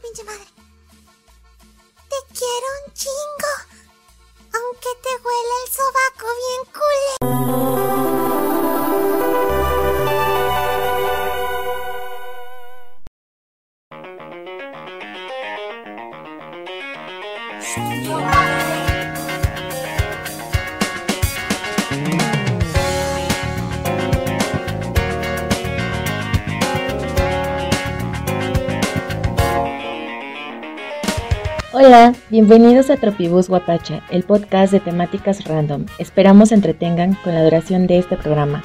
pinche madre. Te quiero un chingo. Aunque te huele el sobaco bien culé. Bienvenidos a Tropibus Guapacha, el podcast de temáticas random. Esperamos entretengan con la duración de este programa.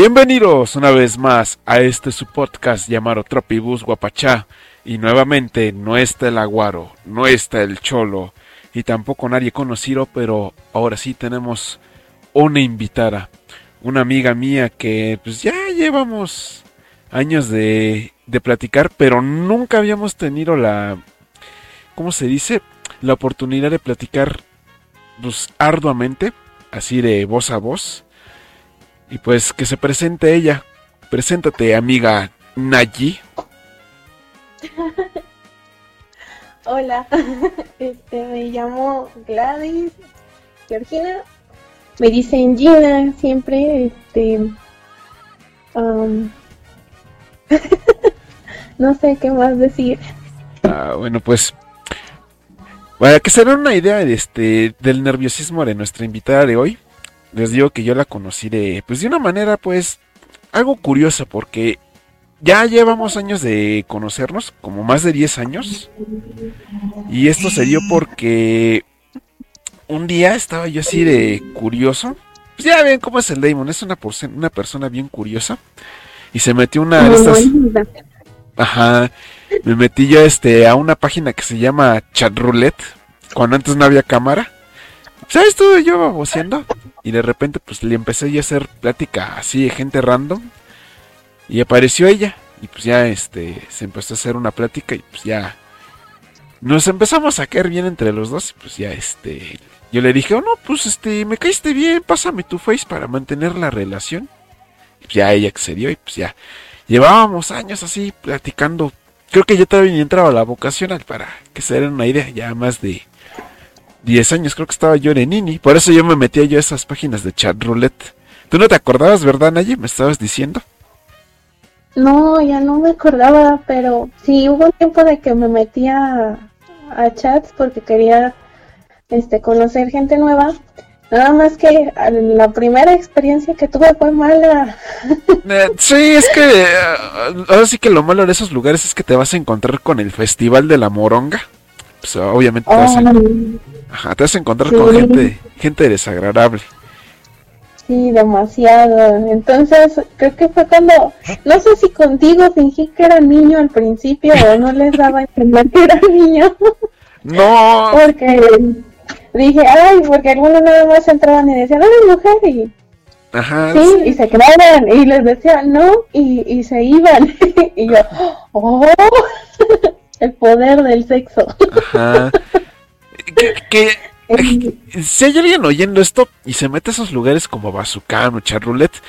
Bienvenidos una vez más a este su podcast llamado Tropibus Guapachá. Y nuevamente no está el aguaro, no está el cholo y tampoco nadie conocido, pero ahora sí tenemos una invitada, una amiga mía que pues ya llevamos años de, de platicar, pero nunca habíamos tenido la, ¿cómo se dice? La oportunidad de platicar pues arduamente, así de voz a voz. Y pues que se presente ella. Preséntate, amiga Nayi. Hola, este, me llamo Gladys Georgina. Me dicen Gina siempre, este, um, no sé qué más decir. Ah, bueno, pues para que se den una idea de este, del nerviosismo de nuestra invitada de hoy, les digo que yo la conocí de, pues de una manera, pues, algo curiosa, porque ya llevamos años de conocernos, como más de 10 años. Y esto se dio porque un día estaba yo así de curioso. Pues ya ven cómo es el Damon, es una, una persona bien curiosa. Y se metió una de estas... Ajá. Me metí yo este a una página que se llama Chatroulette. Cuando antes no había cámara. ¿Sabes? Estuve yo baboseando. Y de repente pues le empecé yo a hacer plática así de gente random. Y apareció ella. Y pues ya este se empezó a hacer una plática y pues ya nos empezamos a caer bien entre los dos. Y pues ya este yo le dije, "Oh, no, pues este me caíste bien, pásame tu face para mantener la relación." Y pues, ya ella accedió y pues ya llevábamos años así platicando. Creo que yo todavía entraba la vocacional para que se den una idea, ya más de 10 años creo que estaba yo en Nini, por eso yo me metía yo a esas páginas de chat roulette. Tú no te acordabas, ¿verdad, Naye? Me estabas diciendo. No, ya no me acordaba, pero sí hubo un tiempo de que me metía a, a chats porque quería este conocer gente nueva. Nada más que la primera experiencia que tuve fue mala. Eh, sí, es que eh, ahora sí que lo malo de esos lugares es que te vas a encontrar con el Festival de la Moronga. Pues obviamente te vas a, ajá, te vas a encontrar con gente, gente desagradable. Sí, demasiado. Entonces, creo que fue cuando, no sé si contigo fingí que era niño al principio o no les daba a entender que era niño, No, porque dije, ay, porque algunos nada más entraban y decían, ay, mujer, y ajá, sí, y se quedaban, y les decía, no, y, y se iban. y yo, oh, el poder del sexo. ajá. Que, que- si hay alguien oyendo esto y se mete a esos lugares como Bazucán o Charroulette,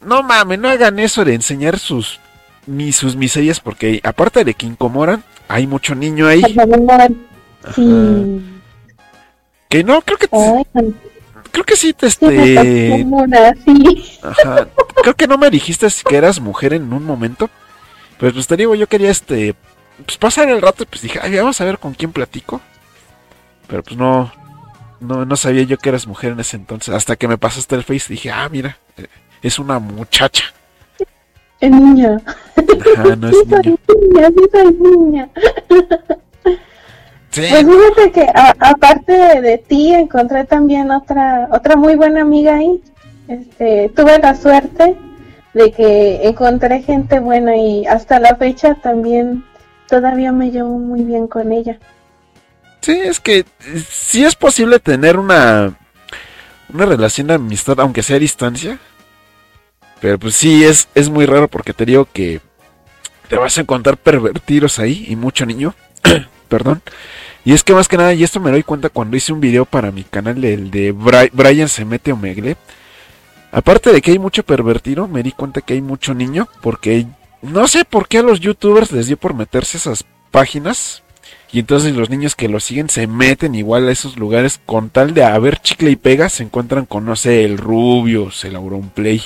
no mames, no hagan eso de enseñar sus ni sus miserias porque aparte de que incomodan, hay mucho niño ahí. Sí. Que no, creo que Ay, creo que sí te este ajá, creo que no me dijiste que eras mujer en un momento. Pues pues te digo, yo quería este pues pasar el rato y pues dije, "Ay, vamos a ver con quién platico." Pero pues no no no sabía yo que eras mujer en ese entonces, hasta que me pasaste el face dije, "Ah, mira, eh, es una muchacha." Es niña. Ajá, no es Sí soy niño. niña, sí soy niña. Sí. Pues fíjate que a- aparte de, de ti encontré también otra otra muy buena amiga ahí. Este, tuve la suerte de que encontré gente buena y hasta la fecha también todavía me llevo muy bien con ella. Sí, es que eh, sí es posible tener una una relación de amistad, aunque sea a distancia. Pero pues sí, es, es muy raro porque te digo que te vas a encontrar pervertidos ahí y mucho niño. Perdón. Y es que más que nada, y esto me doy cuenta cuando hice un video para mi canal, el de Brian se mete Omegle. Aparte de que hay mucho pervertido, me di cuenta que hay mucho niño, porque no sé por qué a los youtubers les dio por meterse esas páginas. Y entonces los niños que lo siguen se meten igual a esos lugares con tal de haber chicle y pega, se encuentran con, no sé, el Rubius, el Auronplay.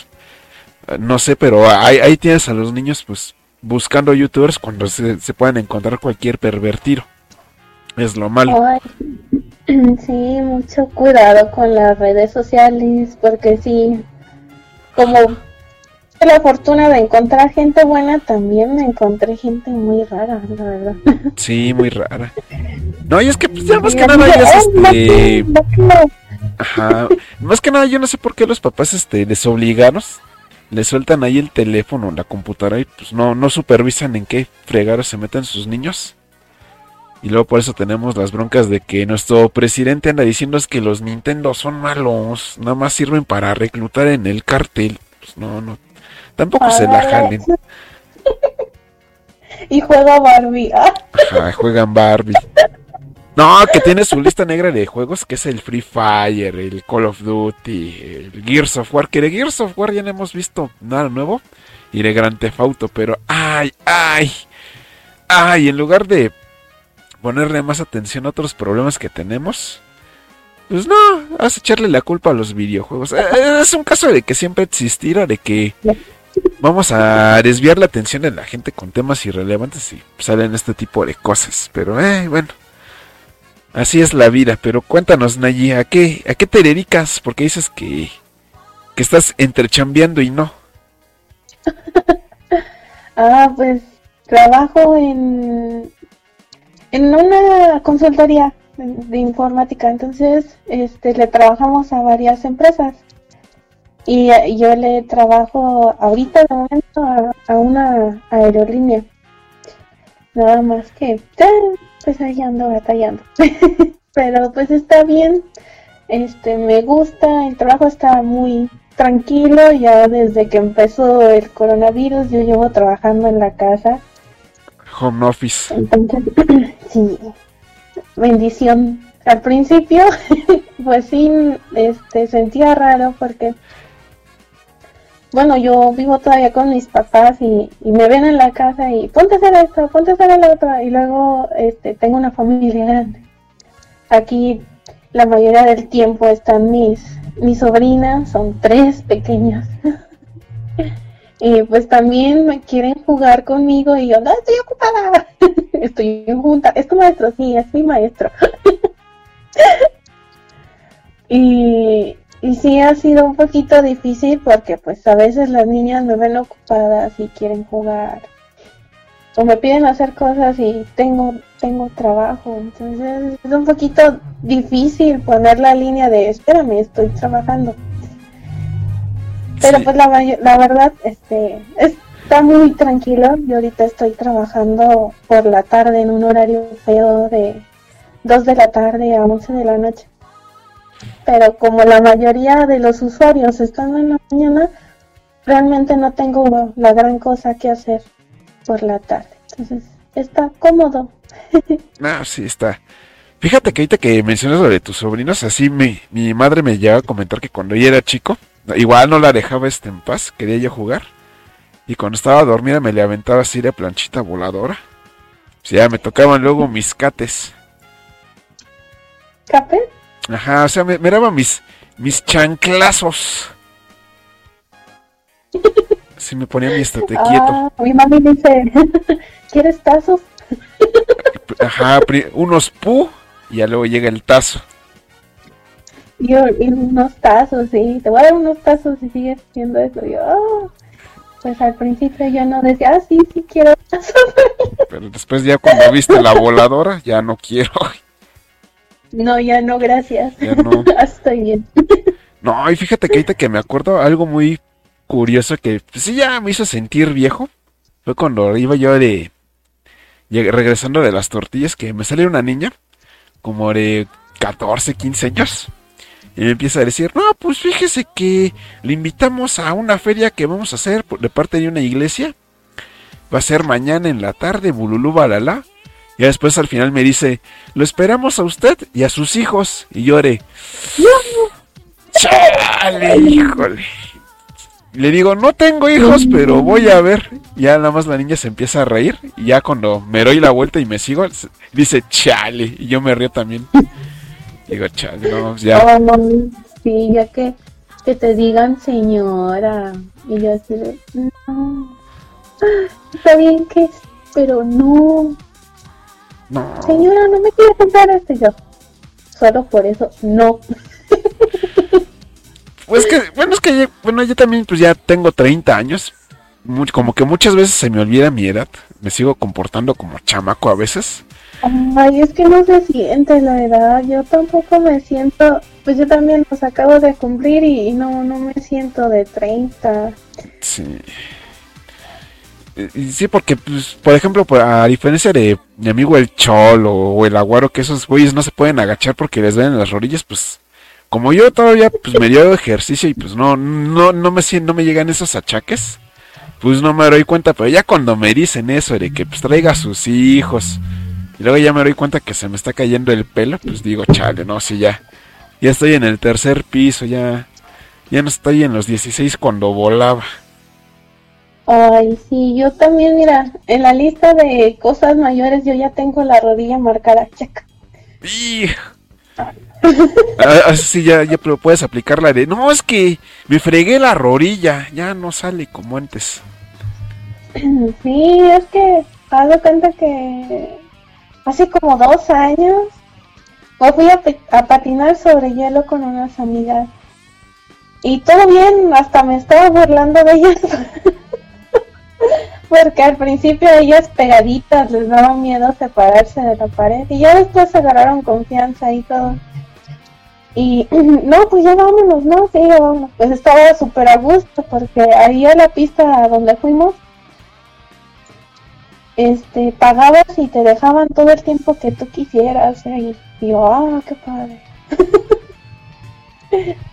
Eh, no sé, pero ahí, ahí, tienes a los niños pues buscando youtubers cuando se, se pueden encontrar cualquier pervertido. Es lo malo. sí, mucho cuidado con las redes sociales, porque sí, como la fortuna de encontrar gente buena, también me encontré gente muy rara, la verdad. Sí, muy rara. No, y es que pues, ya más que nada ya es este... Ajá. Más que nada yo no sé por qué los papás este desobligados le sueltan ahí el teléfono, la computadora y pues no, no supervisan en qué fregados se meten sus niños. Y luego por eso tenemos las broncas de que nuestro presidente anda diciendo es que los Nintendo son malos, nada más sirven para reclutar en el cartel. Pues no, no, tampoco se la jalen. y juega Barbie. Ajá, juegan Barbie. No, que tiene su lista negra de juegos, que es el Free Fire, el Call of Duty, el Gears of War, que de Gears of War ya no hemos visto nada nuevo, y de Grand Theft Auto, pero ay, ay, ay, en lugar de ponerle más atención a otros problemas que tenemos, pues no, vas a echarle la culpa a los videojuegos. Eh, es un caso de que siempre existirá, de que vamos a desviar la atención de la gente con temas irrelevantes y salen este tipo de cosas. Pero eh, bueno, así es la vida. Pero cuéntanos, Nayi, ¿a qué, ¿a qué te dedicas? Porque dices que, que estás entrechambeando y no. ah, pues trabajo en en una consultoría de, informática, entonces este, le trabajamos a varias empresas. Y yo le trabajo ahorita de momento a, una aerolínea. Nada más que, pues ahí ando batallando. Pero pues está bien. Este, me gusta, el trabajo está muy tranquilo. Ya desde que empezó el coronavirus, yo llevo trabajando en la casa home office. sí, bendición. Al principio, pues sí, este, sentía raro porque, bueno, yo vivo todavía con mis papás y, me ven en la casa y ponte a hacer esto, ponte a hacer lo otro. Y luego, este, tengo una familia grande. Aquí la mayoría del tiempo están mis, mis sobrinas, son tres pequeñas. Y pues también me quieren jugar conmigo y yo, no, estoy ocupada, estoy junta, es tu maestro, sí, es mi maestro. y, y sí ha sido un poquito difícil porque pues a veces las niñas me ven ocupadas y quieren jugar o me piden hacer cosas y tengo tengo trabajo entonces es un poquito difícil poner la línea de espérame estoy trabajando pero pues la, la verdad, este, está muy tranquilo. Yo ahorita estoy trabajando por la tarde en un horario feo de 2 de la tarde a 11 de la noche. Pero como la mayoría de los usuarios están en la mañana, realmente no tengo la gran cosa que hacer por la tarde. Entonces, está cómodo. ah, sí, está. Fíjate que ahorita que mencionas lo de tus sobrinos, así mi, mi madre me llegaba a comentar que cuando ella era chico, Igual no la dejaba este en paz, quería yo jugar. Y cuando estaba dormida me le aventaba así de planchita voladora. O sea, me tocaban luego mis cates. ¿Capes? Ajá, o sea, me, daba mis, mis chanclazos. Así me ponía mi estate quieto. Ah, mi mami dice, ¿quieres tazos? Ajá, unos pu y ya luego llega el tazo. Yo, y unos tazos, sí, te voy a dar unos tazos si sigues haciendo eso. Yo, oh". pues al principio yo no decía, ah, sí, sí quiero tazos. Pero después ya cuando viste la voladora, ya no quiero. No, ya no, gracias. Ya no. Estoy bien. No, y fíjate que ahorita que me acuerdo algo muy curioso que pues, sí ya me hizo sentir viejo. Fue cuando iba yo de... Regresando de las tortillas, que me salió una niña, como de 14, 15 años. Y me empieza a decir, no, pues fíjese que le invitamos a una feria que vamos a hacer de parte de una iglesia. Va a ser mañana en la tarde, bululú balala. Y después al final me dice, lo esperamos a usted y a sus hijos. Y llore. Chale, híjole. Le digo, no tengo hijos, pero voy a ver. Ya nada más la niña se empieza a reír. Y ya cuando me doy la vuelta y me sigo, dice, chale. Y yo me río también. Digo, chale, no, ya. sí, ya que, te digan señora. Y yo así no. Está bien que, pero no. Señora, no me quiere comprar este yo. Solo por eso, no. Pues que, bueno, es que bueno, yo también pues ya tengo 30 años. como que muchas veces se me olvida mi edad. Me sigo comportando como chamaco a veces. Ay, es que no se siente la edad. Yo tampoco me siento. Pues yo también los acabo de cumplir y, no, no me siento de 30. Sí. Sí, porque, pues, por ejemplo, a diferencia de mi amigo el Cholo o el Aguaro, que esos güeyes no se pueden agachar porque les ven las rodillas, pues, como yo todavía, pues, me dio ejercicio y, pues, no, no, no me, no me llegan esos achaques, pues, no me doy cuenta, pero ya cuando me dicen eso de que, pues, traiga a sus hijos, y luego ya me doy cuenta que se me está cayendo el pelo, pues, digo, chale, no, sí, ya, ya estoy en el tercer piso, ya, ya no estoy en los 16 cuando volaba. Ay, sí, yo también, mira, en la lista de cosas mayores yo ya tengo la rodilla marcada, checa. ah, sí, ya, ya puedes aplicar la de, no, es que me fregué la rodilla, ya no sale como antes. Sí, es que hago cuenta que hace como dos años me fui a, a patinar sobre hielo con unas amigas. Y todo bien, hasta me estaba burlando de ellas. Porque al principio ellas pegaditas les daba miedo separarse de la pared y ya después se agarraron confianza y todo. Y no, pues ya vámonos, no, sí, vámonos. Pues estaba súper a gusto porque ahí a la pista donde fuimos, este, pagabas y te dejaban todo el tiempo que tú quisieras. Y, yo, ah, qué padre.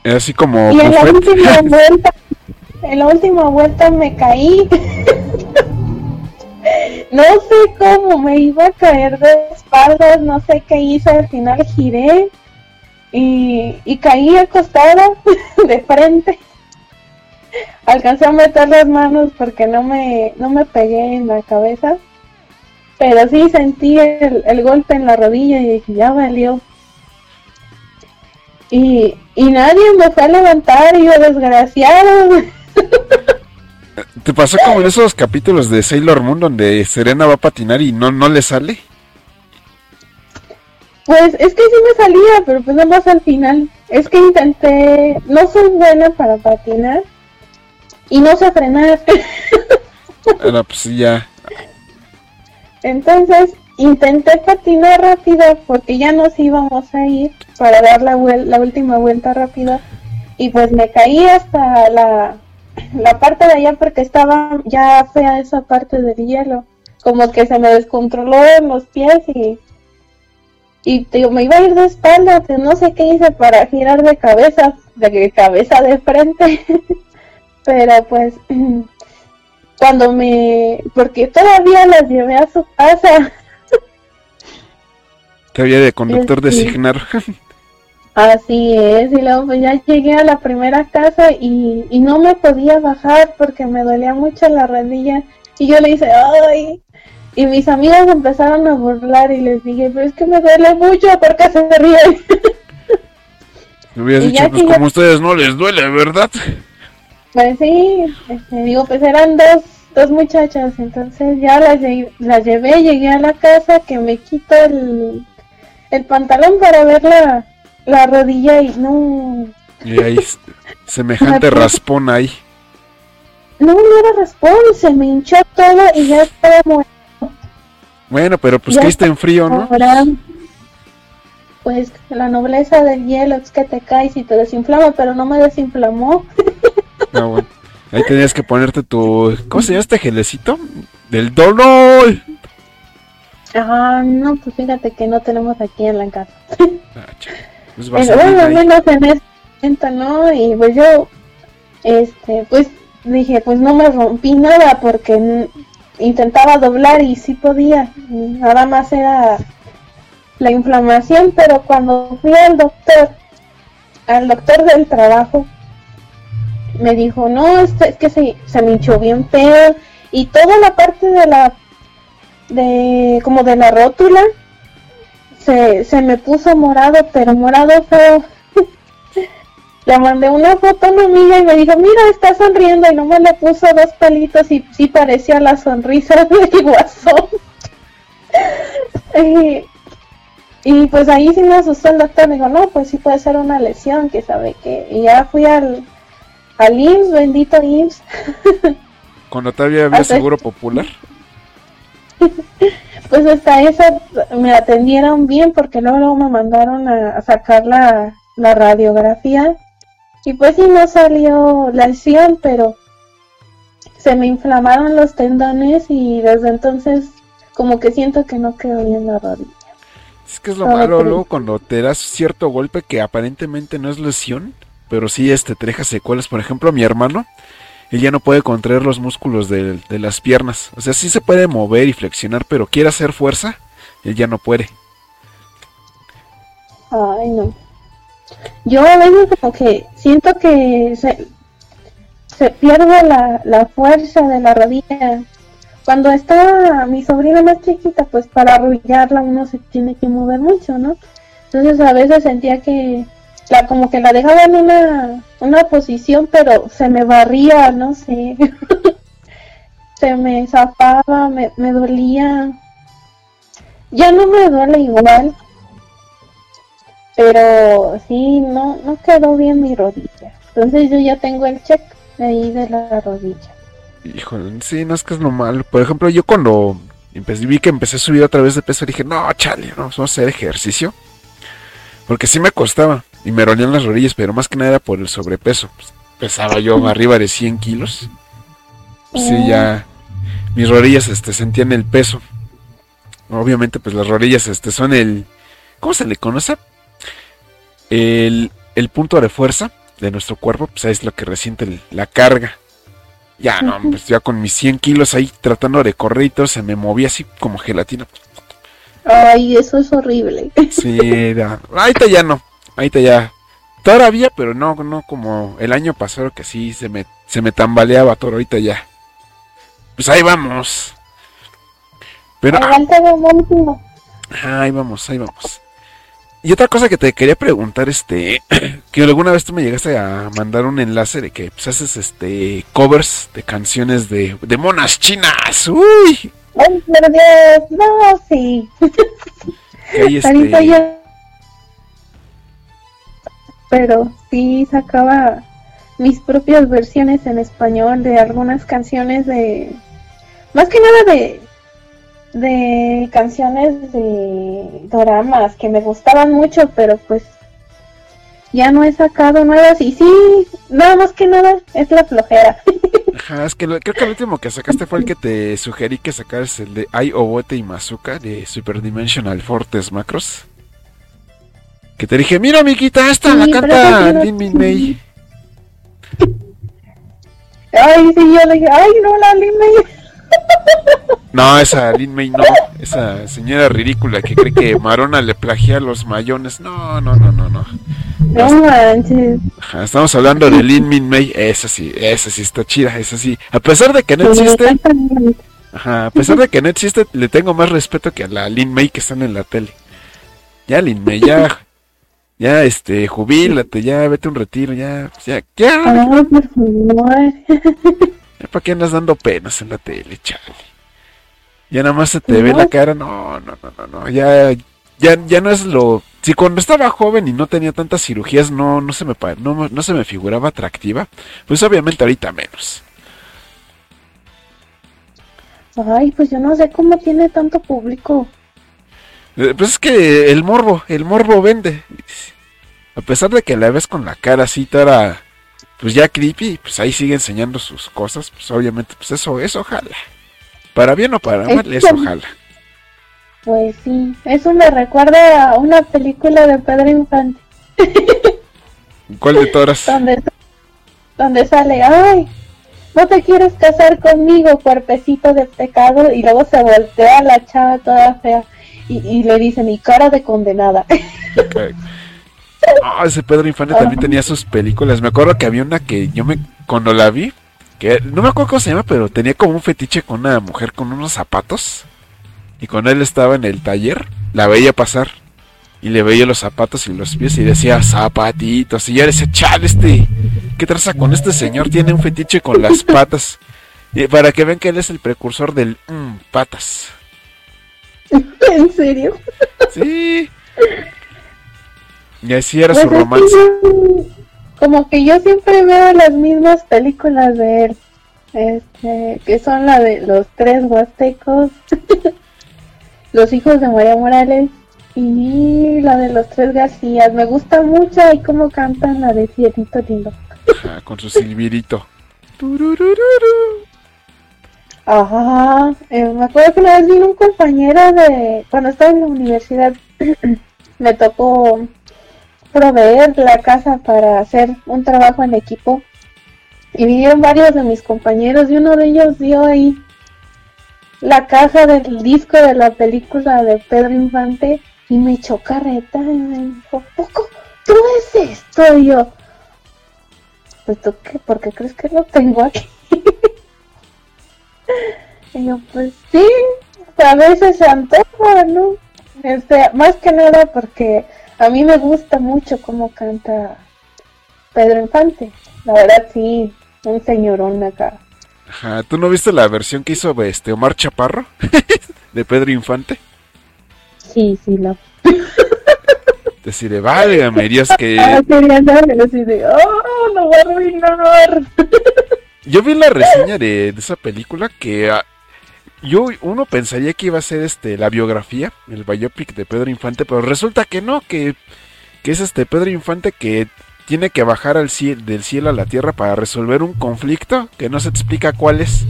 Así como... Y en la última vuelta, en la última vuelta me caí. no sé cómo me iba a caer de espaldas, no sé qué hice, al final giré y, y caí acostada de frente. Alcancé a meter las manos porque no me, no me pegué en la cabeza, pero sí sentí el, el golpe en la rodilla y dije, ya valió. Y, y nadie me fue a levantar, y yo desgraciado. ¿Te pasó como en esos capítulos de Sailor Moon donde Serena va a patinar y no, no le sale? Pues es que sí me salía, pero pues nada más al final. Es que intenté, no soy buena para patinar y no sé frenar. Ahora pues ya. Entonces intenté patinar rápido porque ya nos íbamos a ir para dar la, la última vuelta rápida y pues me caí hasta la la parte de allá porque estaba ya fea esa parte del hielo. Como que se me descontroló en los pies y, y digo, me iba a ir de espalda, no sé qué hice para girar de cabeza, de cabeza de frente. Pero pues cuando me, porque todavía las llevé a su casa. Todavía de conductor de designar. Así es, y luego pues ya llegué a la primera casa y, y no me podía bajar porque me dolía mucho la rodilla y yo le hice, ay, y mis amigos empezaron a burlar y les dije, pero es que me duele mucho porque se ríen. Me hubieras dicho, pues como ustedes no les duele, ¿verdad? Pues sí, este, digo, pues eran dos, dos muchachas, entonces ya las, las llevé, llegué a la casa que me quito el, el pantalón para verla la rodilla y no. Y ahí, semejante raspón ahí. No, no era raspón, se me hinchó todo y ya estaba muerto. Bueno, pero pues que está en frío, ¿no? Pues la nobleza del hielo es que te caes y te desinflama, pero no me desinflamó. No, bueno. Ahí tenías que ponerte tu. ¿Cómo se llama este gelecito? Del dolor. Ah, no, pues fíjate que no tenemos aquí en la casa. Ah, pues bueno, al menos en, momento, ¿no? Y pues yo, este, pues dije, pues no me rompí nada porque intentaba doblar y sí podía, nada más era la inflamación, pero cuando fui al doctor, al doctor del trabajo, me dijo, no, es, que se, se me hinchó bien feo y toda la parte de la, de, como de la rótula, se, se me puso morado, pero morado feo. le mandé una foto a mi amiga y me dijo, mira, está sonriendo y no me le puso dos palitos y sí parecía la sonrisa de guasón. y, y pues ahí sí me asustó el doctor, me dijo, no, pues sí puede ser una lesión, que sabe que... Y ya fui al, al IMSS, bendito IMSS. Cuando todavía había seguro popular. Pues hasta eso me atendieron bien porque luego, me mandaron a, sacar la, la, radiografía y pues sí no salió la lesión pero se me inflamaron los tendones y desde entonces como que siento que no quedó bien la rodilla. Es que es lo malo luego cuando te das cierto golpe que aparentemente no es lesión, pero sí este, te deja secuelas. Por ejemplo, mi hermano, él ya no puede contraer los músculos de, las piernas. O sea, sí se puede mover y flexionar, pero quiere hacer fuerza, él ya no puede. Ay, no. Yo a veces como que siento que se, se pierde la, fuerza de la rodilla. Cuando está mi sobrina más chiquita, pues para arrullarla uno se tiene que mover mucho, ¿no? Entonces a veces sentía que la como que la dejaba en una, una posición, pero se me barría, no sé. se me zafaba, me, me dolía. Ya no me duele igual. Pero sí, no, no quedó bien mi rodilla. Entonces yo ya tengo el check ahí de la rodilla. Híjole, sí, no es que es normal. Por ejemplo, yo cuando empecé, vi que empecé a subir otra vez de peso, dije, no, chale, no, vamos a hacer ejercicio. Porque sí me costaba y me rolían las rodillas, pero más que nada era por el sobrepeso. Pues, pesaba yo arriba de 100 kilos. Pues, sí, ya mis rodillas este, sentían el peso. Obviamente, pues las rodillas este, son el... ¿Cómo se le conoce? El, el punto de fuerza de nuestro cuerpo, pues es lo que resiente la carga. Ya, no, pues ya con mis 100 kilos ahí tratando de correr y todo, se me movía así como gelatina. Ay, eso es horrible. Sí, ahorita ya no. Ahorita ya. Todavía, pero no, no como el año pasado que sí se me, se me tambaleaba todo. Ahorita ya. Pues ahí vamos. Pero. ahí vamos, ahí vamos. Y otra cosa que te quería preguntar, este, que alguna vez tú me llegaste a mandar un enlace de que pues, haces este covers de canciones de, de monas chinas. Uy. Ay, por Dios, no, sí. este pero sí sacaba mis propias versiones en español de algunas canciones de más que nada de de canciones de doramas que me gustaban mucho pero pues ya no he sacado nuevas y sí nada más que nada es la flojera. Ajá, es que creo que el último que sacaste fue el que te sugerí que sacaras el de Ai Obote y Mazuka de Super Dimensional Fortes Macros que te dije, mira, amiguita, esta la canta Lin Min May. Ay, sí, yo le dije, ay, no, la Lin May. No, esa Lin May no, esa señora ridícula que cree que Marona le plagia los mayones. No, no, no, no, no. No manches. estamos hablando de Lin Min May. Esa sí, esa sí está chida, esa sí. A pesar de que no existe. Ajá, a pesar de que no existe, le tengo más respeto que a la Lin May que están en la tele. Ya, Lin May, ya ya, este, jubílate, ya, vete un retiro, ya, ya, ya. ¿Para qué andas dando penas en la tele, chale? Ya nada más se te ve la cara, no, no, no, no, no, ya, ya, ya no es lo... Si cuando estaba joven y no tenía tantas cirugías no, no, se me, no, no se me figuraba atractiva, pues obviamente ahorita menos. Ay, pues yo no sé cómo tiene tanto público. Eh, pues es que el morbo, el morbo vende. A pesar de que la ves con la cara así toda, pues ya creepy, pues ahí sigue enseñando sus cosas, pues obviamente, pues eso, eso ojalá. Para bien o para mal, eso ojalá. Pues sí, eso me recuerda a una película de Pedro Infante. ¿Cuál de todas? donde, donde sale, ay, no te quieres casar conmigo, cuerpecito de pecado, y luego se voltea la chava toda fea y, y le dice, mi cara de condenada. Ah, ese Pedro Infante también tenía sus películas. Me acuerdo que había una que yo me cuando la vi, que no me acuerdo cómo se llama, pero tenía como un fetiche con una mujer con unos zapatos. Y cuando él estaba en el taller, la veía pasar. Y le veía los zapatos y los pies y decía zapatitos. Y ya decía, chale, este, ¿qué traza con este señor? Tiene un fetiche con las patas. Y para que vean que él es el precursor del mm, patas. ¿En serio? Sí. Y así era Pues su es que romance. yo- como que yo siempre veo las mismas películas de él. Este, que son la de los tres huastecos, los hijos de María Morales y la de los tres Garcías. Me gusta mucho y cómo cantan la de Cielito Lindo. Ajá, con su silbirito. Tururururu. Ajá, eh, me acuerdo que una vez vino un compañero de, cuando estaba en la universidad, me tocó proveer la casa para hacer un trabajo en equipo y vinieron varios de mis compañeros y uno de ellos dio ahí la caja del disco de la película de Pedro Infante y me echó carreta y me dijo, ¿poco? ¿Tú es esto? Y yo, pues tú qué, ¿por qué crees que lo tengo aquí? Y yo, pues sí, a veces se antoja, ¿no? Este, más que nada porque a mí me gusta mucho cómo canta Pedro Infante. La verdad, sí, un señorón acá. Ajá, ¿tú no viste la versión que hizo este Omar Chaparro? de Pedro Infante. Sí, sí, la... Decir, válgame Dios Ah, que... quería andar así de, ¡oh, no va a arruinar! Yo vi la reseña de, esa película que... ah, yo, uno pensaría que iba a ser este la biografía, el biopic de Pedro Infante, pero resulta que no, que, que es este Pedro Infante que tiene que bajar al del cielo a la tierra para resolver un conflicto que no se explica cuál es.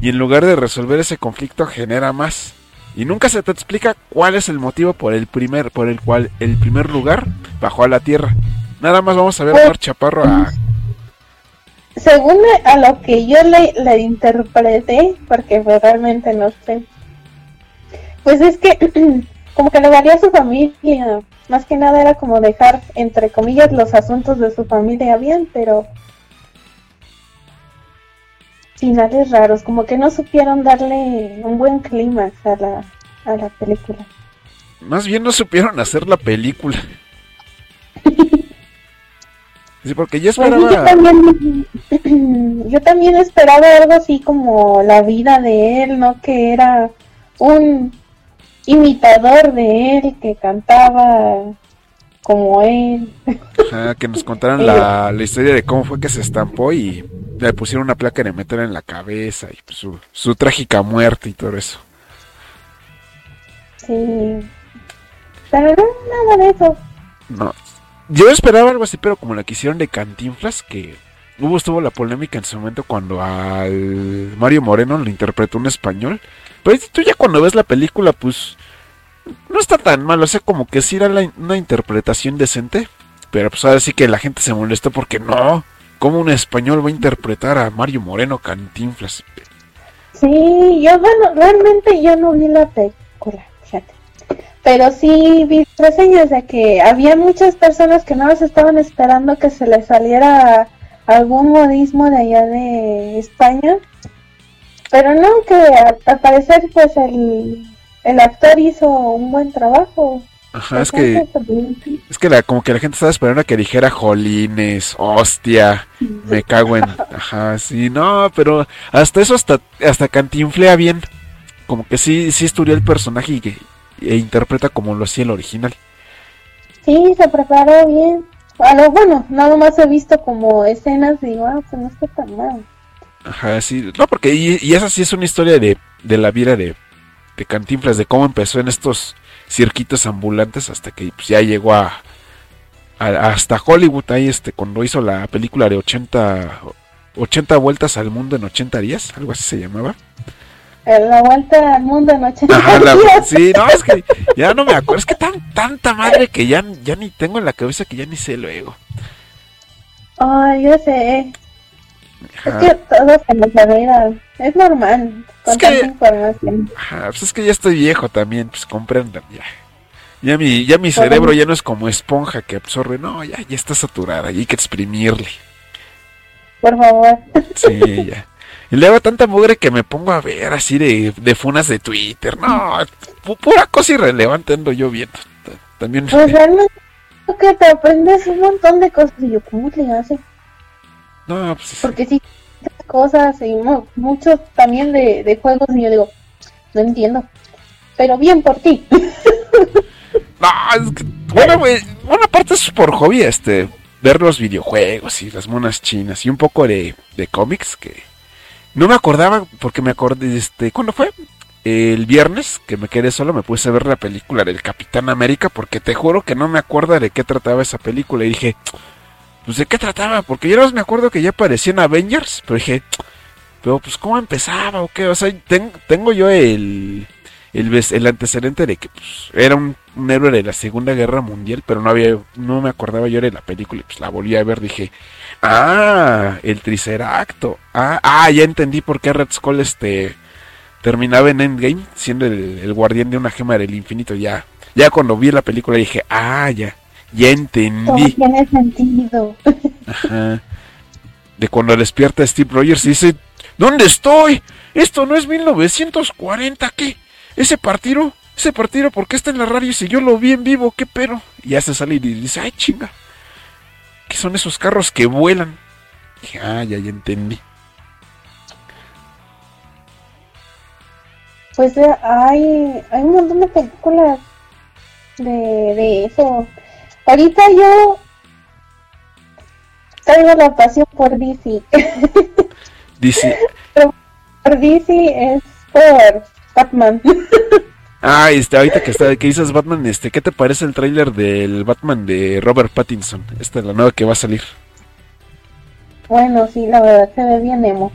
Y en lugar de resolver ese conflicto genera más. Y nunca se te explica cuál es el motivo por el primer, por el cual el primer lugar bajó a la tierra. Nada más vamos a ver a Omar Chaparro a, Según a lo que yo le, le interpreté, porque pues, realmente no sé, pues es que como que le valía a su familia. Más que nada era como dejar, entre comillas, los asuntos de su familia bien, pero finales raros, como que no supieron darle un buen clímax a la, a la película. Más bien no supieron hacer la película. Sí, porque yo Pues sí, yo esperaba. también, yo también esperaba algo así como la vida de él, ¿no? Que era un imitador de él, que cantaba como él. ajá, que nos contaran la, la historia de cómo fue que se estampó y le pusieron una placa de meter en la cabeza y pues, su, su trágica muerte y todo eso. Sí. Pero no, nada de eso. No. Yo esperaba algo así, pero como la que hicieron de Cantinflas, que hubo estuvo la polémica en su momento cuando al Mario Moreno lo interpretó un español. Pero tú ya cuando ves la película, pues no está tan mal, o sea, como que sí era la- una interpretación decente. Pero pues ahora sí que la gente se molestó porque no, ¿cómo un español va a interpretar a Mario Moreno Cantinflas? Sí, yo, bueno, realmente yo no vi la película. Pero sí vi reseñas de que había muchas personas que no más estaban esperando que se les saliera algún modismo de allá de España. Pero no, que al parecer pues el, el actor hizo un buen trabajo. Ajá, es que Es que la, como que la gente estaba esperando a que dijera jolines, hostia, me cago en... Ajá, sí, no, pero hasta eso, hasta, hasta cantinflea bien. Como que sí, sí estudió el personaje y que e interpreta como lo hacía el original. Sí, se preparó bien. A lo bueno, nada más he visto como escenas y digo, ah, pues no está tan mal. Ajá, sí, no, porque y, y esa sí es una historia de, de la vida de, de Cantinflas, de cómo empezó en estos cirquitos ambulantes hasta que pues, ya llegó a, a- hasta Hollywood, ahí este, cuando hizo la película de 80, 80 vueltas al mundo en 80 días, algo así se llamaba. La vuelta al mundo en 80 Ajá, la- sí, no, es que ya no me acuerdo, es que tan, tanta madre que ya, ya ni tengo en la cabeza que ya ni sé luego. Ay, yo sé. Es Ajá. que todo se nos olvida. Es normal. Con Es que- tanta información. Ajá, pues es que ya estoy viejo también, pues comprendan ya. Ya mi, ya mi cerebro ya no es como esponja que absorbe, no, ya, ya está saturada y hay que exprimirle. Por favor. Sí, ya. Y luego tanta mugre que me pongo a ver así de, de funas de Twitter. No, pu- pura cosa irrelevante ando yo viendo. También. Pues realmente que te aprendes un montón de cosas. Y yo, ¿cómo le hace? No, pues. Porque sí, cosas y mu- muchos también de, de juegos. Y yo digo, no entiendo. Pero bien por ti. No, es que, bueno, güey, una parte es por hobby, este, ver los videojuegos y las monas chinas y un poco de, de cómics que no me acordaba porque me acordé, este, ¿cuándo fue? El viernes que me quedé solo me puse a ver la película del Capitán América porque te juro que no me acuerdo de qué trataba esa película y dije, pues de qué trataba, porque yo no me acuerdo que ya aparecía en Avengers, pero dije, pero pues cómo empezaba o qué, o sea, ten- tengo yo el el, el antecedente de que pues, era un, un héroe de la Segunda Guerra Mundial, pero no había, no me acordaba yo de la película y pues la volví a ver, dije, ah, el Triceracto, ah, ah, ya entendí por qué Red Skull este terminaba en Endgame siendo el, el guardián de una gema del infinito, ya, ya cuando vi la película dije, ah, ya, ya Todo entendí, tiene sentido. ajá, de cuando despierta Steve Rogers y dice, ¿dónde estoy? Esto no es 1940, ¿qué? Ese partido, ese partido, ¿por qué está en la radio si yo lo vi en vivo? ¿Qué pero? Y ya se sale y dice, ay chinga, ¿qué son esos carros que vuelan? Dije, ah, ya, ya entendí. Pues eh, hay, hay un montón de películas de, de eso. Ahorita yo traigo la pasión por DC. Dice, por DC es por Batman. ah, este, ahorita que está, que dices Batman, este, ¿qué te parece el tráiler del Batman de Robert Pattinson? Esta es la nueva que va a salir. bueno, sí, la verdad se ve bien emo.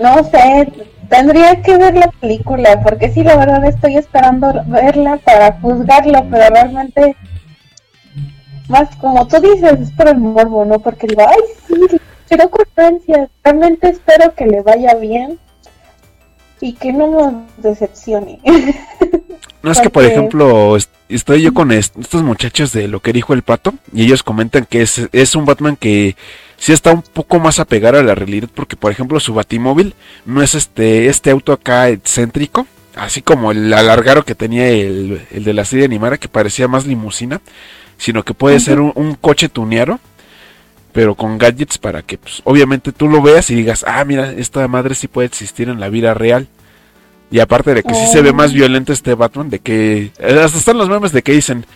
No sé, tendría que ver la película, porque sí, la verdad estoy esperando verla para juzgarlo, pero realmente, más como tú dices, es por el morbo, ¿no? Porque digo, ay, sí, quiero constancia, realmente espero que le vaya bien y que no nos decepcione. No es que, por ejemplo, est- estoy yo con est- estos muchachos de lo que dijo el pato y ellos comentan que es, es un Batman que sí está un poco más apegado a la realidad porque, por ejemplo, su batimóvil no es este, este auto acá excéntrico, así como el alargaro que tenía el, el de la serie animada que parecía más limusina, sino que puede ser un, un coche tuneado pero con gadgets para que pues, obviamente tú lo veas y digas, ah, mira, esta madre sí puede existir en la vida real. Y aparte de que sí se ve más violento este Batman, de que eh, hasta están los memes de que dicen,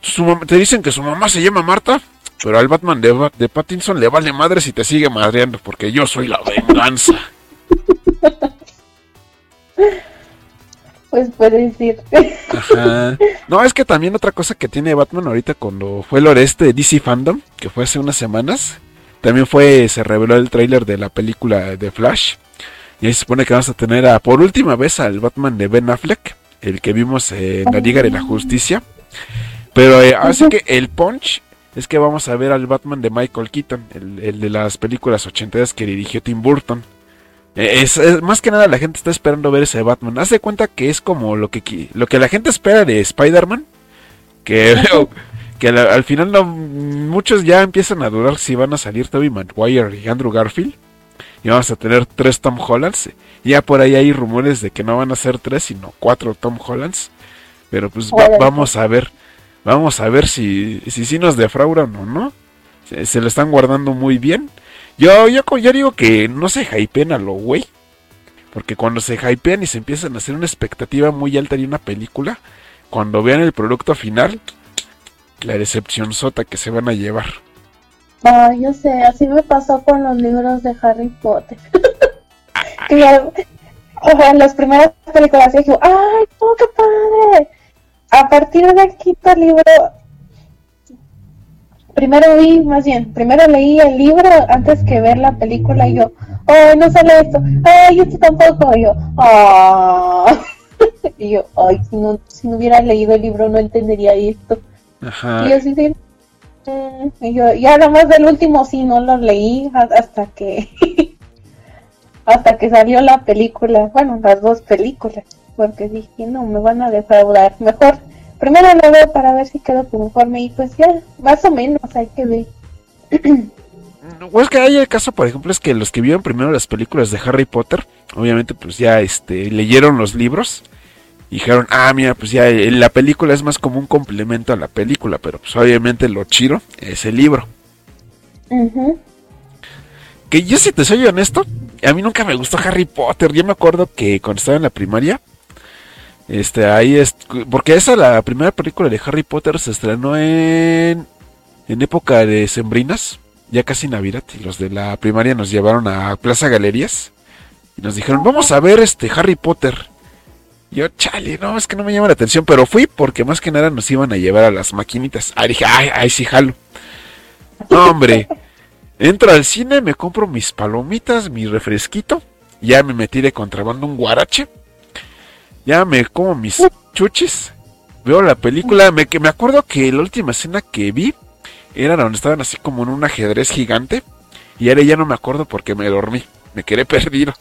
su te dicen que su mamá se llama Marta, pero al Batman de, de Pattinson le vale madre si te sigue madreando, porque yo soy la venganza. pues puede decir. Ajá. No, es que también otra cosa que tiene Batman ahorita cuando fue el este DC Fandom, que fue hace unas semanas, también fue, se reveló el tráiler de la película de Flash. Y ahí se supone que vamos a tener a, por última vez al Batman de Ben Affleck, el que vimos en la Liga de la Justicia. Pero eh, así que el punch es que vamos a ver al Batman de Michael Keaton, el, el de las películas ochenteras que dirigió Tim Burton. Eh, Es, es- más que nada la gente está esperando ver ese Batman. Haz de cuenta que es como lo que lo que la gente espera de Spider-Man. Que, que al, al final no, muchos ya empiezan a dudar si van a salir Tobey Maguire y Andrew Garfield. Y vamos a tener tres Tom Hollands. Ya por ahí hay rumores de que no van a ser tres, sino cuatro Tom Hollands. Pero pues va- vamos a ver. Vamos a ver si, si, sí nos defraudan o no. Se, se lo están guardando muy bien. Yo, yo, yo digo que no se hypeen a lo güey. Porque cuando se hypean y se empiezan a hacer una expectativa muy alta de una película, cuando vean el producto final, la decepción sota que se van a llevar. Ah, yo sé, así me pasó con los libros de Harry Potter. ya, o sea, en las primeras películas dije, ¡ay, no, qué padre! A partir del quinto libro, primero vi, más bien, primero leí el libro antes que ver la película y yo, ¡ay, no sale esto! ¡ay, esto tampoco! Y yo, ¡ah! y yo, ¡ay, si no, si no hubiera leído el libro no entendería esto! Ajá. Y yo así de, y yo, ya nada más del último sí no lo leí hasta que hasta que salió la película, bueno, las dos películas, porque dije, no, me van a defraudar, mejor primero lo veo para ver si quedo conforme y pues ya, más o menos hay que ver. Pues que hay el caso, por ejemplo, es que los que vieron primero las películas de Harry Potter, obviamente pues ya este, leyeron los libros dijeron, ah, mira, pues ya eh, la película es más como un complemento a la película, pero pues obviamente lo chido es el libro. Que yo si te soy honesto, a mí nunca me gustó Harry Potter. Yo me acuerdo que cuando estaba en la primaria, este, ahí es, porque esa la primera película de Harry Potter se estrenó en, en época de sembrinas ya casi Navidad, y los de la primaria nos llevaron a Plaza Galerías y nos dijeron, vamos a ver este Harry Potter. Yo, chale, no, es que no me llama la atención, pero fui porque más que nada nos iban a llevar a las maquinitas. Ah, dije, ay, ay, sí, jalo. No, hombre, entro al cine, me compro mis palomitas, mi refresquito, ya me metí de contrabando un guarache, ya me como mis chuchis, veo la película, me, me acuerdo que la última escena que vi era donde estaban así como en un ajedrez gigante. Y ahora ya no me acuerdo porque me dormí. Me quedé perdido.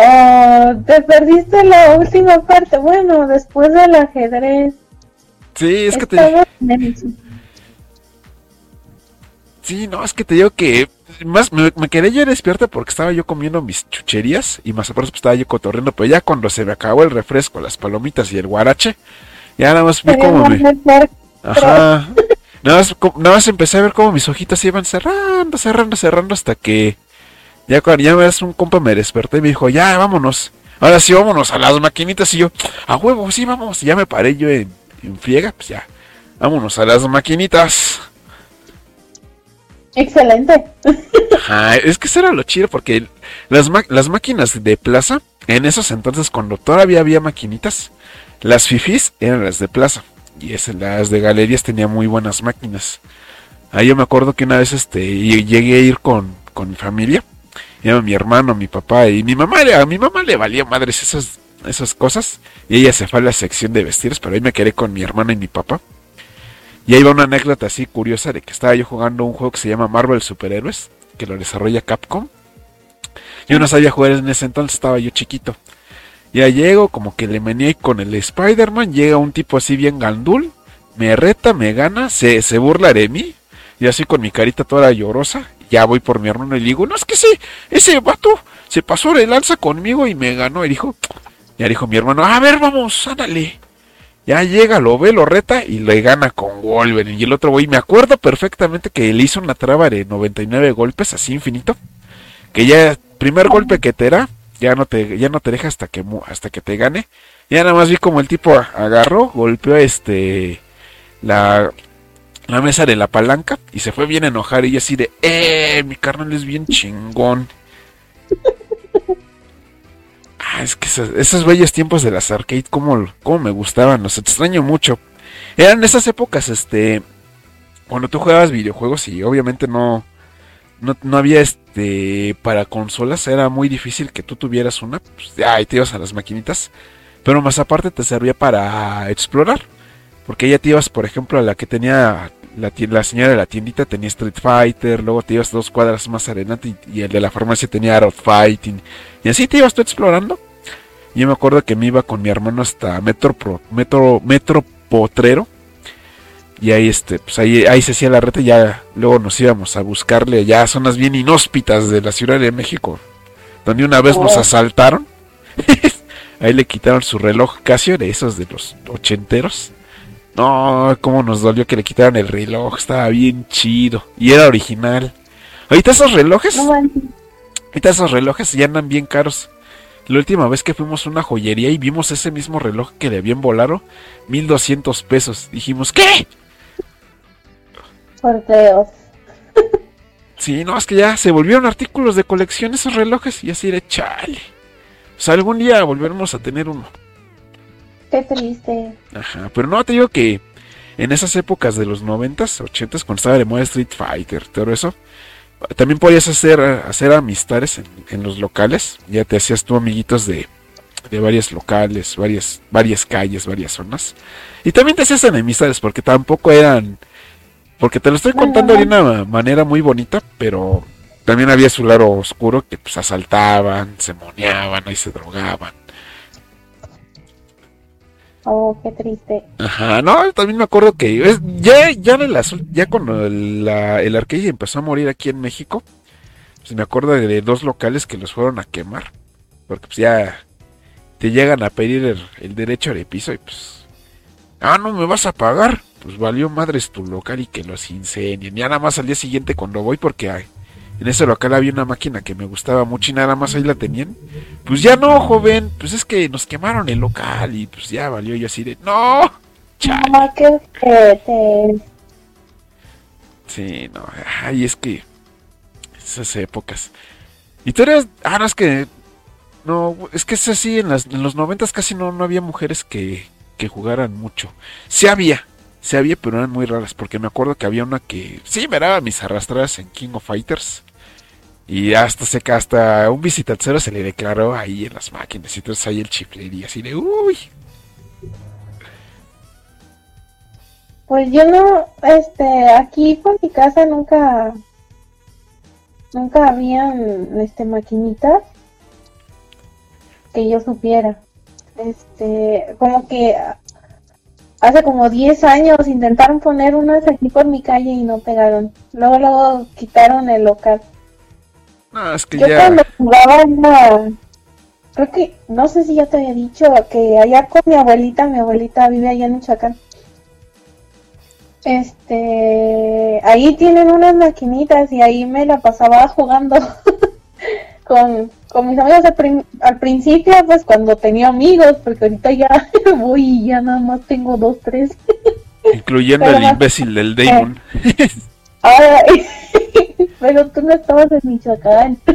Oh, te perdiste la última parte. Bueno, después del ajedrez. Sí, es que te. Sí, no, es que te digo que más me, quedé yo despierta porque estaba yo comiendo mis chucherías y más aparte estaba yo cotorreando, pero ya cuando se me acabó el refresco, las palomitas y el guarache, ya nada más vi como me... Ajá. Nada más, nada más empecé a ver cómo mis ojitos se iban cerrando, cerrando, cerrando hasta que... Ya ya ves un compa me desperté y me dijo, ya, vámonos. Ahora sí, vámonos a las maquinitas. Y yo, a huevo, sí, vamos. Y ya me paré yo en, en friega, pues ya. Vámonos a las maquinitas. Excelente. Ajá, es que eso era lo chido porque las, las máquinas de plaza, en esos entonces cuando todavía había maquinitas, las fifis eran las de plaza y es, las de galerías tenían muy buenas máquinas. Ahí yo me acuerdo que una vez este llegué a ir con, con mi familia, era mi hermano, mi papá y mi mamá, a mi mamá le valía madres esas, esas cosas y ella se fue a la sección de vestidos, pero ahí me quedé con mi hermano y mi papá. Y ahí va una anécdota así curiosa de que estaba yo jugando un juego que se llama Marvel Superhéroes, que lo desarrolla Capcom. Yo no sabía jugar en ese entonces, estaba yo chiquito. Ya llego, como que le meneé con el Spider-Man, llega un tipo así bien gandul, me reta, me gana, se, se burla de mí, y así con mi carita toda llorosa, ya voy por mi hermano y le digo, no es que sí, ese vato se pasó de lanza conmigo y me ganó, y dijo, ya dijo mi hermano, a ver, vamos, ándale. Ya llega, lo ve, lo reta y le gana con Wolverine. Y el otro güey, me acuerdo perfectamente que le hizo una traba de 99 golpes, así infinito. Que ya, primer golpe que te da, ya no te, ya no te deja hasta que, hasta que te gane. Ya nada más vi como el tipo agarró, golpeó este, la, la mesa de la palanca y se fue bien a enojar y así de, eh, mi carnal es bien chingón. Ah, es que esos, bellos tiempos de las arcade, como, como me gustaban, los extraño mucho. Eran esas épocas, este, cuando tú jugabas videojuegos y obviamente no, no, no había este para consolas, era muy difícil que tú tuvieras una, pues ya te ibas a las maquinitas, pero más aparte te servía para explorar, porque ya te ibas, por ejemplo, a la que tenía la, la señora de la tiendita tenía Street Fighter, luego te ibas dos cuadras más adelante y, el de la farmacia tenía Art Fighting, y así te ibas tú explorando. Yo me acuerdo que me iba con mi hermano hasta Metro, Pro, Metro, Metro Potrero, y ahí este pues ahí, ahí se hacía la reta y ya luego nos íbamos a buscarle ya zonas bien inhóspitas de la Ciudad de México donde una vez nos oh. asaltaron ahí le quitaron su reloj Casio de esos de los ochenteros no cómo nos dolió que le quitaran el reloj estaba bien chido y era original ahorita esos relojes ahorita esos relojes ya andan bien caros la última vez que fuimos a una joyería y vimos ese mismo reloj que le habían volado, 1200 pesos. Dijimos, ¿qué? Sorteos. sí, no, es que ya se volvieron artículos de colección esos relojes y así de chale. O sea, algún día volveremos a tener uno. Qué triste. Ajá, pero no, te digo que en esas épocas de los 90s, 80s, cuando estaba de moda Street Fighter, todo eso, también podías hacer, hacer amistades en, los locales. Ya te hacías tú amiguitos de, de varios locales, varias, varias calles, varias zonas. Y también te hacías enemistades porque tampoco eran... Porque te lo estoy contando de una manera muy bonita, pero también había su lado oscuro que pues asaltaban, se moneaban, ahí se drogaban. Oh, qué triste. Ajá, no, también me acuerdo que es, ya, ya, en el ya cuando la, el arcade empezó a morir aquí en México, pues me acuerdo de, dos locales que los fueron a quemar. Porque pues ya te llegan a pedir el, derecho de piso y pues... Ah, no me vas a pagar. Pues valió madres tu local y que los incendien. Ya nada más al día siguiente cuando voy porque hay, en ese local había una máquina que me gustaba mucho y nada más ahí la tenían. Pues ya no, joven, pues es que nos quemaron el local y pues ya valió yo así de, no, No, qué Sí, no, ay, es que esas épocas. Y tú eres, ah, no, es que, no, es que es así, en, las, en los noventas casi no, no había mujeres que, que jugaran mucho. Sí había, sí había, pero eran muy raras, porque me acuerdo que había una que, sí, me daba mis arrastradas en King of Fighters. Y hasta se hasta un visitacero se le declaró ahí en las máquinas y entonces ahí el chiflería así de uy. Pues yo no, este, aquí por mi casa nunca, nunca habían, este, maquinitas que yo supiera. Este, como que hace como 10 años intentaron poner unas aquí por mi calle y no pegaron. Luego, luego quitaron el local. No, es que Yo ya. cuando jugaba una... Creo que, no sé si ya te había dicho, que allá con mi abuelita, mi abuelita vive allá en Michoacán. Este, ahí tienen unas maquinitas y ahí me la pasaba jugando con, con mis amigos al, prin- al principio, pues cuando tenía amigos, porque ahorita ya voy y ya nada más tengo dos, tres. Incluyendo Pero el más- imbécil del Damon. Ay, pero tú no estabas en Michoacán.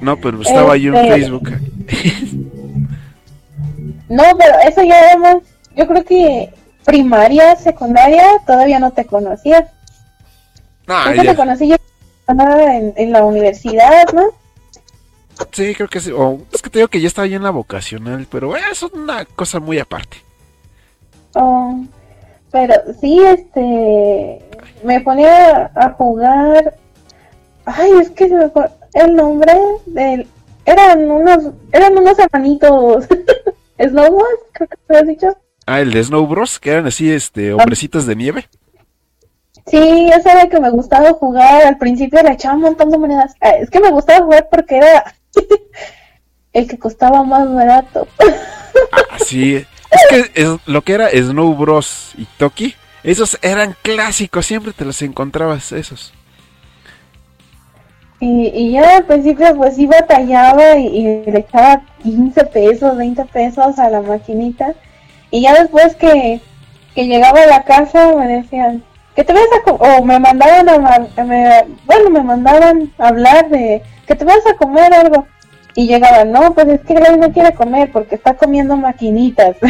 No, pero estaba yo en Este- Facebook. No, pero eso ya además, yo creo que primaria, secundaria, todavía no te conocía. No, Creo que ya- te conocí yo en, en la universidad, ¿no? sí, creo que sí. O, es que te digo que ya estaba yo en la vocacional, pero eso es una cosa muy aparte. Oh, pero sí, este, me ponía a jugar. Ay, es que se me fue el nombre del. Eran unos, eran unos hermanitos. Snowballs, creo que te has dicho. Ah, el de Snow Bros, que eran así, este, hombrecitos de nieve. Sí, era el que me gustaba jugar. Al principio le echaba un montón de monedas. Ah, Es que me gustaba jugar porque era el que costaba más barato. Ah, sí. Es que es, lo que era Snow Bros y Toki, esos eran clásicos, siempre te los encontrabas, esos. Y, y al principio pues sí batallaba y, y le echaba 15 pesos, 20 pesos a la maquinita. Y ya después que, que llegaba a la casa me decían, que te vayas a... o me mandaban a... me- bueno, me mandaban a hablar de que te vayas a comer algo. Y llegaban, no, pues es que Grace no quiere comer porque está comiendo maquinitas.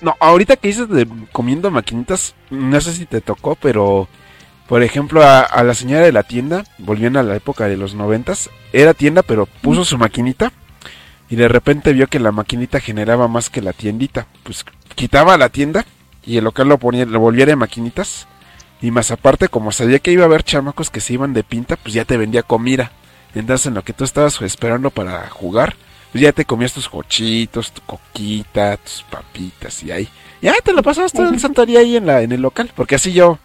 No, ahorita que dices de comiendo maquinitas, no sé si te tocó, pero por ejemplo a, a la señora de la tienda, volviendo a la época de los noventas, era tienda pero puso su maquinita y de repente vio que la maquinita generaba más que la tiendita, pues quitaba la tienda y el local lo ponía, lo volvía de maquinitas y más aparte como sabía que iba a haber chamacos que se iban de pinta, pues ya te vendía comida. Entonces en lo que tú estabas esperando para jugar, pues ya te comías tus cochitos, tu coquita, tus papitas y ahí. Ya te lo pasabas todo el santo día ahí en, la, en el local, porque así yo,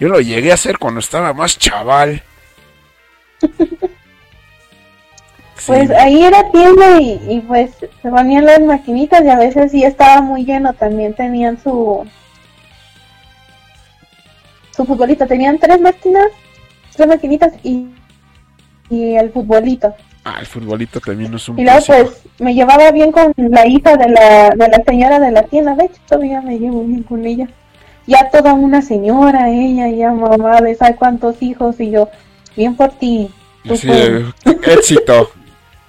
yo lo llegué a hacer cuando estaba más chaval. Sí, Pues ahí era tienda y, y pues se ponían las maquinitas y a veces sí estaba muy lleno, también tenían su su futbolito, tenían tres máquinas, tres maquinitas y, y el futbolito. ah, el futbolito también no es un Y luego clásico. pues me llevaba bien con la hija de la, de la señora de la tienda, de hecho todavía me llevo bien con ella. Ya toda una señora, ella, ya mamá de sabe cuántos hijos y yo, bien por ti. tú Así puedes". de, éxito.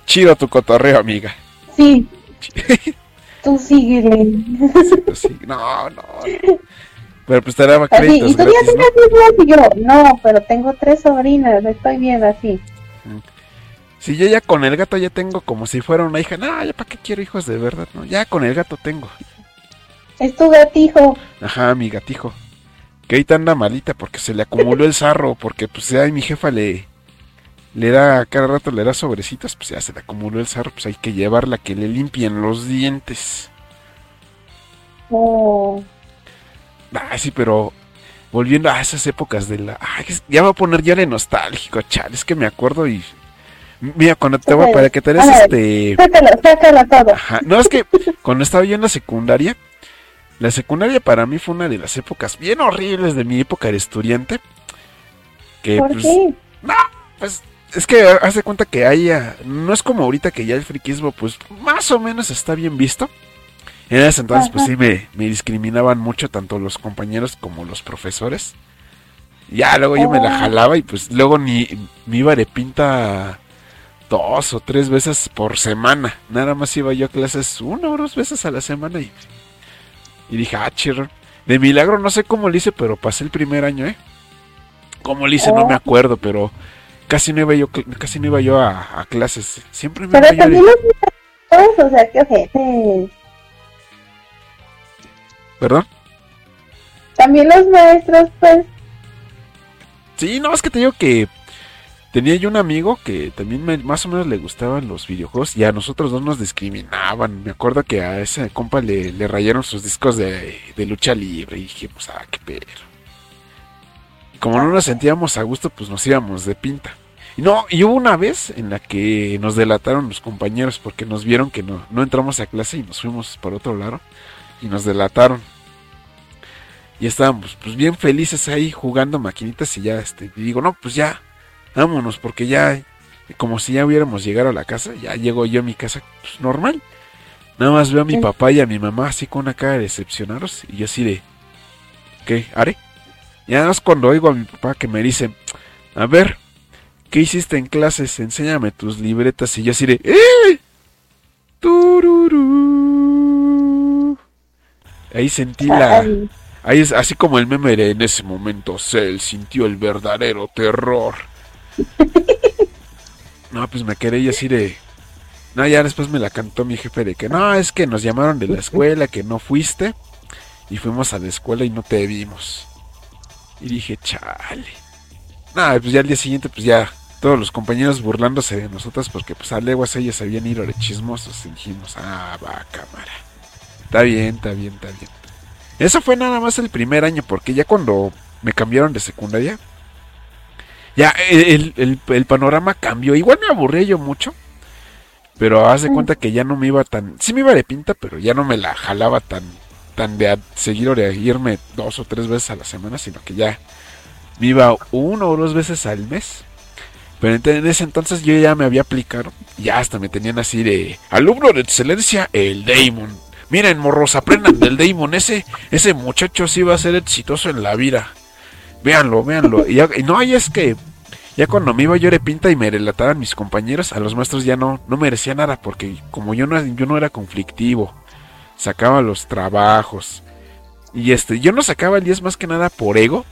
Chido tu cotorreo, amiga. Sí, tú síguele. Sí, no, no. Pero pues te daba Así, créditos y tú ya ¿no? tienes hijos y yo, no, pero tengo tres sobrinas, estoy bien así. Si yo ya con el gato ya tengo como si fuera una hija, no, ya para qué quiero hijos de verdad, no, ya con el gato tengo. Es tu gatijo. Ajá, mi gatijo. Que ahorita anda malita porque se le acumuló el sarro, porque pues ya mi jefa le, le da, cada rato le da sobrecitos, pues ya se le acumuló el sarro, pues hay que llevarla que le limpien los dientes. Oh, Ah, sí, pero volviendo a esas épocas de la... Ay, ya va a poner ya de nostálgico, chale, es que me acuerdo y... Mira, cuando te voy para que te ver. este... sácalo, sácalo todo. Ajá, no, es que cuando estaba yo en la secundaria, la secundaria para mí fue una de las épocas bien horribles de mi época de estudiante. Que ¿Por pues, qué? pues es que hace cuenta que haya, no es como ahorita que ya el friquismo pues más o menos está bien visto. En ese entonces pues sí me, me discriminaban mucho tanto los compañeros como los profesores. Ya luego yo me la Oh. jalaba y pues luego ni me iba de pinta dos o tres veces por semana. Nada más iba yo a clases una o dos veces a la semana y, y dije, ah, chirro. De milagro no sé cómo lo hice, pero pasé el primer año, ¿eh? Cómo lo hice no Oh. me acuerdo, pero casi no iba yo, casi no iba yo a, a clases. Siempre me Pero iba también los maestros, o sea, qué ojete. ¿Perdón? También los maestros, pues, Sí, no, es que te digo que tenía yo un amigo que también más o menos le gustaban los videojuegos y a nosotros dos nos discriminaban. Me acuerdo que a ese compa le, le rayaron sus discos de, lucha libre y dijimos, ah, qué perro. Y como no nos sentíamos a gusto, pues nos íbamos de pinta. Y no, y hubo una vez en la que nos delataron los compañeros porque nos vieron que no, no entramos a clase y nos fuimos por otro lado y nos delataron. Y estábamos pues bien felices ahí jugando maquinitas y ya este y digo, no, pues ya, vámonos, porque ya, como si ya hubiéramos llegado a la casa, ya llego yo a mi casa pues, normal. Nada más veo a mi Sí. papá y a mi mamá así con una cara de decepcionados y yo así de, ¿qué? ¿Haré? Y nada más cuando oigo a mi papá que me dice, a ver, ¿qué hiciste en clases? Enséñame tus libretas y yo así de, ¡eh! Tururú. Ahí sentí la... Ahí es así como el meme de en ese momento Cell sintió el verdadero terror. No, pues me quedé y así de. No, ya después me la cantó mi jefe de que no, es que nos llamaron de la escuela, que no fuiste. Y fuimos a la escuela y no te vimos. Y dije, chale. No, pues ya al día siguiente, pues ya todos los compañeros burlándose de nosotros porque pues a leguas ellos sabían ir de chismosos. Y dijimos, ah, va, cámara. Está bien, está bien, está bien. Eso fue nada más el primer año, porque ya cuando me cambiaron de secundaria, ya el, el- el panorama cambió. Igual me aburría yo mucho, pero haz de cuenta que ya no me iba tan... Sí me iba de pinta, pero ya no me la jalaba tan, tan de a- seguir o de irme dos o tres veces a la semana, sino que ya me iba uno o dos veces al mes. Pero en ese entonces yo ya me había aplicado. y Ya hasta me tenían así de alumno de excelencia, el Damon. Miren, morros, aprendan del Damon. Ese, ese muchacho sí va a ser exitoso en la vida. Véanlo, véanlo. Y, no, y es que ya cuando me iba yo de pinta y me relataban mis compañeros, a los maestros ya no, no merecía nada, porque como yo no, yo no era conflictivo, sacaba los trabajos. Y este, yo no sacaba el 10 más que nada por ego,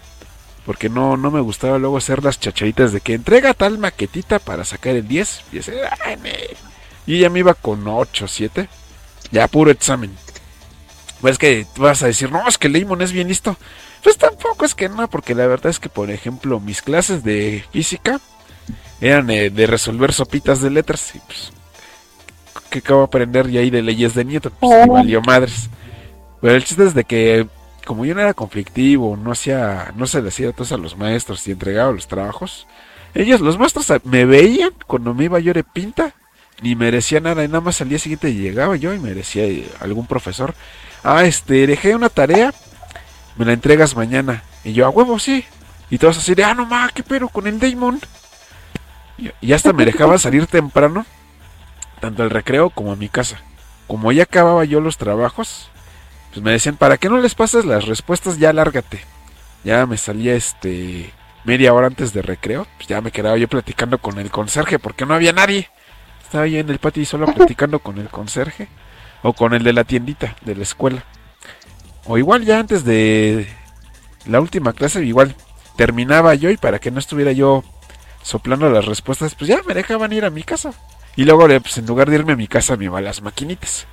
porque no, no me gustaba luego hacer las chacharitas de que entrega tal maquetita para sacar el 10. Y ese, y ya me iba con 8, 7, ya puro examen. Pues que vas a decir, no, es que Lemon es bien listo. Pues tampoco es que no, porque la verdad es que, por ejemplo, mis clases de física eran eh, de resolver sopitas de letras. Y pues, ¿qué acabo de aprender ya ahí de leyes de Newton? Pues me Oh. valió madres. Pero el chiste es de que, como yo no era conflictivo, no hacía, no se le hacía todos a los maestros y entregaba los trabajos, ellos, los maestros, a- me veían cuando me iba yo de pinta, ni merecía nada, y nada más al día siguiente llegaba yo y me decía eh, algún profesor, ah, este, dejé una tarea, me la entregas mañana. Y yo, a huevo, sí. Y todos así de, ah, no ma, qué pero con el Damon. Y, y hasta me dejaban salir temprano, tanto al recreo como a mi casa. Como ya acababa yo los trabajos, pues me decían, para que no les pases las respuestas, ya lárgate. Ya me salía este media hora antes de recreo, pues ya me quedaba yo platicando con el conserje, porque no había nadie. Estaba yo en el patio y solo platicando con el conserje o con el de la tiendita de la escuela. O igual ya antes de la última clase, igual terminaba yo y para que no estuviera yo soplando las respuestas, pues ya me dejaban ir a mi casa. Y luego, pues en lugar de irme a mi casa, me iba a las maquinitas.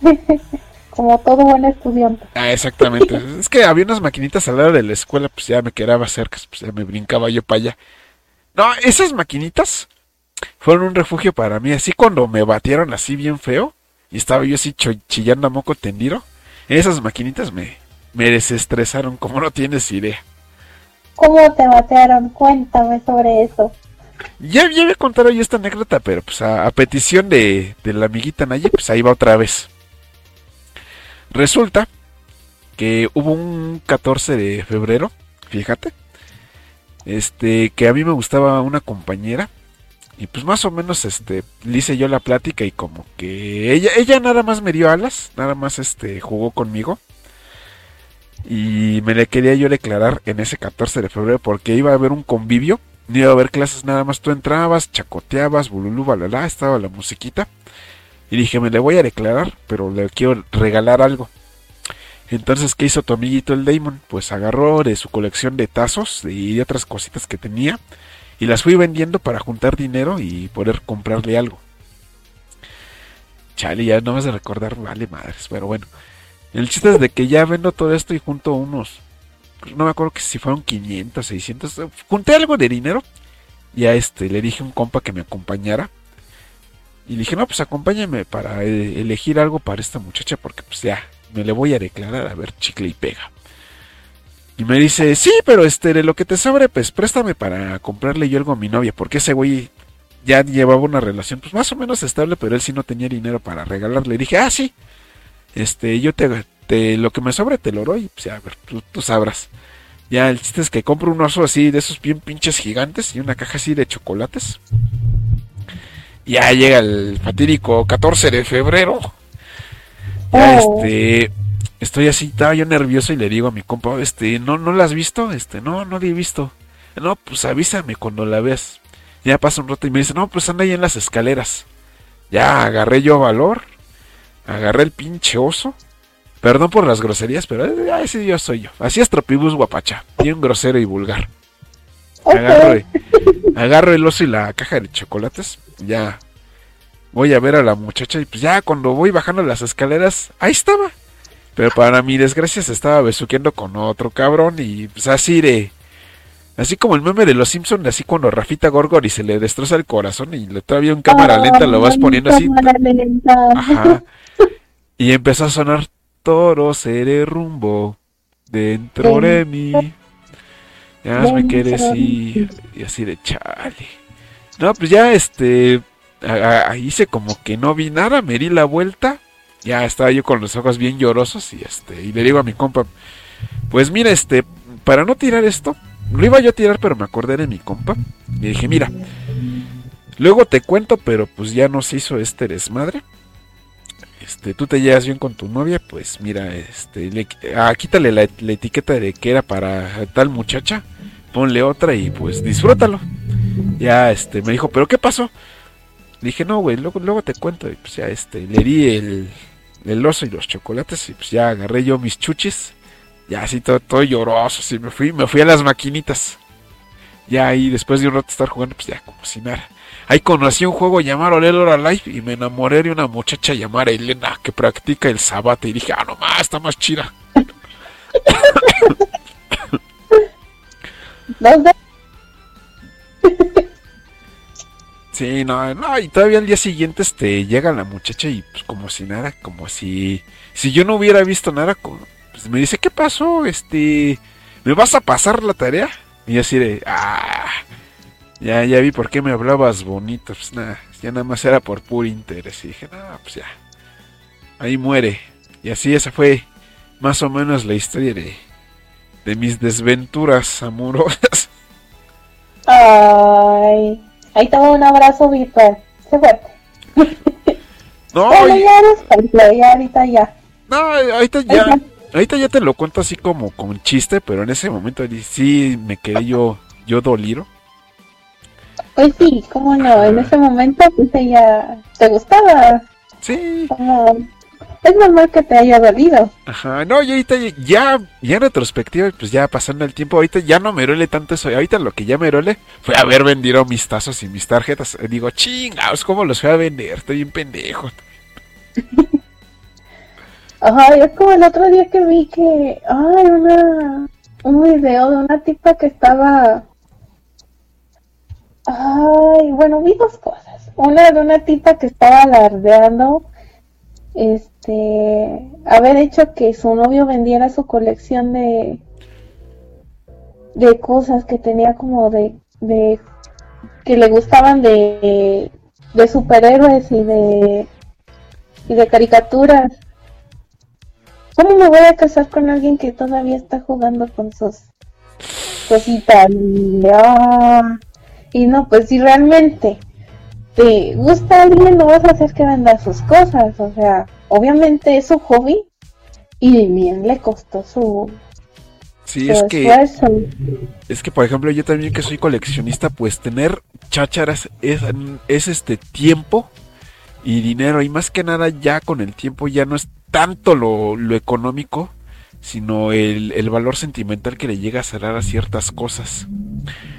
Como todo buen estudiante. Ah, exactamente. es que había unas maquinitas al lado de la escuela, pues ya me quedaba cerca, pues ya me brincaba yo para allá. No, esas maquinitas fueron un refugio para mí. Así cuando me batieron así bien feo y estaba yo así chillando a moco tendido, esas maquinitas me, me desestresaron, como no tienes idea. ¿Cómo te batearon? Cuéntame sobre eso. Ya, ya había contado yo esta anécdota, pero pues a, petición de, de, la amiguita Naye, pues ahí va otra vez. Resulta que hubo un 14 de febrero, fíjate, este, que a mí me gustaba una compañera y pues más o menos este le hice yo la plática y como que ella ella nada más me dio alas, nada más este jugó conmigo. Y me le quería yo declarar en ese 14 de febrero porque iba a haber un convivio, no iba a haber clases nada más, tú entrabas, chacoteabas, bululú, balala, estaba la musiquita. Y dije, me le voy a declarar, pero le quiero regalar algo. Entonces, ¿qué hizo tu amiguito el Damon? Pues agarró de su colección de tazos y de otras cositas que tenía y las fui vendiendo para juntar dinero y poder comprarle algo. Chale, ya no vas a recordar, vale madres, pero bueno. El chiste es de que ya vendo todo esto y junto unos, no me acuerdo que si fueron 500, 600, junté algo de dinero y a este le dije a un compa que me acompañara y dije, no, pues acompáñame para eh, elegir algo para esta muchacha porque pues ya, me le voy a declarar a ver chicle y pega. Y me dice, sí, pero este, de lo que te sobre, pues préstame para comprarle yo algo a mi novia, porque ese güey ya llevaba una relación, pues más o menos estable, pero él sí no tenía dinero para regalarle. Y dije, ah, sí, este, yo te, te lo que me sobre te lo doy, pues a ver, tú, tú sabrás. Ya el chiste es que compro un oso así de esos bien pinches gigantes y una caja así de chocolates. Ya llega el fatídico 14 de febrero. Ya oh. este estoy así, estaba yo nervioso y le digo a mi compa, este, ¿no, no la has visto? Este, no, no la he visto. No, pues avísame cuando la veas. Ya pasa un rato y me dice, no, pues anda ahí en las escaleras. Ya agarré yo valor, agarré el pinche oso. Perdón por las groserías, pero ese yo soy yo. Así es Tropibus guapacha, bien grosero y vulgar. Agarro, agarro el oso y la caja de chocolates, ya voy a ver a la muchacha y pues ya cuando voy bajando las escaleras, ahí estaba. Pero para mi desgracia se estaba besuqueando con otro cabrón y pues así de... Así como el meme de los Simpsons, así cuando Rafita Gorgori se le destroza el corazón y todavía en cámara lenta lo vas poniendo así. Ajá. Y empezó a sonar Toro seré rumbo dentro de mí. Ya me quedé así y así de chale. No, pues ya este hice como que no vi nada, me di la vuelta ya estaba yo con los ojos bien llorosos y este y le digo a mi compa, pues mira, este, para no tirar esto, lo iba yo a tirar, pero me acordé de mi compa. Y dije, mira, luego te cuento, pero pues ya no se hizo este desmadre. Este, tú te llevas bien con tu novia, pues mira, este, le, ah, quítale la, etiqueta de que era para tal muchacha, ponle otra y pues disfrútalo. Ya, este, me dijo, pero ¿qué pasó? Le dije, no, güey, luego, luego te cuento. Y pues ya, este, le di el, el oso y los chocolates y pues ya agarré yo mis chuches. Ya así todo, todo lloroso, así me fui, me fui a las maquinitas. Ya ahí después de un rato estar jugando, pues ya como si nada. Ahí conocí un juego llamado Lelora Life y me enamoré de una muchacha llamada Elena que practica el sabate y dije, ah, no más, está más chida. Sí, no, no, y todavía al día siguiente este, llega la muchacha y pues como si nada, como si, si yo no hubiera visto nada, pues me dice, ¿qué pasó? Este, ¿me vas a pasar la tarea? Y así de, ah, ya, ya vi por qué me hablabas bonito, pues nada, ya nada más era por puro interés. Y dije, no, pues ya, ahí muere. Y así esa fue más o menos la historia de, de mis desventuras amorosas. Ay. Ahí tengo un abrazo virtual. Se fuerte. No, ya ahorita ya. No, ahorita ya. Ahorita ya te lo cuento así como con chiste, pero en ese momento sí me quedé yo, yo dolido. Pues sí, cómo no, en ese momento pues ella te gustaba. Sí. Es normal que te haya dolido. Ajá, no, y ahorita ya, ya en retrospectiva, pues ya pasando el tiempo, ahorita ya no me duele tanto eso. Ahorita lo que ya me duele fue haber vendido mis tazos y mis tarjetas. Digo, chingados, ¿cómo los fui a vender? Estoy bien pendejo. Ajá, es como el otro día que vi que, ay, una, un video de una tipa que estaba, ay, bueno, vi dos cosas. Una de una tipa que estaba alardeando, este, haber hecho que su novio vendiera su colección de, de cosas que tenía como de, de, que le gustaban de, de superhéroes y de, y de caricaturas ¿Cómo me voy a casar con alguien que todavía está jugando con sus cositas? Y no, pues si realmente te gusta alguien, no vas a hacer que venda sus cosas. O sea, obviamente es su hobby y bien le costó su. Sí, es que. Es que, por ejemplo, yo también que soy coleccionista, pues tener chácharas es, es este tiempo y dinero. Y más que nada, ya con el tiempo ya no es tanto lo, económico, sino el, el, valor sentimental que le llega a cerrar a ciertas cosas.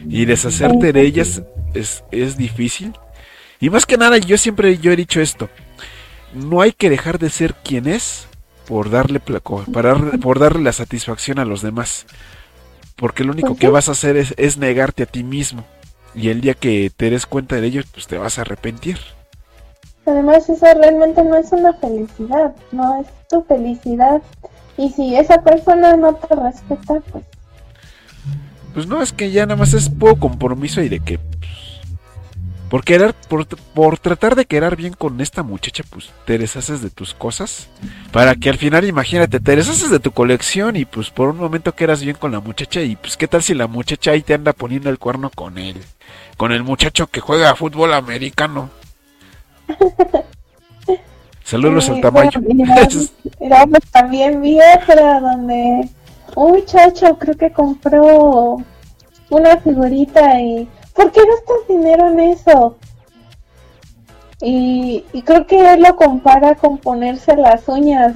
Y deshacerte de ellas es, es difícil. Y más que nada, yo siempre yo he dicho esto. No hay que dejar de ser quien es por darle, para, por darle la satisfacción a los demás. Porque lo único que vas a hacer es, es negarte a ti mismo. Y el día que te des cuenta de ello, pues te vas a arrepentir. Además, eso realmente no es una felicidad, no es tu felicidad. Y si esa persona no te respeta, pues... Pues no, es que ya nada más es poco compromiso y de que... Pues, por querer, por, por tratar de quedar bien con esta muchacha, pues te deshaces de tus cosas. Para que al final, imagínate, te deshaces de tu colección y pues por un momento quedas bien con la muchacha y pues qué tal si la muchacha ahí te anda poniendo el cuerno con él. Con el muchacho que juega fútbol americano. Saludos al tamaño. también vi otra donde un muchacho creo que compró una figurita y ¿por qué gastas dinero en eso? Y, creo que él lo compara con ponerse las uñas.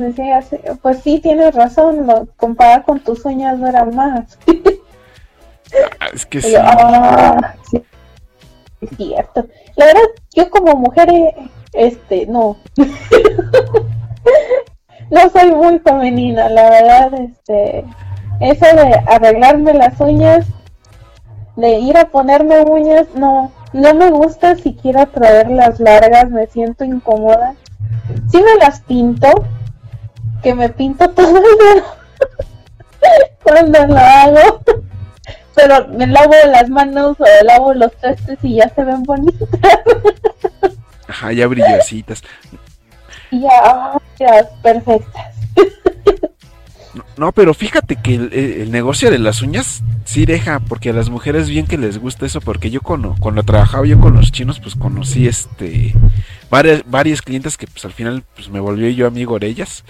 pues sí, tienes razón, lo compara con tus uñas dura más. Ah, es que ah, sí. Es cierto. La verdad, yo como mujer, este, no. no soy muy femenina, la verdad, este. Eso de arreglarme las uñas, de ir a ponerme uñas, no. No me gusta siquiera traerlas largas, me siento incómoda. Si me las pinto, que me pinto todo el día cuando lo hago pero me lavo las manos o lavo los trastes y ya se ven bonitas. Ajá, ya brillositas. Ya, ya, perfectas. No, pero fíjate que el, negocio de las uñas sí deja, porque a las mujeres bien que les gusta eso, porque yo cuando, cuando trabajaba yo con los chinos, pues conocí este varias, varias clientes que pues al final pues me volvió yo amigo de ellas.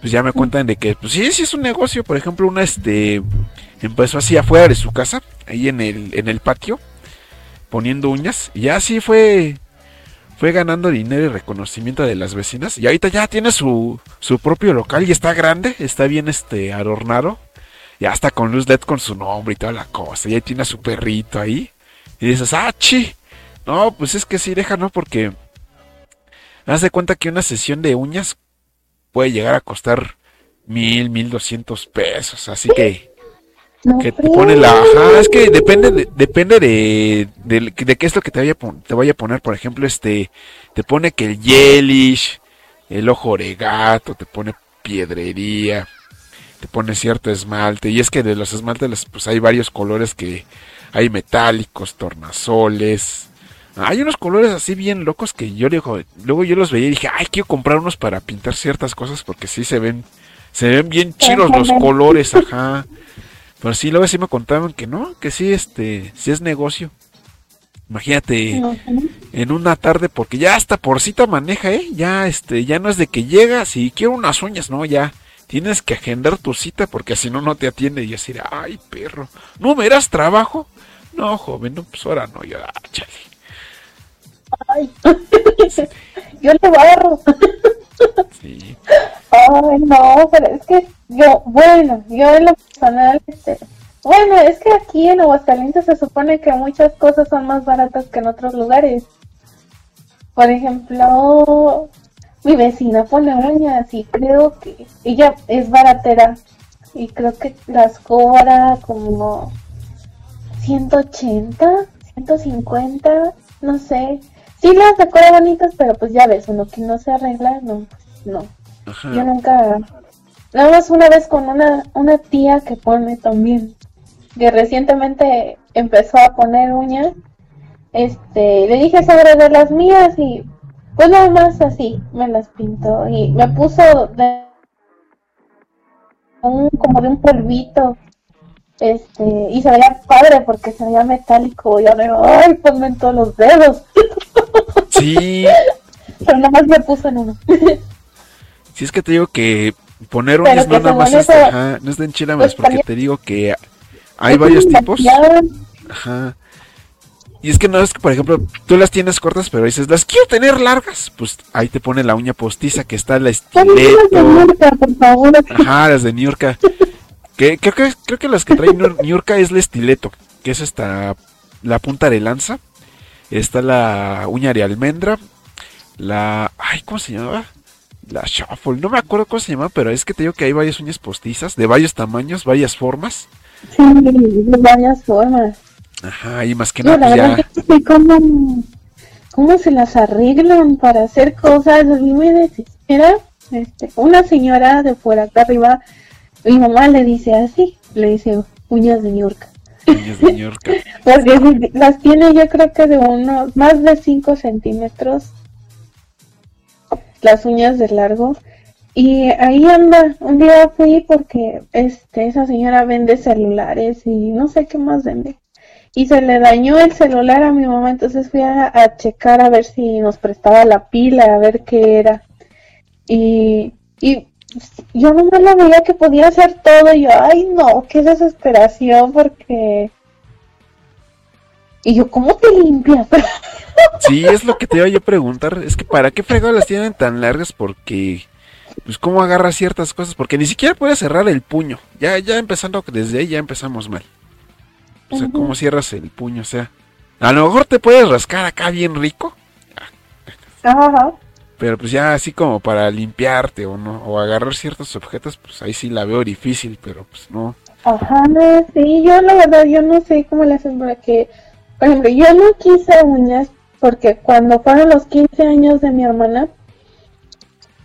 Pues ya me cuentan de que pues sí, sí es un negocio, por ejemplo, una este empezó así afuera de su casa, ahí en el, en el patio, poniendo uñas, y así fue, fue ganando dinero y reconocimiento de las vecinas, y ahorita ya tiene su, su propio local y está grande, está bien este adornado, ya está con luz LED con su nombre y toda la cosa, y ahí tiene a su perrito ahí, y dices, ah, chi, no, pues es que sí, deja, ¿no? Porque haz de cuenta que una sesión de uñas puede llegar a costar mil, mil doscientos pesos, así que que te pone la ajá, es que depende de, depende de, de, qué es lo que te vaya, te vaya a poner, por ejemplo, este te pone que el yelish, el ojo oregato, te pone piedrería, te pone cierto esmalte, y es que de los esmaltes pues hay varios colores que hay metálicos, tornasoles, hay unos colores así bien locos que yo digo, luego yo los veía y dije, ay, quiero comprar unos para pintar ciertas cosas porque sí se ven, se ven bien chidos los colores, ajá. Pero sí, luego sí me contaban que no, que sí, este, sí es negocio. Imagínate, en una tarde, porque ya hasta por cita maneja, ¿eh? Ya, este, ya no es de que llegas y quiero unas uñas, no, ya. Tienes que agendar tu cita porque si no, no te atiende y decir, ay, perro, ¿no me das trabajo? No, joven, no, pues ahora no, yo, ah, chale. Ay, yo le barro. Sí. Ay, no, pero es que yo, bueno, yo en lo personal, este, bueno, es que aquí en Aguascalientes se supone que muchas cosas son más baratas que en otros lugares. Por ejemplo, mi vecina pone uñas y creo que ella es baratera y creo que las cobra como 180, 150, no sé. Sí las decora bonitas, pero pues ya ves, uno que no se arregla, no, no. Ajá. Yo nunca, nada más una vez con una, una tía que pone también, que recientemente empezó a poner uñas, este, le dije sobre de las mías y pues nada más así, me las pintó y me puso de un, como de un polvito, este, y se veía padre porque se veía metálico, y yo digo, ay, ponme en todos los dedos, Sí, pero nada más me puso en uno. sí es que te digo que poner uñas que no nada más es, ajá, no es de enchilames, pues, porque te digo que hay varios tipos. Ajá. Y es que no es que, por ejemplo, tú las tienes cortas, pero dices, las quiero tener largas. Pues ahí te pone la uña postiza, que está la Ponme unas de estileto. marca, por favor. Ajá, las de Niurka. Que, creo, que, creo que las que trae Niur- Niurka es la estileto, que es esta, la punta de lanza. Está la uña de almendra. La... Ay, ¿cómo se llamaba? La shuffle. No me acuerdo cómo se llama, pero es que te digo que hay varias uñas postizas, de varios tamaños, varias formas. Sí, de varias formas. Ajá, y más que nada, la pues verdad que sé cómo, cómo se las arreglan para hacer cosas. A mí me desespera. Este, una señora de fuera acá arriba, mi mamá le dice así, le dice uñas de New York. Las tiene yo creo que de unos más de 5 centímetros las uñas de largo. Y ahí anda, un día fui porque este esa señora vende celulares y no sé qué más vende. Y se le dañó el celular a mi mamá, entonces fui a, a checar a ver si nos prestaba la pila, a ver qué era. Y, y yo no me la veía que podía hacer todo y yo, ay no, qué desesperación porque... Y yo, ¿cómo te limpias? Sí, es lo que te iba yo a preguntar. Es que ¿para qué fregados las tienen tan largas? Porque, pues, ¿cómo agarra ciertas cosas? Porque ni siquiera puedes cerrar el puño. Ya, ya empezando desde ahí, ya empezamos mal. O sea, ¿cómo cierras el puño? O sea, a lo mejor te puedes rascar acá bien rico, Ajá. Pero pues ya así como para limpiarte o no, o agarrar ciertos objetos, pues ahí sí la veo difícil, pero pues no. Ajá, sí, yo la verdad, yo no sé cómo le hacen para que, por ejemplo, yo no quise uñas porque cuando fueron los 15 años de mi hermana,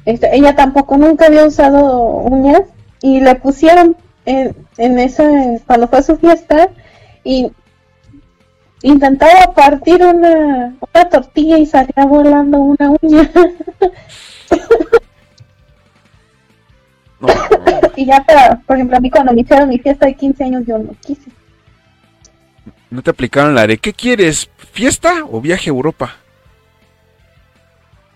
este, ella tampoco nunca había usado uñas y le pusieron en, en esa, cuando fue su fiesta y intentaba partir una, una tortilla y salía volando una uña No, y ya para, por ejemplo, a mí cuando me hicieron mi fiesta de 15 años yo no quise. no te aplicaron la de ¿qué quieres? ¿Fiesta o viaje a Europa?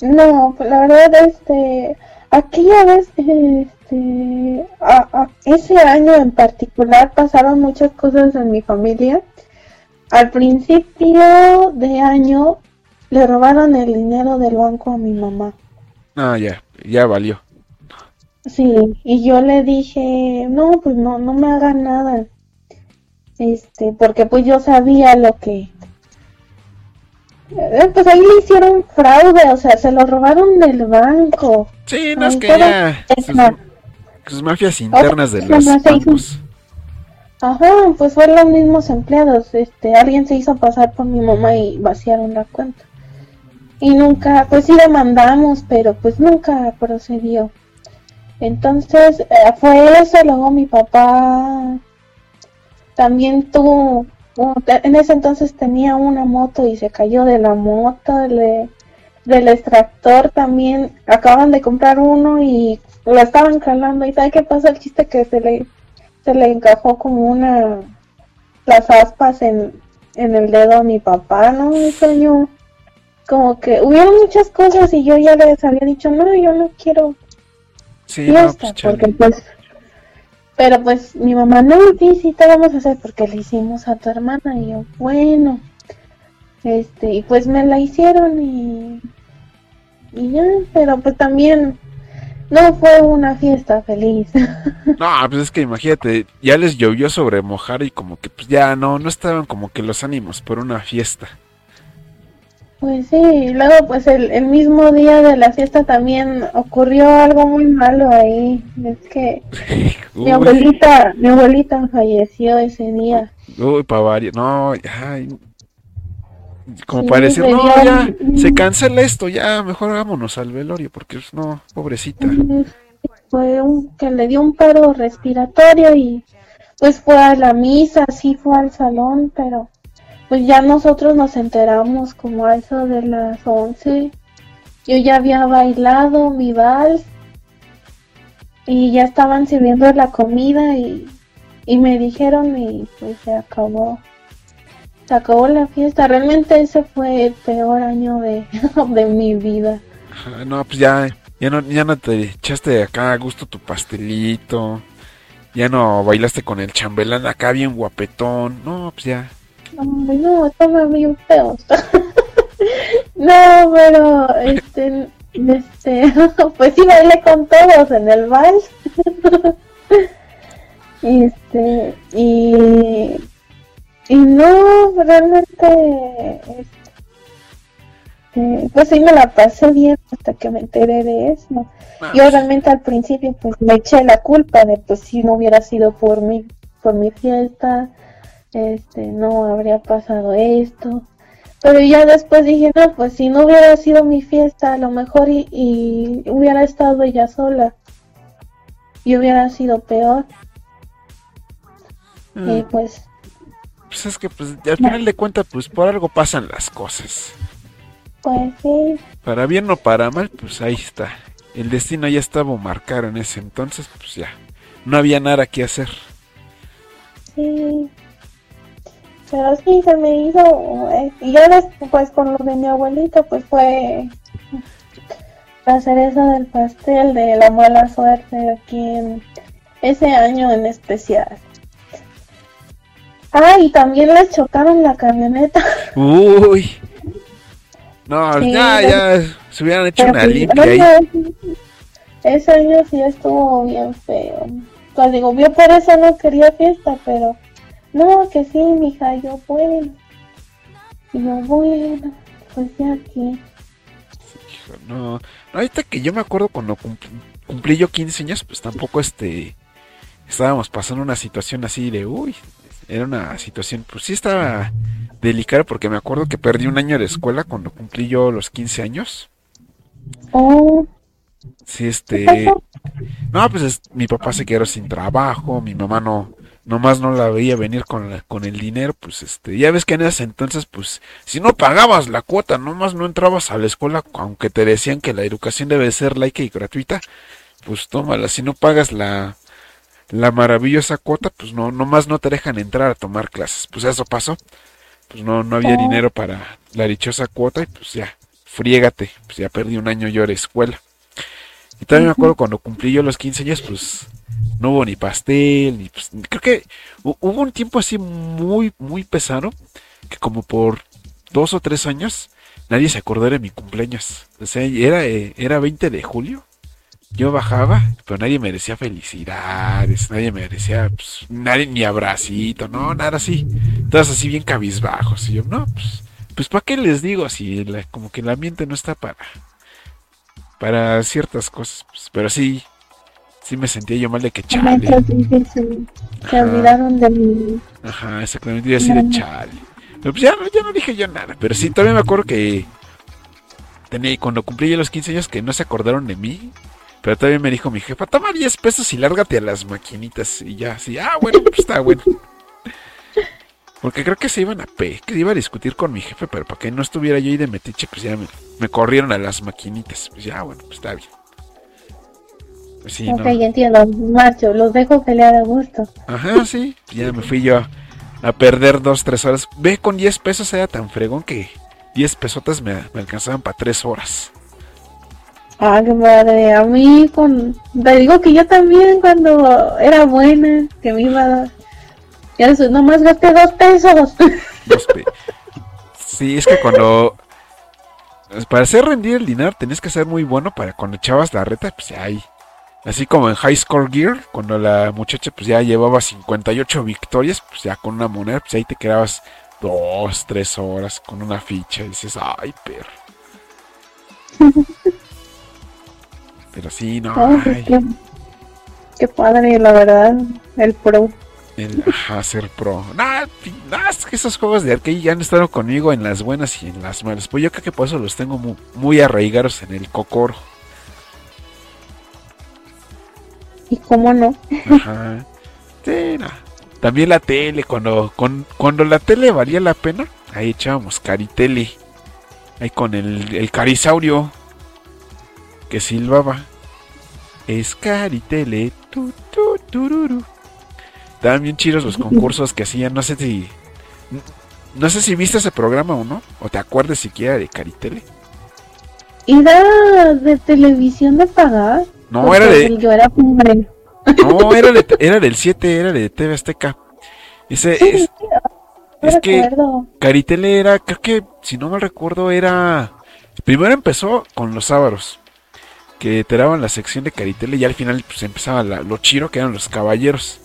No, pues la verdad, este, aquella vez, este, a- a- ese año en particular pasaron muchas cosas en mi familia. Al principio de año le robaron el dinero del banco a mi mamá. Ah, ya, ya valió. Sí, y yo le dije, no, pues no, no me hagan nada. Este, porque pues yo sabía lo que... Eh, Pues ahí le hicieron fraude, o sea, se lo robaron del banco. Sí, no es que ya... es Sus, sus mafias internas de los bancos. Ajá, pues fueron los mismos empleados. Este, alguien se hizo pasar por mi mamá y vaciaron la cuenta. Y nunca, pues sí demandamos, pero pues nunca procedió. Entonces, eh, fue eso, luego mi papá también tuvo, en ese entonces tenía una moto y se cayó de la moto, le- del extractor también, acaban de comprar uno y lo estaban calando y ¿sabe qué pasa? El chiste que se le se le encajó como una las aspas en, en el dedo a mi papá, ¿no? Mi sueño. Como que hubieron muchas cosas y yo ya les había dicho, no, yo no quiero Sí, no, fiesta, pues porque pues, pero pues mi mamá, no, sí, sí, te vamos a hacer porque le hicimos a tu hermana y yo, bueno. Este, y pues me la hicieron y, y ya, pero pues también no fue una fiesta feliz. No, pues es que imagínate, ya les llovió sobre mojar y como que pues ya no, no estaban como que los ánimos por una fiesta. Pues sí, luego pues el, el mismo día de la fiesta también ocurrió algo muy malo ahí. Es que mi abuelita, mi abuelita falleció ese día. uy, pa' varios. No, ay, como Sí, para decir, no, ya, se cancela esto, ya, mejor vámonos al velorio, porque no, pobrecita. Fue un, que le dio un paro respiratorio y pues fue a la misa, sí fue al salón, pero pues ya nosotros nos enteramos como a eso de las 11. Yo ya había bailado mi vals y ya estaban sirviendo la comida y, y me dijeron y pues se acabó. Se acabó la fiesta. Realmente ese fue el peor año de, de mi vida. Ajá, No, pues ya, ya no, ya no te echaste acá a gusto tu pastelito, ya no bailaste con el chambelán acá bien guapetón, no, pues ya. No, estaba bien feo. no, pero este, este, pues sí bailé con todos en el vals. este, y, y no, realmente, este, pues sí me la pasé bien hasta que me enteré de eso. Ah, Yo realmente al principio pues me eché la culpa de pues si no hubiera sido por mi, por mi fiesta, este, no habría pasado esto. Pero ya después dije, no, pues si no hubiera sido mi fiesta, a lo mejor y, y hubiera estado ella sola. Y hubiera sido peor. ah, Y pues, pues es que pues al final de cuentas pues por algo pasan las cosas. pues sí, Para bien o para mal, pues ahí está. El destino ya estaba marcado en ese entonces, pues ya. No había nada que hacer. sí. Pero sí, se me hizo, eh, y ya después con lo de mi abuelito, pues fue la cereza del pastel de la mala suerte aquí en ese año en especial. Ah, y también les chocaron la camioneta. Uy. No, Sí, ya, pero- ya. Se hubieran hecho una pues, limpia ahí. ese- año sí estuvo bien feo. Pues digo, yo por eso no quería fiesta, pero no, que sí, mija, yo puedo. Y yo, bueno, pues ya aquí. No, no, ahorita que yo me acuerdo cuando cum- cumplí yo 15 años, pues tampoco este estábamos pasando una situación así de uy, era una situación, pues sí estaba delicada porque me acuerdo que perdí un año de escuela cuando cumplí yo los 15 años. Oh, Sí, este, no, pues es- mi papá se quedó sin trabajo, mi mamá no, nomás no la veía venir con la- con el dinero, pues este, ya ves que en ese entonces, pues, si no pagabas la cuota, nomás no entrabas a la escuela, aunque te decían que la educación debe ser laica y gratuita, pues tómala, si no pagas la, la maravillosa cuota, pues no, nomás no te dejan entrar a tomar clases, pues eso pasó, pues no, no había dinero para la dichosa cuota y pues ya, friégate, pues ya perdí un año yo de escuela. Y también me acuerdo cuando cumplí yo los 15 años, pues no hubo ni pastel, ni pues, creo que hu- hubo un tiempo así muy, muy pesado, que como por dos o tres años nadie se acordó de mi cumpleaños. O sea, era, eh, era 20 de julio, yo bajaba, pero nadie me decía felicidades, nadie me decía, pues, nadie ni abracito, no, nada así. Todas así bien cabizbajos. Y yo, no, pues, pues ¿para qué les digo si la- como que el ambiente no está para para ciertas cosas, pues, pero sí, sí me sentía yo mal de que chale. Se olvidaron de mí. Ajá, exactamente, yo así de chale. Pero pues ya, no- ya no dije yo nada, pero sí, todavía me acuerdo que tenía, cuando cumplí yo los 15 años que no se acordaron de mí, pero todavía me dijo mi jefa, toma 10 pesos y lárgate a las maquinitas. Y ya, así, ah, bueno, pues está bueno. Porque creo que se iban a pe, que iba a discutir con mi jefe, pero para que no estuviera yo ahí de metiche, pues ya me, me corrieron a las maquinitas. Pues ya, bueno, pues está bien. Sí, ok, no. entiendo, macho, los dejo pelear a gusto. Ajá, sí. Ya me fui yo a perder dos, tres horas. Ve, con 10 pesos era tan fregón que 10 pesotas me, me alcanzaban para tres horas. Ah, qué padre. A mí, con... te digo que yo también cuando era buena, que me iba a dar. Ya eso, nomás gasté dos pesos. Dos pe- Sí, es que cuando... Para hacer rendir el dinero tenías que ser muy bueno para cuando echabas la reta, pues ahí. Así como en High Score Gear, cuando la muchacha pues ya llevaba 58 victorias, pues ya con una moneda, pues ahí te quedabas dos, tres horas con una ficha y dices, ay, perro. Pero sí, no, Ay, pues, ay, qué, qué padre, la verdad, el pro. el ajá, ser pro. Nah, nah, es que esos juegos de arcade ya han estado conmigo en las buenas y en las malas. Pues yo creo que por eso los tengo mu- muy, arraigados en el cocoro. ¿Y cómo no? Ajá. Sí. También la tele, cuando, cuando la tele valía la pena, ahí echábamos caritele. Ahí con el, el carisaurio que silbaba. Es caritele. Tu, tu, tururu. Estaban bien chidos los concursos que hacían. No sé si. No sé si viste ese programa o no. O te acuerdas siquiera de Caritele. ¿Era de televisión de pagar? No, era de, Porque Yo era pobre. No, era, de- era del 7, era de TV Azteca. Ese Sí, es, sí, no es que. Caritele era, creo que, si no mal recuerdo, era... Primero empezó con los sábados, que te daban la sección de Caritele y al final pues empezaba la- lo chiro, que eran los caballeros.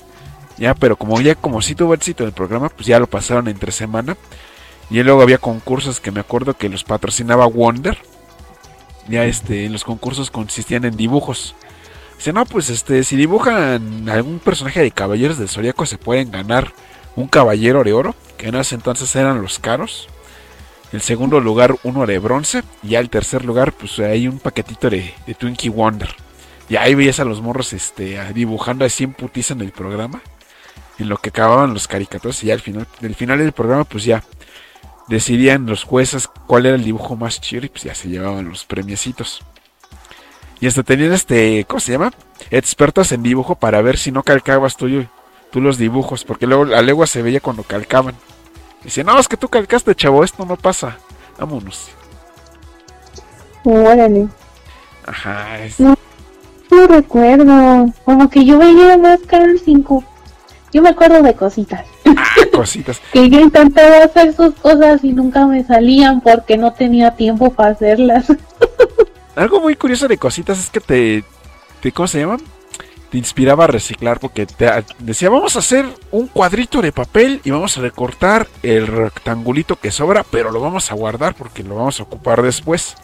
Ya, pero como ya como sí tuvo éxito el programa, pues ya lo pasaron entre semana. Y luego había concursos que me acuerdo que los patrocinaba Wonder. Ya este, los concursos consistían en dibujos. Dice, no, pues este, si dibujan algún personaje de Caballeros del Zodíaco se pueden ganar un caballero de oro, que en ese entonces eran los caros. El segundo lugar, uno de bronce. Y ya el tercer lugar, pues hay un paquetito de, de Twinkie Wonder. Y ahí veías a los morros este, dibujando así en putiza en el programa. En lo que acababan los caricaturas. Y ya al final, del final del programa, pues ya decidían los jueces cuál era el dibujo más chido. Y pues ya se llevaban los premiecitos. Y hasta tenían este, ¿cómo se llama? Expertos en dibujo para ver si no calcabas tú, tú los dibujos. Porque luego la legua se veía cuando calcaban. Dice, no, es que tú calcaste, chavo, esto no pasa. Vámonos. Órale. Ajá, es- No recuerdo. Como que yo veía más Carol 5. Yo me acuerdo de cositas. ah, cositas. Que yo intentaba hacer sus cosas y nunca me salían porque no tenía tiempo para hacerlas. Algo muy curioso de cositas es que te, te ¿cómo se llama? Te inspiraba a reciclar porque te decía, vamos a hacer un cuadrito de papel y vamos a recortar el rectangulito que sobra, pero lo vamos a guardar porque lo vamos a ocupar después.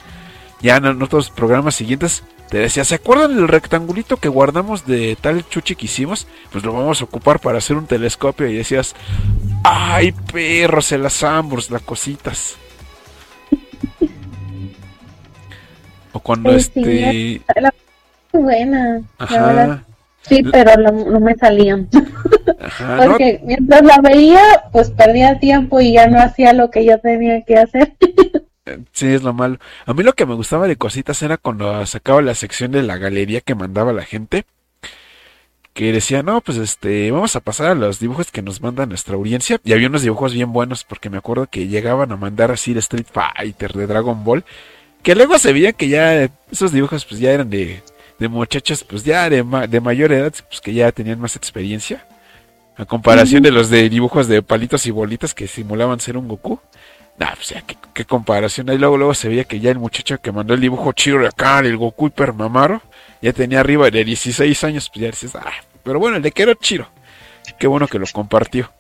Ya en otros programas siguientes te decía, ¿se acuerdan del rectangulito que guardamos de tal chuchi que hicimos? Pues lo vamos a ocupar para hacer un telescopio y decías, ay perros, el ambos, las cositas. O cuando sí, este... Muy buena. La Ajá. Sí, pero no, no me salían. Ajá, no, Porque mientras la veía, pues perdía tiempo y ya no hacía lo que yo tenía que hacer. sí, es lo malo. A mí lo que me gustaba de cositas era cuando sacaba la sección de la galería que mandaba la gente. Que decía, no, pues este, vamos a pasar a los dibujos que nos manda nuestra audiencia. Y había unos dibujos bien buenos, porque me acuerdo que llegaban a mandar así de Street Fighter, de Dragon Ball. Que luego se veía que ya esos dibujos pues ya eran de, de muchachos pues ya de, ma- de mayor edad, pues que ya tenían más experiencia. A comparación de los de dibujos de palitos y bolitas que simulaban ser un Goku. Nah, pues ya, ¿qué, qué comparación. Ahí luego, luego se veía que ya el muchacho que mandó el dibujo chido de acá, el Goku hiper mamaro, ya tenía arriba de 16 años, pues ya dices, ah, pero bueno, el de que era chido. Qué bueno que lo compartió.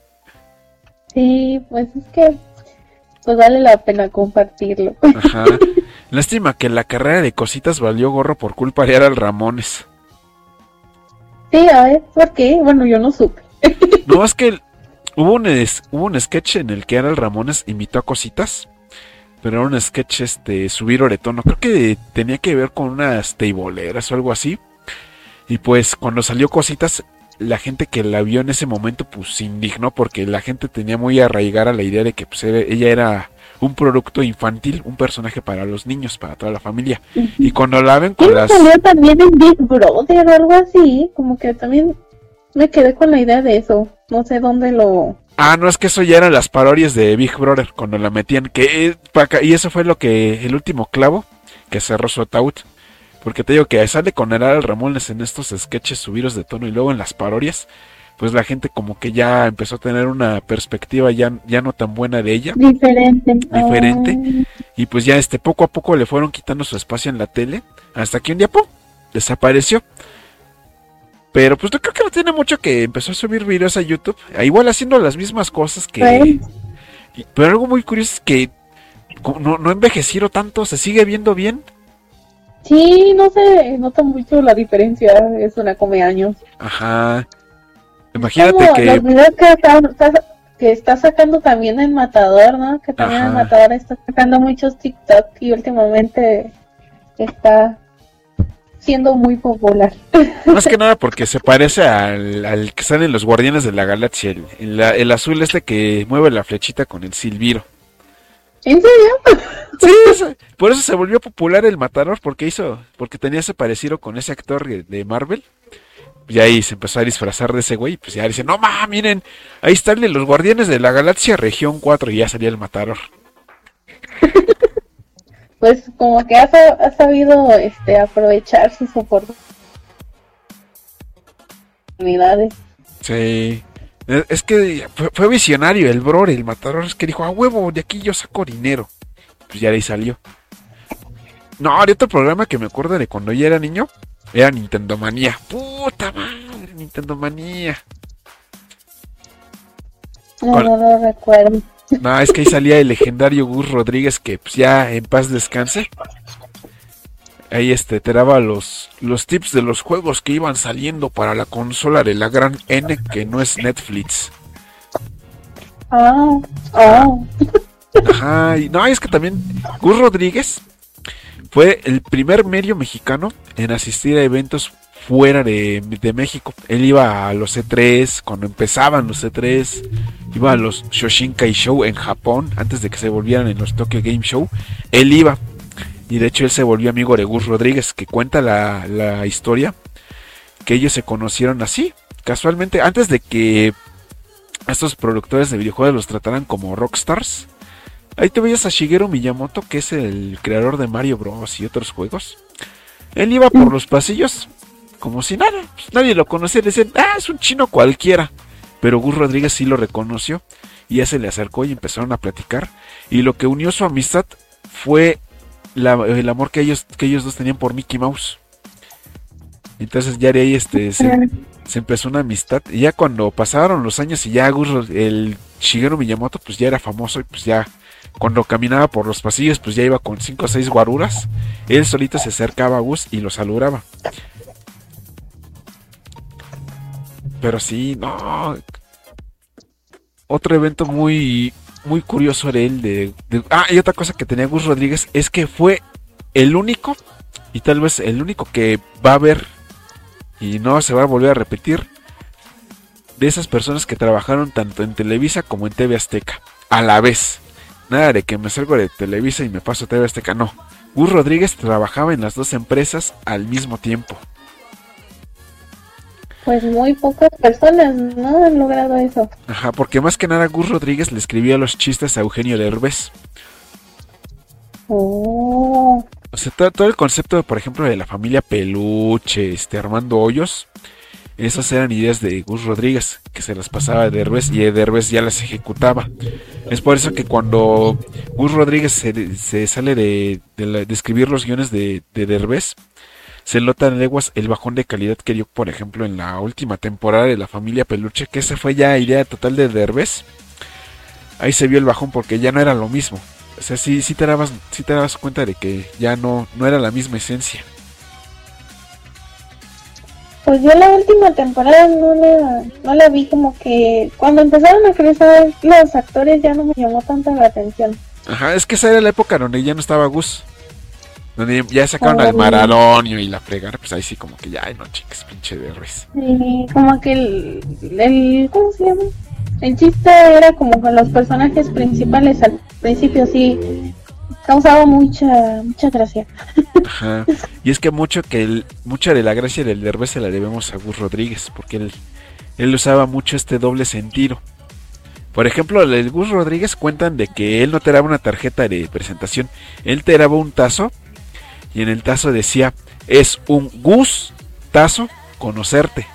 Sí, pues es que pues vale la pena compartirlo. Ajá. Lástima que la carrera de cositas valió gorro por culpa de Aral Ramones. Sí, a ver, ¿por qué? Bueno, yo no supe. No, es que hubo un, es- hubo un sketch en el que Aral Ramones invitó a cositas. Pero era un sketch este subir de tono. Creo que tenía que ver con unas teiboleras o algo así. Y pues cuando salió cositas, la gente que la vio en ese momento pues se indignó porque la gente tenía muy arraigada la idea de que pues, ella era un producto infantil, un personaje para los niños, para toda la familia. Y cuando la ven con ¿Quién las... salió también en Big Brother o algo así? Como que también me quedé con la idea de eso. No sé dónde lo... Ah, no, es que eso ya eran las parodias de Big Brother cuando la metían. Que, eh, y eso fue lo que, el último clavo que cerró su ataúd. Porque te digo que sale con el Aral Ramones en estos sketches subidos de tono y luego en las parodias. pues la gente como que ya empezó a tener una perspectiva ya, ya no tan buena de ella. Diferente. Diferente. Ah, Y pues ya este poco a poco le fueron quitando su espacio en la tele. Hasta que un día ¡pum! desapareció. Pero pues yo creo que no tiene mucho que empezó a subir videos a YouTube. Igual haciendo las mismas cosas que. pues, y- Pero algo muy curioso es que no, no envejecieron tanto, se sigue viendo bien. Sí, no se nota mucho la diferencia. Es una come años. Ajá. Imagínate Como que. los videos que está, está- que está sacando también el Matador, ¿no? Que también el Matador está sacando muchos TikTok y últimamente está siendo muy popular. Más que nada porque se parece al, al que sale en los Guardianes de la Galaxia. El, el- el azul este que mueve la flechita con el silbiro. ¿En serio? Sí, por eso se volvió popular el Matador, porque hizo, porque tenía ese parecido con ese actor de- Marvel. Y ahí se empezó a disfrazar de ese güey, y pues ya dice, no ma, miren, ahí están los Guardianes de la Galaxia Región 4 y ya salía el Matador. Pues como que ha sabido este aprovechar sus oportunidades. Sí. Es es que fue, fue visionario el bro, el Matador, es que dijo, a huevo, de aquí yo saco dinero. Pues ya de ahí salió. No, de otro programa que me acuerdo de cuando yo era niño, era Nintendo Manía. Puta madre, Nintendo Manía. No, no lo recuerdo. No, es que ahí salía el legendario Gus Rodríguez que pues ya en paz descanse. Ahí este te daba los, los tips de los juegos que iban saliendo para la consola de la gran N que no es Netflix. Ah, ah. Ajá, y no, es que también Gus Rodríguez fue el primer medio mexicano en asistir a eventos fuera de, de México. Él iba a los E3, cuando empezaban los E3, iba a los Shoshinkai Show en Japón, antes de que se volvieran en los Tokyo Game Show. Él iba, y de hecho él se volvió amigo de Gus Rodríguez, que cuenta la, la historia, que ellos se conocieron así, casualmente, antes de que estos productores de videojuegos los trataran como rockstars. Ahí te veías a Shigeru Miyamoto, que es el creador de Mario Bros. y otros juegos. Él iba por los pasillos como si nada. pues, nadie lo conocía. Decían, ah, es un chino cualquiera. Pero Gus Rodríguez sí lo reconoció. Y ya se le acercó y empezaron a platicar. Y lo que unió su amistad fue la- el amor que ellos, que ellos dos tenían por Mickey Mouse. Entonces ya de ahí este, se, se empezó una amistad. Y ya cuando pasaron los años y ya Gus, el Shigeru Miyamoto pues ya era famoso y pues ya cuando caminaba por los pasillos pues ya iba con cinco o seis guaruras. Él solito se acercaba a Gus y lo saludaba. Pero sí, no. Otro evento muy muy curioso de él de, ah y otra cosa que tenía Gus Rodríguez es que fue el único y tal vez el único que va a ver y no se va a volver a repetir de esas personas que trabajaron tanto en Televisa como en TV Azteca a la vez. Nada de que me salgo de Televisa y me paso a TV Azteca, no. Gus Rodríguez trabajaba en las dos empresas al mismo tiempo. Pues muy pocas personas no han logrado eso. Ajá, porque más que nada Gus Rodríguez le escribía los chistes a Eugenio Derbez. Oh, O sea, todo, todo el concepto, por ejemplo, de la familia Peluche, este Armando Hoyos, esas eran ideas de Gus Rodríguez, que se las pasaba a Derbez y Derbez ya las ejecutaba. Es por eso que cuando Gus Rodríguez se, se sale de, de la- de escribir los guiones de, de Derbez, se nota en leguas el bajón de calidad que dio, por ejemplo, en la última temporada de la familia Peluche, que esa fue ya idea total de Derbez. Ahí se vio el bajón porque ya no era lo mismo. O sea, sí, sí te dabas, sí te dabas cuenta de que ya no, no era la misma esencia. pues yo la última temporada no la, no la vi como que cuando empezaron a crecer los actores ya no me llamó tanto la atención. Ajá, es que esa era la época donde ya no estaba Gus. Donde ya sacaron al. Maradonio y la fregara, pues ahí sí como que ya, ay no chicas, pinche de res. Y como que el, el ¿cómo se llama? El chiste era como con los personajes principales al principio sí causaba mucha mucha gracia. Ajá. Y es que mucho que el, mucha de la gracia del Derbez se la debemos a Gus Rodríguez, porque él, él usaba mucho este doble sentido. Por ejemplo, el Gus Rodríguez cuentan de que él no te daba una tarjeta de presentación, él te daba un tazo y en el tazo decía, es un Gus tazo conocerte.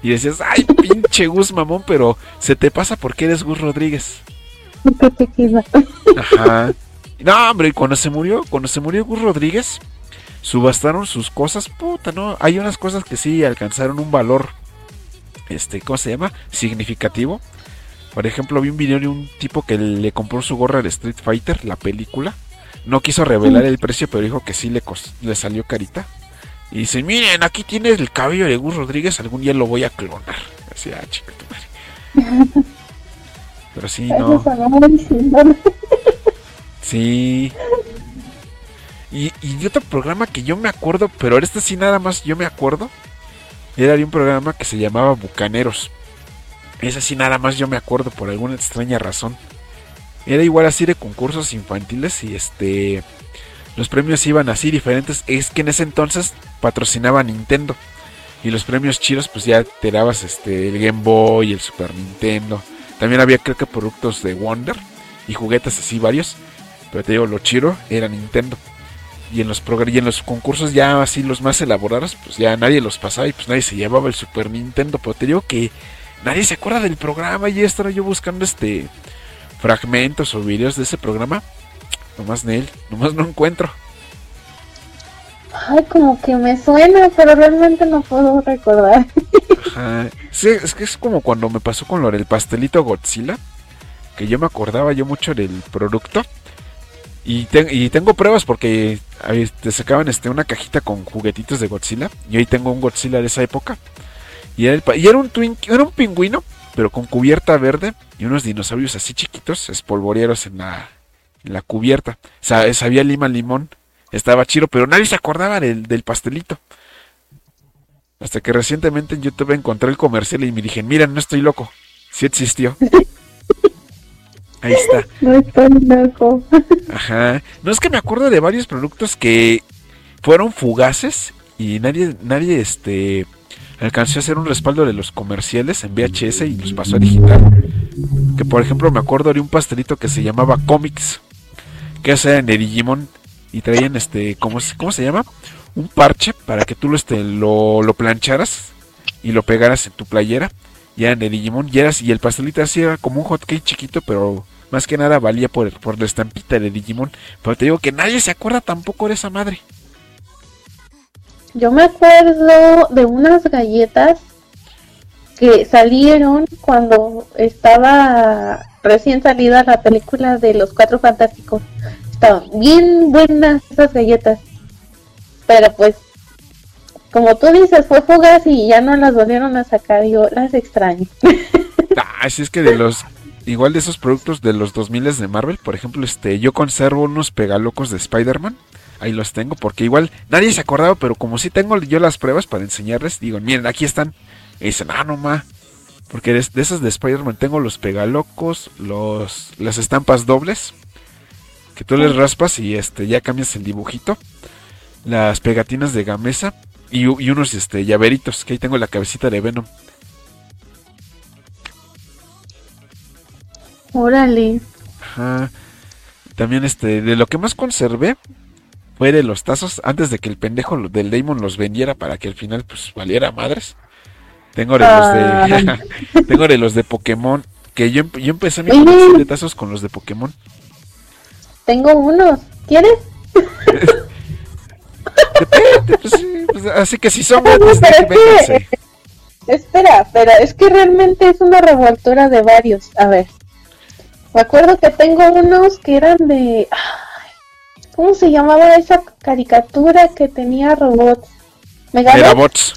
Y decías, ay, pinche Gus mamón, pero se te pasa porque eres Gus Rodríguez. Ajá. No, hombre, y cuando se murió, cuando se murió Gus Rodríguez, subastaron sus cosas, puta, ¿no? Hay unas cosas que sí alcanzaron un valor, este, ¿cómo se llama? Significativo. Por ejemplo, vi un video de un tipo que le compró su gorra de Street Fighter, la película. No quiso revelar el precio, pero dijo que sí le, le salió carita. Y dice, miren, aquí tienes el cabello de Gus Rodríguez, algún día lo voy a clonar. Así, ah, chica tu madre. Pero sí, no. Sí. Y, y de otro programa que yo me acuerdo, pero este sí nada más yo me acuerdo, era de un programa que se llamaba Bucaneros. Ese sí nada más yo me acuerdo por alguna extraña razón. Era igual así de concursos infantiles y este los premios iban así diferentes. Es que en ese entonces patrocinaba Nintendo. Y los premios chidos pues ya te dabas este el Game Boy, el Super Nintendo. También había creo que productos de Wonder y juguetes así varios. Pero te digo, lo chido era Nintendo. Y en los y en los concursos ya así los más elaborados, pues ya nadie los pasaba y pues nadie se llevaba el Super Nintendo. Pero te digo que nadie se acuerda del programa y estaba yo buscando este fragmentos o videos de ese programa. Nomás Nel, nomás no encuentro. Ay, como que me suena, pero realmente no puedo recordar. Ajá. Sí, es que es como cuando me pasó con lo del pastelito Godzilla. Que yo me acordaba yo mucho del producto. Y, te- y tengo pruebas porque te sacaban este, una cajita con juguetitos de Godzilla. Y ahí tengo un Godzilla de esa época. Y era, el pa- y era un twink, era un pingüino, pero con cubierta verde. Y unos dinosaurios así chiquitos, espolvoreados en la, en la cubierta. Sa- sabía lima limón. Estaba chido, pero nadie se acordaba del, del pastelito. Hasta que recientemente en YouTube encontré el comercial y me dije, mira, no estoy loco. Sí existió. Ahí está. No estoy loco. Ajá. No es que me acuerdo de varios productos que fueron fugaces y nadie, nadie este alcanzó a hacer un respaldo de los comerciales en VHS y los pasó a digital. Que por ejemplo me acuerdo de un pastelito que se llamaba Comics, que era en Digimon y traían este, ¿cómo, cómo se llama? Un parche para que tú lo, este, lo, lo plancharas y lo pegaras en tu playera. Y era en el Digimon y, eras, y el pastelito así era como un hotcake chiquito, pero más que nada valía por, por la estampita de Digimon. Pero te digo que nadie se acuerda tampoco de esa madre. Yo me acuerdo de unas galletas que salieron cuando estaba recién salida la película de los Cuatro Fantásticos. Estaban bien buenas esas galletas. Pero pues, como tú dices, fue fugaz y ya no las volvieron a sacar. Yo las extraño. Ah, así es que de los igual de esos productos de los 2000 de Marvel, por ejemplo, este yo conservo unos pegalocos de Spider-Man. Ahí los tengo porque igual nadie se acordaba, pero como sí tengo yo las pruebas para enseñarles, digo, miren, aquí están. Y dicen, "Ah, no ma." Porque de, de esas de Spider-Man tengo los pegalocos, los las estampas dobles que tú les raspas y este ya cambias el dibujito. Las pegatinas de Gamesa y, y unos este llaveritos, que ahí tengo la cabecita de Venom. Órale. Ajá. También este, de lo que más conservé fue de los tazos antes de que el pendejo del Damon los vendiera para que al final pues valiera madres. Tengo de los de tengo de los de Pokémon que yo, yo empecé mi colección de tazos con los de Pokémon. Tengo unos. ¿Quieres? Depende, pues, sí, pues, así que si son que- vénganse. Espera, pero es que realmente es una revoltura de varios. A ver. Me acuerdo que tengo unos que eran de... ay, ¿Cómo se llamaba esa caricatura que tenía robots? Megabots.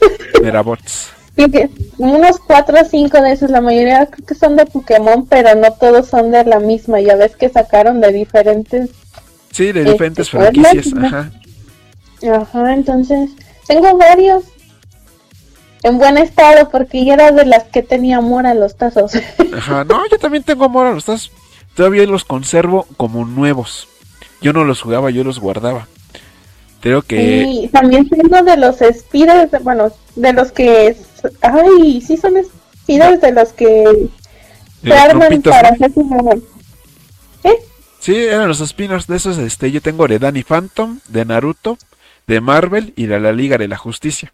Que- unos cuatro o cinco de esos, la mayoría creo que son de Pokémon, pero no todos son de la misma. Ya ves que sacaron de diferentes. Sí, de Este, diferentes franquicias. Ajá. Ajá, entonces tengo varios en buen estado porque yo era de las que tenía amor a los tazos. Ajá, no, yo también tengo amor a los tazos. Todavía los conservo como nuevos. Yo no los jugaba, yo los guardaba. Creo que Y también tengo de los speeders, de- bueno, de los que... Ay, sí son speeders de los que se los arman para ¿no? hacer. ¿Eh? Sí, eran los spinners de esos. Este, yo tengo de Danny Phantom, de Naruto, de Marvel y de la Liga de la Justicia.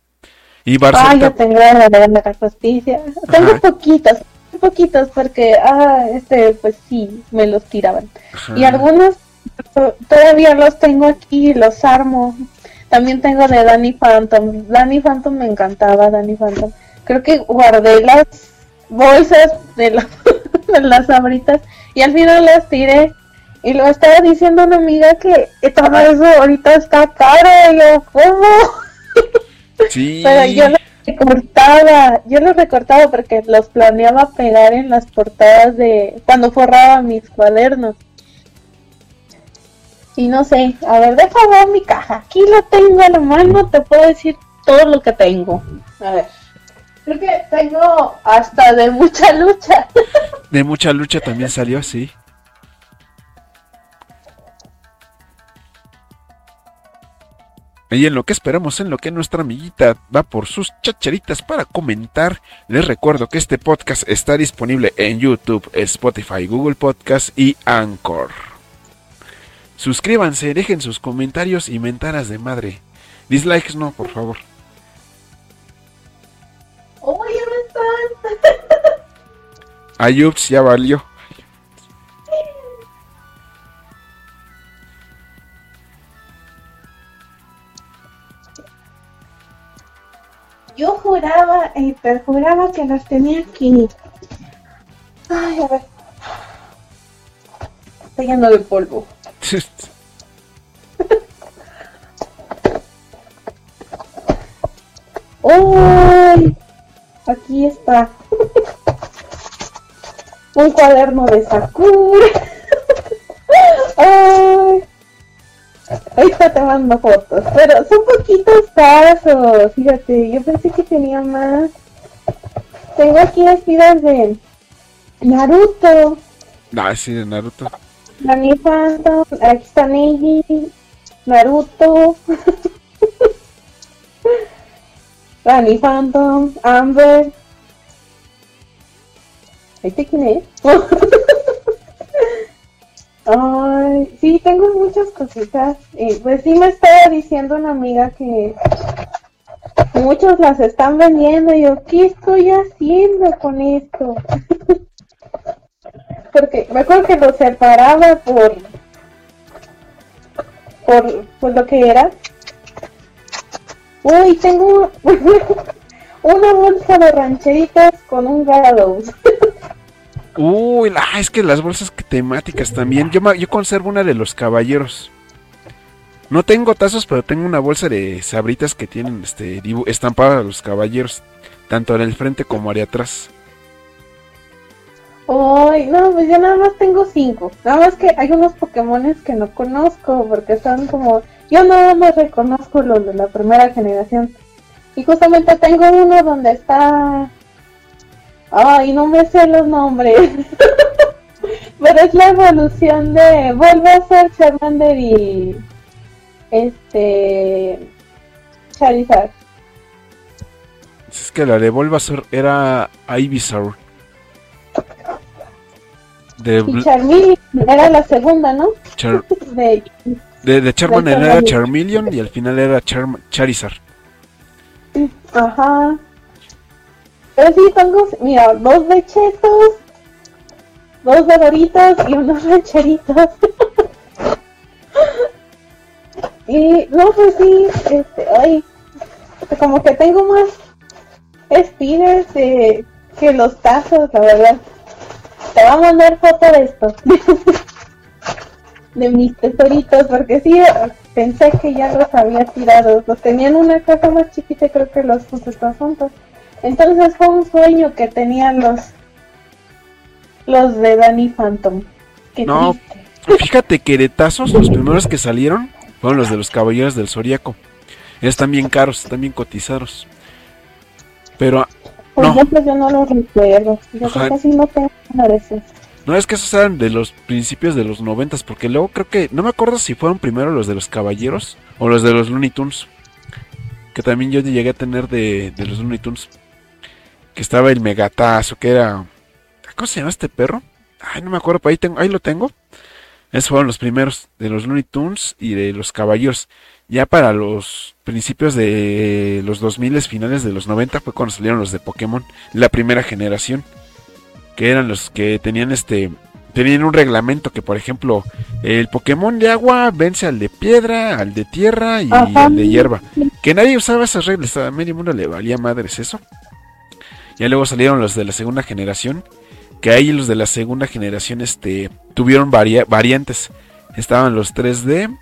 Y Ah, Barcelona. yo tengo la de la justicia. Tengo Ajá. poquitos, poquitos porque, ah, este, pues sí, me los tiraban. Ajá. Y algunos todavía los tengo aquí los armo. También tengo de Danny Phantom. Danny Phantom me encantaba, Danny Phantom. Creo que guardé las bolsas de, la- de las abritas y al final las tiré. Y lo estaba diciendo una amiga que todo eso ahorita está caro. Y yo, ¿cómo? Sí. Pero yo los recortaba, yo los recortaba porque los planeaba pegar en las portadas de cuando forraba mis cuadernos. Y no sé, a ver, deja ver mi caja. Aquí lo tengo a la mano, te puedo decir todo lo que tengo. A ver. Creo que tengo hasta de mucha lucha. De mucha lucha también salió, sí. Y en lo que esperamos, en lo que nuestra amiguita va por sus chacharitas para comentar, les recuerdo que este podcast está disponible en YouTube, Spotify, Google Podcast y Anchor. Suscríbanse, dejen sus comentarios y mentaras de madre. Dislikes no, por favor. ¡Oh, ya no están! Ayups ya valió. Yo juraba y perjuraba que las tenía aquí. Ay, a ver. Está lleno de polvo. ¡Uy! Aquí está. Un cuaderno de Sakura. ¡Ay! Ahorita te mando fotos, pero son poquitos pasos. Fíjate, yo pensé que tenía más. Tengo aquí las vidas de Naruto, Ah, sí, de Naruto. Nani Phantom, aquí está Naruto, Nani Phantom, Amber. ¿Este quién es? Ay, sí, tengo muchas cositas. Pues sí me estaba diciendo una amiga que muchos las están vendiendo. Y yo, ¿qué estoy haciendo con esto? Porque me acuerdo que lo separaba por, por, por lo que era. Uy, tengo una bolsa de rancheritas con un Gallows. Uy, ah, es que las bolsas temáticas también. Yo, yo conservo una de los caballeros. No tengo tazos, pero tengo una bolsa de sabritas que tienen este estampadas a los caballeros, tanto en el frente como hacia atrás. Ay, no, pues yo nada más tengo cinco. Nada más que hay unos Pokémones que no conozco porque son como... Yo nada más reconozco los de la primera generación. Y justamente tengo uno donde está... Ay, no me sé los nombres. Pero es la evolución de... Vuelve a ser Charmander y... Este... Charizard. Es que la de Bulbasaur era Ivysaur. De, Y Charmeleon era la segunda, ¿no? Char- De... de, de era Charmeleon. Y al final era Charm- Charizard. Ajá. Pero sí tengo, mira, dos de chetos, dos de doritos y unos rancheritos. y no, pues sí, este, ay, como que tengo más speeders de, que los tazos, la verdad. Te voy a mandar foto de esto. de mis tesoritos, porque sí, pensé que ya los había tirado. Los tenían en una caja más chiquita y creo que los puse todos juntos. Entonces fue un sueño que tenían los los de Danny Phantom. Qué No. triste. Fíjate que de tazos los primeros que salieron fueron los de los caballeros del Zodiaco. Están bien caros, están bien cotizados. Pero Por no. ejemplo, yo no los recuerdo. Yo Ajá. sí no tengo No es que esos eran de los principios de los noventas, porque luego creo que, no me acuerdo si fueron primero los de los caballeros o los de los Looney Tunes. Que también yo llegué a tener de, de los Looney Tunes. Que estaba el megatazo, que era... ¿Cómo se llama este perro? Ay, no me acuerdo, pero ahí, tengo, ahí lo tengo. Esos fueron los primeros, de los Looney Tunes y de los caballeros. Ya para los principios de los 2000, finales de los 90, fue cuando salieron los de Pokémon, la primera generación, que eran los que tenían este tenían un reglamento que, por ejemplo, el Pokémon de agua vence al de piedra, al de tierra y al de hierba. Que nadie usaba esas reglas, a medio mundo le valía madres eso. Ya luego salieron los de la segunda generación, que ahí los de la segunda generación este, tuvieron variantes. Estaban los 3D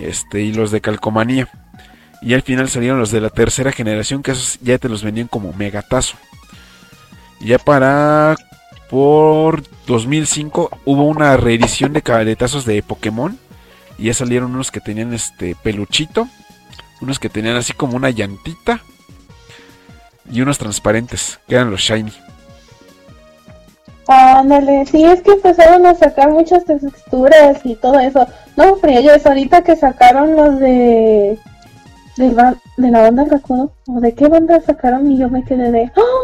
este, y los de calcomanía. Y al final salieron los de la tercera generación, que esos ya te los vendían como megatazo. Ya para por 2005 hubo una reedición de cabaretazos de Pokémon. Y ya salieron unos que tenían este peluchito. Unos que tenían así como una llantita. Y unos transparentes, que eran los shiny. Ándale, sí, es que empezaron a sacar muchas texturas y todo eso. No, es ahorita que sacaron los de. De, de la banda recuerdo. ¿O de qué banda sacaron? Y yo me quedé de. ¡Oh!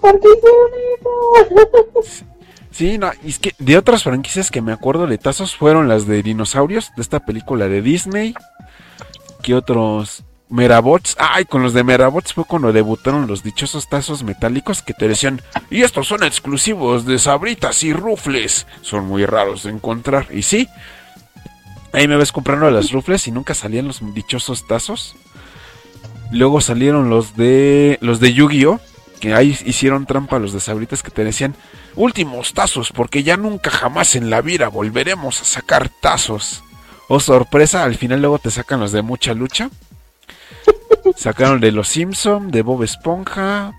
¿Por qué Sí, no, es que de otras franquicias que me acuerdo de tazos fueron las de dinosaurios, de esta película de Disney. ¿Qué otros? Merabots. Ay, con los de Merabots fue cuando debutaron los dichosos tazos metálicos que te decían, y estos son exclusivos de sabritas y rufles. Son muy raros de encontrar. Y sí, ahí me ves comprando las rufles y nunca salían los dichosos tazos. Luego salieron los de los de Yu-Gi-Oh! Que ahí hicieron trampa los de Sabritas que te decían últimos tazos porque ya nunca jamás en la vida volveremos a sacar tazos. Oh sorpresa, al final luego te sacan los de mucha lucha. Sacaron de los Simpson, de Bob Esponja.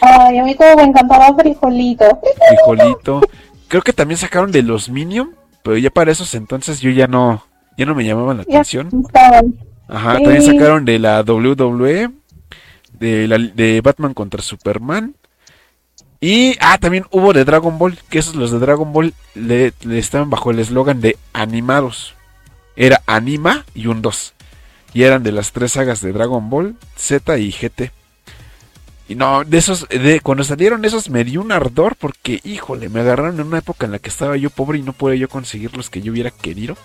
Ay, a mí como me encantaba Frijolito. Frijolito. Creo que también sacaron de los Minion, pero ya para esos entonces yo ya no, ya no me llamaban la atención. Ajá, también sacaron de la WWE de, Batman contra Superman. Y, ah, también hubo de Dragon Ball, que esos los de Dragon Ball le, estaban bajo el eslogan de animados. Era Anima y un 2. Y eran de las tres sagas de Dragon Ball, Z y GT. Y no, de esos, de cuando salieron esos me dio un ardor porque, híjole, me agarraron en una época en la que estaba yo pobre y no podía yo conseguir los que yo hubiera querido.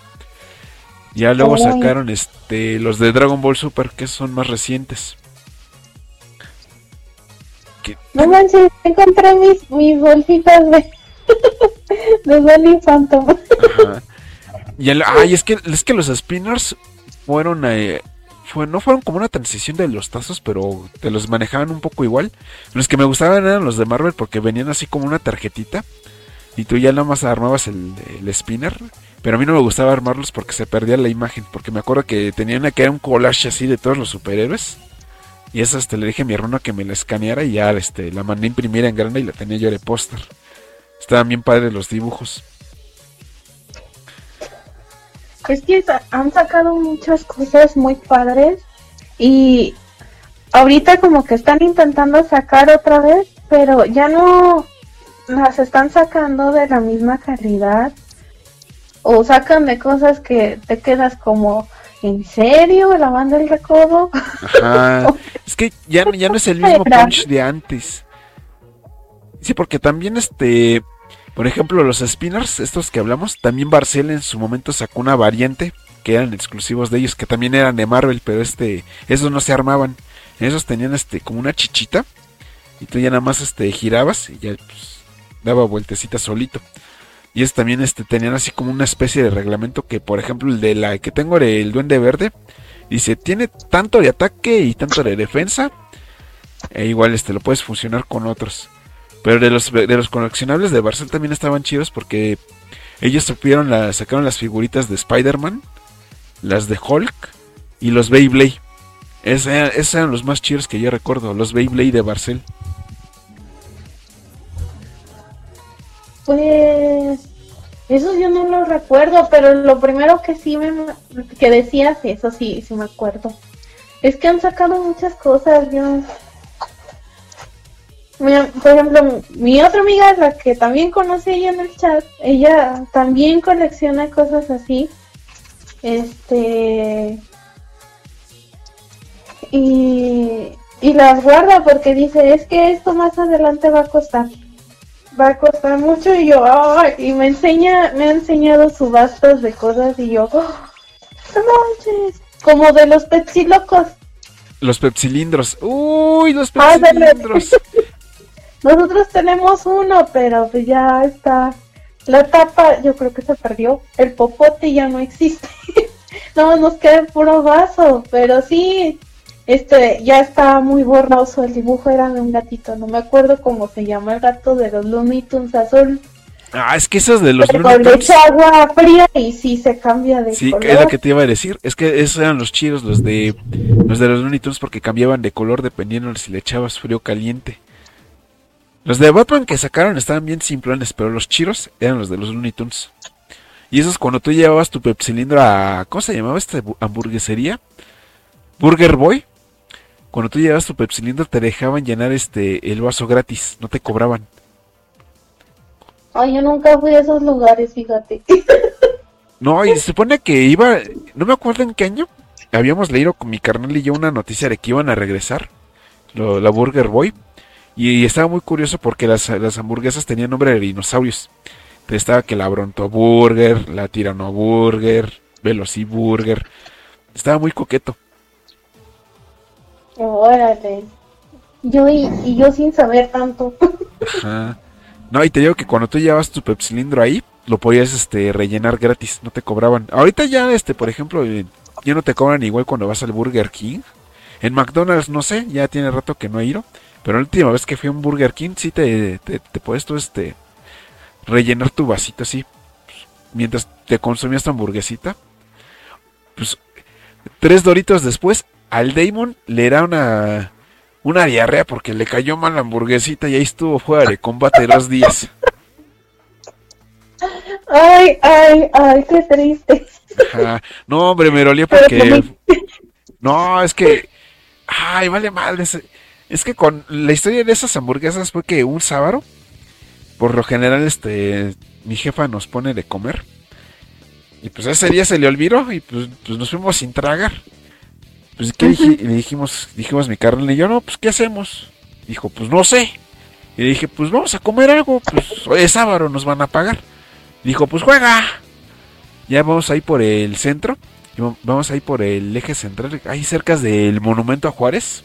Ya luego sacaron este los de Dragon Ball Super, que son más recientes. No manches, encontré mis, mis bolsitas de, de Dolly Phantom. Y ay, es que, es que los spinners fueron, eh, fue, no fueron como una transición de los tazos, pero te los manejaban un poco igual. Los que me gustaban eran los de Marvel porque venían así como una tarjetita y tú ya nada más armabas el, el spinner. Pero a mí no me gustaba armarlos porque se perdía la imagen, porque me acuerdo que tenían que era un collage así de todos los superhéroes. Y esa este, le dije a mi hermano que me la escaneara y ya este, la mandé a imprimir en grande y la tenía yo de póster. Estaban bien padres los dibujos. Es que han sacado muchas cosas muy padres y ahorita como que están intentando sacar otra vez, pero ya no las están sacando de la misma calidad o sacan de cosas que te quedas como ¿En serio? ¿La banda del recodo? Ajá. es que ya, ya no es el mismo punch de antes. Sí, porque también este. Por ejemplo, los spinners, estos que hablamos, también Barcel en su momento sacó una variante que eran exclusivos de ellos, que también eran de Marvel, pero este, esos no se armaban. Esos tenían este como una chichita y tú ya nada más este girabas y ya pues, daba vueltecita solito. Y es también este, tenían así como una especie de reglamento que, por ejemplo, el de la que tengo del Duende Verde, dice, tiene tanto de ataque y tanto de defensa. E igual este lo puedes funcionar con otros. Pero de los, de los coleccionables de Barcel también estaban chidos porque ellos supieron sacaron las figuritas de Spider-Man, las de Hulk y los Beyblade. esos eran los más chidos que yo recuerdo, los Beyblade de Barcel. Pues eso yo no lo recuerdo, pero lo primero que sí me que decías, eso sí, sí me acuerdo. Es que han sacado muchas cosas, yo por ejemplo, mi otra amiga, la que también conocí ella en el chat, ella también colecciona cosas así. Este. Y, y las guarda porque dice: Es que esto más adelante va a costar va a costar mucho y yo, y me enseña, me ha enseñado subastas de cosas y yo, No manches. Como de los Pepsi locos. Los pepsilindros. Uy, los pepsilindros. Nosotros tenemos uno, pero pues ya está. La tapa, yo creo que se perdió. El popote ya no existe. no, nos queda el puro vaso. Pero sí, este, ya está muy borroso. El dibujo era de un gatito. No me acuerdo cómo se llama el gato de los Looney Tunes azul. Ah, es que esos de los Pero Looney le Tunes- echa agua fría y sí se cambia de Sí, color. es lo que te iba a decir. Es que esos eran los chidos, los de los de los Looney Tunes, porque cambiaban de color dependiendo de si le echabas frío o caliente. Los de Batman que sacaron estaban bien simplones, pero los chiros eran los de los Looney Tunes. Y esos cuando tú llevabas tu pepsilindro a... ¿Cómo se llamaba esta bu- hamburguesería? Burger Boy. Cuando tú llevabas tu pepsilindro te dejaban llenar este el vaso gratis, no te cobraban. Ay, yo nunca fui a esos lugares, fíjate. No, y se supone que iba, no me acuerdo en qué año, habíamos leído con mi carnal y yo una noticia de que iban a regresar, lo- la Burger Boy, y, estaba muy curioso porque las, las hamburguesas tenían nombre de dinosaurios. Entonces estaba que la Bronto Burger, la Tirano Burger, Velociburger, estaba muy coqueto. Órale. Yo y, yo sin saber tanto. Ajá. No, y te digo que cuando tú llevabas tu pepsilindro ahí, lo podías este rellenar gratis, no te cobraban. Ahorita ya este, por ejemplo, eh, ya no te cobran igual cuando vas al Burger King. En McDonald's no sé, ya tiene rato que no he ido, pero la última vez que fui a un Burger King sí te te, te puedes tú este rellenar tu vasito así mientras te consumías tu hamburguesita. Pues tres doritos después al Damon le da una una diarrea porque le cayó mal la hamburguesita y ahí estuvo fuera de combate dos días. Ay, ay, ay, qué triste. Ajá. No, hombre, me dolía porque. No, es que. Ay, vale madre. Es, es que con la historia de esas hamburguesas fue que un sábado, por lo general, este. Mi jefa nos pone de comer. Y pues ese día se le olvidó y pues, pues nos fuimos sin tragar. Pues ¿qué le dijimos, dijimos mi carnal y yo, no, pues ¿qué hacemos? Dijo, pues no sé. Y le dije, pues vamos a comer algo, pues hoy es sábado, nos van a pagar. Dijo, pues juega. Ya vamos ahí por el centro. Vamos ahí por el eje central, ahí cerca del monumento a Juárez.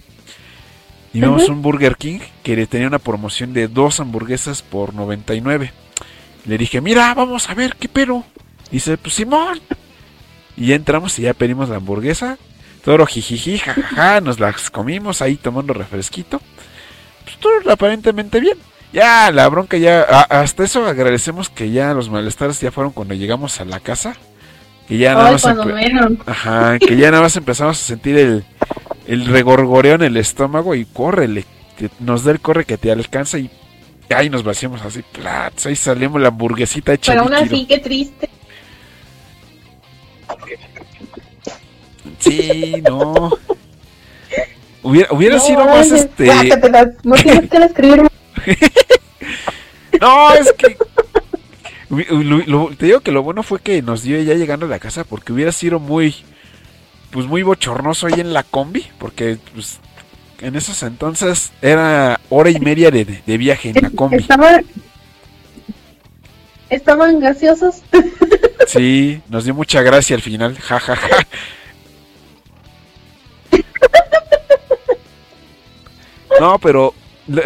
Y vemos Ujú. un Burger King que le tenía una promoción de dos hamburguesas por 99. Le dije, mira, vamos a ver qué pero. Dice, pues Simón. Y ya entramos y ya pedimos la hamburguesa. Todo jijiji, jajaja, nos las comimos ahí tomando refresquito. Pues todo aparentemente bien. Ya, la bronca ya, a- hasta eso agradecemos que ya los malestares ya fueron cuando llegamos a la casa. Que ya nada Ay, más menos. Ajá, que ya nada más empezamos a sentir el, el regorgoreo en el estómago y córrele, que nos da el corre que te alcanza y ahí nos vaciamos así, plats, ahí salimos la hamburguesita hecha Pero aún así, qué triste. Sí, no. Hubiera, hubiera sido más este. guácatelas, No tienes que escribir. No, es que. hubi- lo- lo- te digo que lo bueno fue que nos dio ya llegando a la casa porque hubiera sido muy. Pues muy bochornoso ahí en la combi. Porque pues, en esos entonces era hora y media de, de viaje en la combi. Estaban, estaban gaseosos. Sí, nos dio mucha gracia al final. Ja, ja, ja. No, pero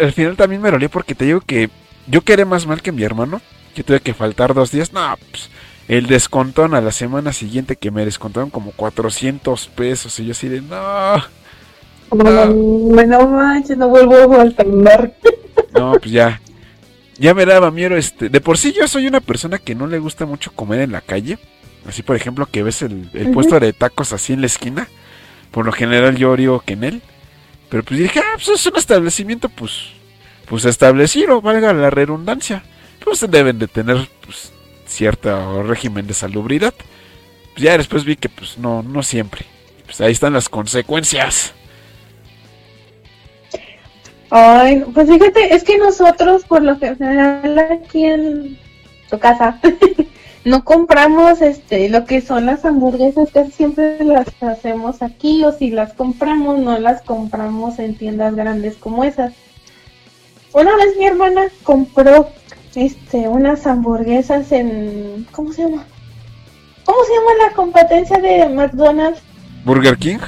al final también me dolió porque te digo que yo quedé más mal que mi hermano. Que tuve que faltar dos días. No, pues el descontón a la semana siguiente que me descontaron como 400 pesos. Y yo así de, no, No, no manches, no vuelvo a faltar. no, pues ya. Ya me daba miedo este. De por sí yo soy una persona que no le gusta mucho comer en la calle. Así por ejemplo que ves el, el puesto de tacos así en la esquina. Por lo general yo digo que en él. Pero pues dije, ah, pues es un establecimiento pues, pues establecido, valga la redundancia. Pues deben de tener pues, cierto régimen de salubridad. Pues ya después vi que pues no, no siempre. Pues ahí están las consecuencias. Ay, pues fíjate, es que nosotros por lo general aquí en tu casa no compramos este lo que son las hamburguesas, casi siempre las hacemos aquí o si las compramos no las compramos en tiendas grandes como esas. Una vez mi hermana compró este unas hamburguesas en ¿cómo se llama? ¿Cómo se llama la competencia de McDonald's? Burger King.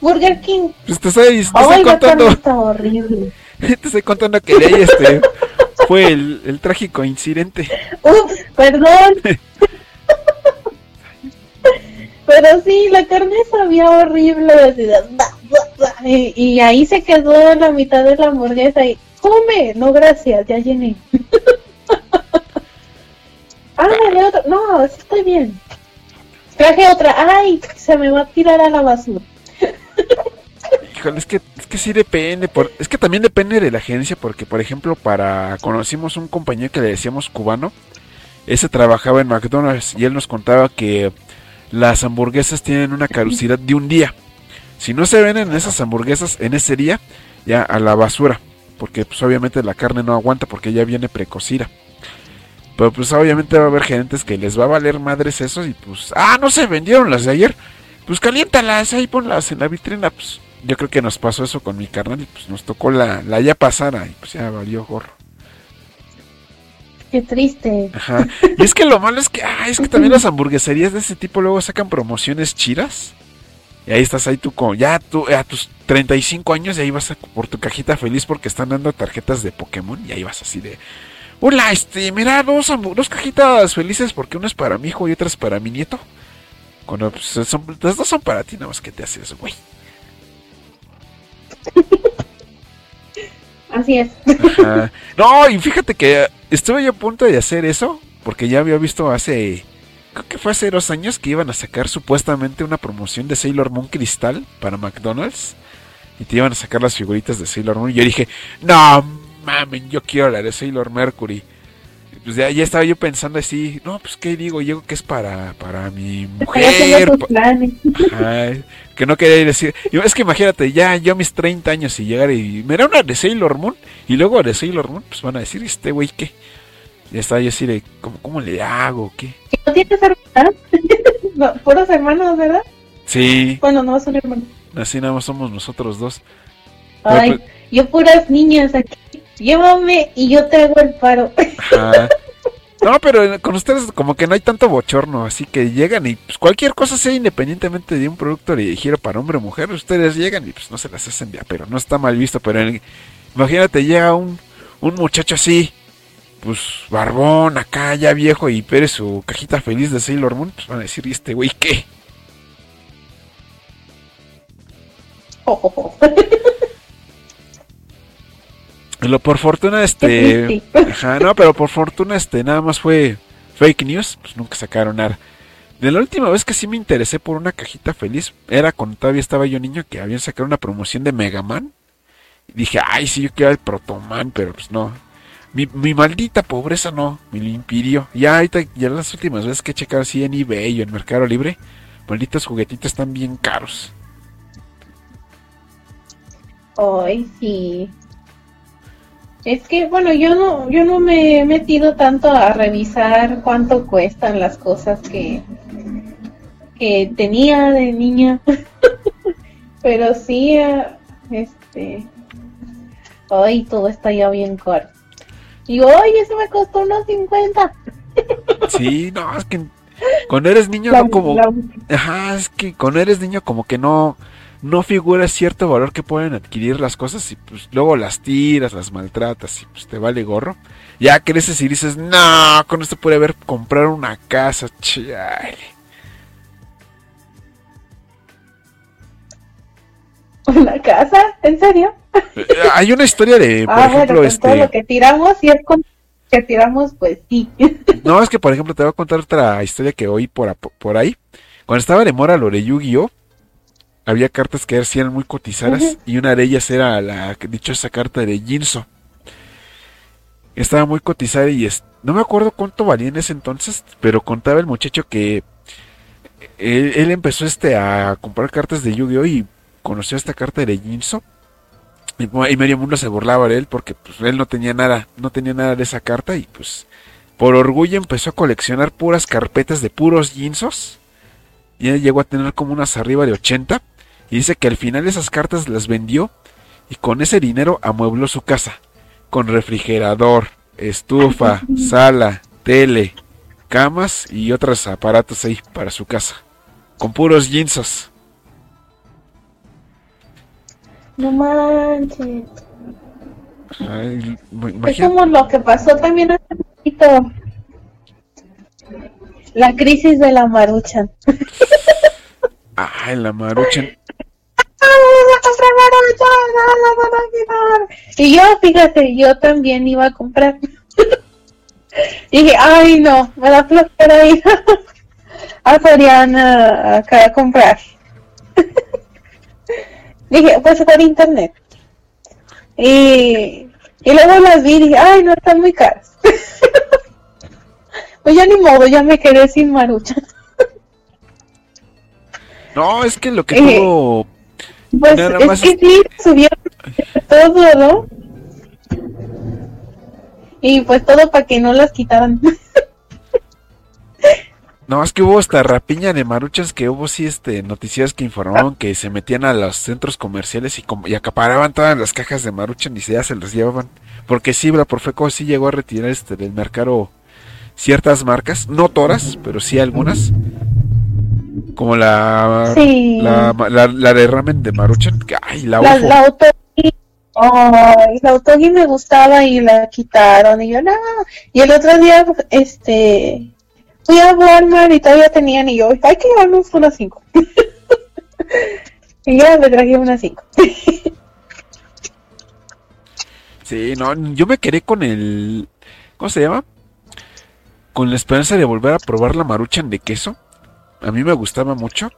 Burger King. Pues te estoy, te estoy Ay, la contando. está horrible. Te estoy contando que de ahí este fue el, el trágico incidente. Ups, perdón. Pero sí, la carne sabía horrible. de, Y, ahí se quedó la mitad de la hamburguesa y come. No, gracias, ya llené. ah, dale otra. No, estoy bien. Traje otra. Ay, se me va a tirar a la basura. Híjole, es que, es que sí depende. Es que también depende de la agencia, porque por ejemplo, para conocimos un compañero que le decíamos cubano. Ese trabajaba en McDonald's y él nos contaba que las hamburguesas tienen una caducidad de un día. Si no se venden esas hamburguesas en ese día, ya a la basura. Porque pues obviamente la carne no aguanta porque ya viene precocida. Pero pues obviamente va a haber gerentes que les va a valer madres eso y pues, ah, no se vendieron las de ayer. Pues caliéntalas, ahí ponlas en la vitrina. Pues yo creo que nos pasó eso con mi carnal y pues nos tocó la, la ya pasara y pues ya valió gorro. Qué triste. Ajá. Y es que lo malo es que, ah, es que también las hamburgueserías de ese tipo luego sacan promociones chidas. Y ahí estás ahí tú con, ya tú, a tus 35 años y ahí vas a- por tu cajita feliz porque están dando tarjetas de Pokémon y ahí vas así de, hola, este, mira, dos, dos cajitas felices porque una es para mi hijo y otra es para mi nieto. Cuando pues, son, las dos son para ti, nada más que te haces, güey. Así es. Ajá. No, y fíjate que estuve yo a punto de hacer eso, porque ya había visto hace, creo que fue hace dos años que iban a sacar supuestamente una promoción de Sailor Moon Cristal para McDonald's, y te iban a sacar las figuritas de Sailor Moon, y yo dije, no mamen, yo quiero la de Sailor Mercury. Y Pues ya, ya estaba yo pensando así, no, pues qué digo, yo que es para, para mi mujer, que no quería decir. y Es que imagínate, ya yo a mis 30 años y llegar y me da una de Sailor Moon y luego de Sailor Moon, pues van a decir, este güey, ¿qué? Ya está yo así de, ¿cómo, cómo le hago? ¿Qué? ¿No tienes hermanas? no, puros hermanos, ¿verdad? Sí, Bueno, no son hermanos. así nada más somos nosotros dos. Ay, pues, yo puras niñas aquí. Llévame y yo te hago el paro. ajá. No, pero con ustedes como que no hay tanto bochorno, así que llegan y pues cualquier cosa sea independientemente de un producto dirigido para hombre o mujer, ustedes llegan y pues no se las hacen ya, pero no está mal visto, pero imagínate llega un, un muchacho así, pues barbón acá ya viejo y pere su cajita feliz de Sailor Moon, pues van a decir, ¿y este güey qué? Lo por fortuna este... Ajá, no, pero por fortuna este nada más fue fake news, pues nunca sacaron nada. De la última vez que sí me interesé por una cajita feliz, era cuando todavía estaba yo niño que habían sacado una promoción de Mega Man. Y dije, ay, sí, yo quiero el Protoman, pero pues no. Mi, mi maldita pobreza no, me lo impidió. Ya ahorita, ya las últimas veces que he checado así en eBay o en Mercado Libre, malditos juguetitos están bien caros. Ay, sí. Es que, bueno, yo no, yo no me he metido tanto a revisar cuánto cuestan las cosas que, que tenía de niña. Pero sí, ah, este, ay, todo está ya bien caro. Y hoy eso me costó unos 50. Sí, no, es que cuando eres niño La- no como... la- Ajá, es que cuando eres niño como que no, no figura cierto valor que pueden adquirir las cosas y pues luego las tiras, las maltratas y pues te vale gorro. Ya creces y dices, no, con esto puede haber comprar una casa, chale. ¿Una casa? ¿En serio? Eh, Hay una historia de, por ah, ejemplo, bueno, con todo este... lo que tiramos, y es con que tiramos, pues sí. No, es que por ejemplo te voy a contar otra historia que oí por, por ahí. Cuando estaba de mora lo de Yu-Gi-Oh! Había cartas que eran muy cotizadas y una de ellas era la dichosa carta de Jinso. Estaba muy cotizada y es, no me acuerdo cuánto valía en ese entonces, pero contaba el muchacho que él, él empezó este a comprar cartas de Yu-Gi-Oh! y conoció esta carta de Jinso. Y, y medio mundo se burlaba de él porque pues, él no tenía nada, no tenía nada de esa carta y pues por orgullo empezó a coleccionar puras carpetas de puros Jinsos. Y él llegó a tener como unas arriba de 80. Y dice que al final esas cartas las vendió y con ese dinero amuebló su casa. Con refrigerador, estufa, sala, tele, camas y otros aparatos ahí para su casa. Con puros jeansos. No manches. Ay, Es como lo que pasó también hace poquito. La crisis de la maruchan. Ay, la maruchan. Y yo, fíjate, yo también iba a comprar. Dije, ay no, me da flojera ir a Soriana acá a comprar. Dije, pues por internet. Y, y luego las vi y dije, ay no, están muy caras. pues ya ni modo, ya me quedé sin maruchan. No, es que lo que tuvo. Pues Nada es más que sí, subieron todo, ¿no? Y pues todo para que no las quitaran. No, es que hubo hasta rapiña de maruchas que hubo sí este noticias que informaban que se metían a los centros comerciales y, com- y acaparaban todas las cajas de maruchan y se- ya se las llevaban. Porque sí, la Profeco sí llegó a retirar este del mercado ciertas marcas, no todas, pero sí algunas. Como la Sí. la, la, la de ramen de maruchan, que ay, la, La, la Autogi, ay, la Autogi me gustaba y la quitaron. Y yo, no. Y el otro día, este, fui a Walmart y todavía tenían. Y yo, hay que llevarnos unas cinco. y ya me traje unas cinco. Sí, no, yo me quedé con el ¿cómo se llama? Con la esperanza de volver a probar la maruchan de queso. A mí me gustaba mucho.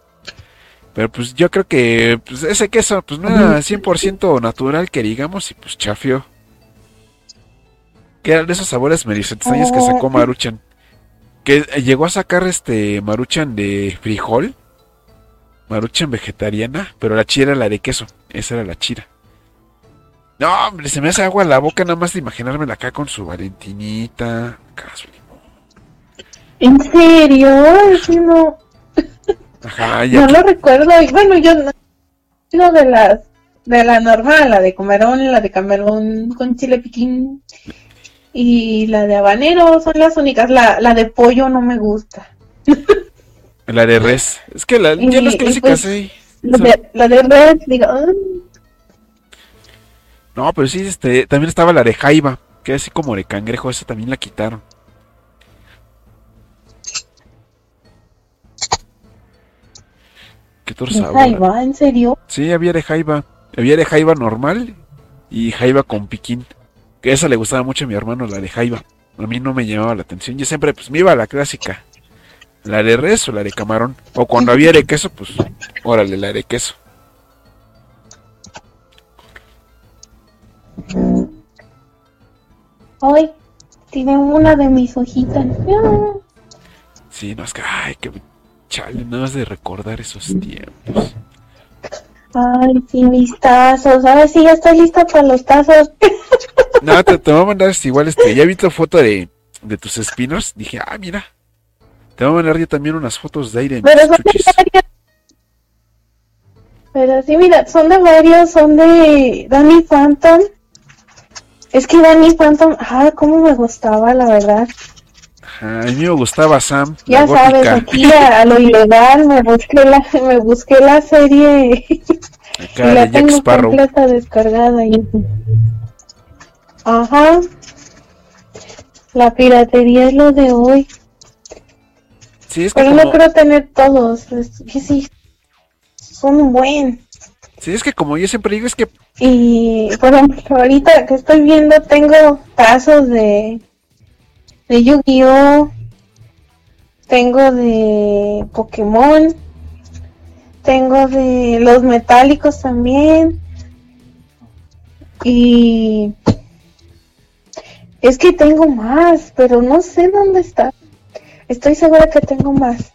Pero pues yo creo que pues, ese queso pues no era 100% natural que digamos y pues chafio. Que eran de esos sabores medio extraños que sacó Maruchan. Que eh, llegó a sacar este Maruchan de frijol. Maruchan vegetariana, pero la chida era la de queso. Esa era la chida. No, hombre, se me hace agua la boca nada más de imaginármela acá con su valentinita. acá su. ¿En serio? Sí, no. Ajá, No lo recuerdo. Y bueno, yo no. De las. De la normal, la de camarón, la de camarón con chile piquín. Y la de habanero son las únicas. La, la de pollo no me gusta. la de res. Es que la, Y- ya las y clásicas, pues, sí. La Son- de, la de red, digo. "Ay". No, pero sí, este, también estaba la de jaiba, que es así como de cangrejo, esa también la quitaron. ¿Qué? Ahí va, ¿en serio? Sí, había de jaiba. Había de jaiba normal y jaiba con piquín. Que esa le gustaba mucho a mi hermano, la de jaiba. A mí no me llamaba la atención. Yo siempre, pues, me iba a la clásica. La de res o la de camarón. O cuando había de queso, pues, órale, la de queso. Ay, tiene una de mis hojitas. Sí, no, es que, ay, que chale, nada más de recordar esos tiempos. Ay, sí, mis tazos. A ver si ya estoy lista para los tazos. No, te, te voy a mandar igual, este, ya vi tu foto de, de tus espinos. Dije, ah, mira. Te voy a mandar yo también unas fotos de aire de Pero son de varios. Pero sí, mira, son de varios, son de Danny Phantom. Es que Danny Phantom, ah, cómo me gustaba, la verdad. Ajá, a mí me gustaba Sam, Ya la sabes, aquí a, a lo ilegal me busqué la, me busqué la serie y Acá la de Jack tengo Sparrow. completa descargada. Y... Ajá. La piratería es lo de hoy. Sí, es que Pero como, no creo tener todos. Es que sí, son buen. sí, es que como yo siempre digo, es que Y por ejemplo, ahorita que estoy viendo, tengo tazos de, de Yu-Gi-Oh! Tengo de Pokémon. Tengo de los metálicos también. Y es que tengo más, pero no sé dónde está. Estoy segura que tengo más.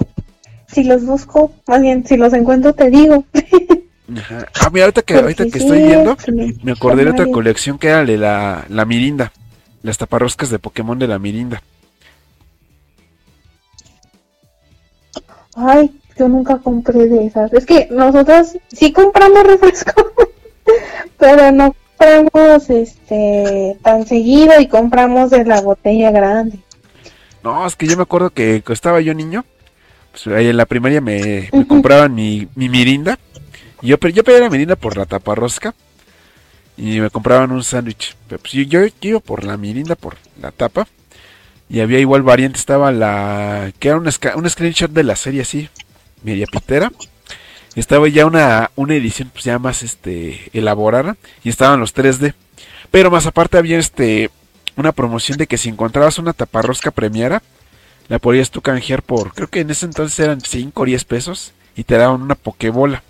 Si los busco, más bien, si los encuentro, te digo. Ajá. Ah, mira, ahorita que, ahorita que estoy viendo, me acordé de otra colección que era de la, la Mirinda. Las taparroscas de Pokémon de la Mirinda. Ay, yo nunca compré de esas. Es que nosotros sí compramos refresco, pero no compramos este tan seguido y compramos de la botella grande. No, es que yo me acuerdo que cuando estaba yo niño, pues ahí en la primaria me, me compraban mi, mi mirinda. Y yo, pero yo pedía la mirinda por la taparrosca. Y me compraban un sándwich. Pues yo, yo, iba por la mirinda, por la tapa. Y había igual variante, estaba la... que era un, screenshot de la serie así, media pitera. Estaba ya una, una edición pues ya más este elaborada. Y estaban los 3D. Pero más aparte había este una promoción de que si encontrabas una taparrosca premiara, la podías tú canjear por, creo que en ese entonces eran 5 o 10 pesos. Y te daban una pokebola.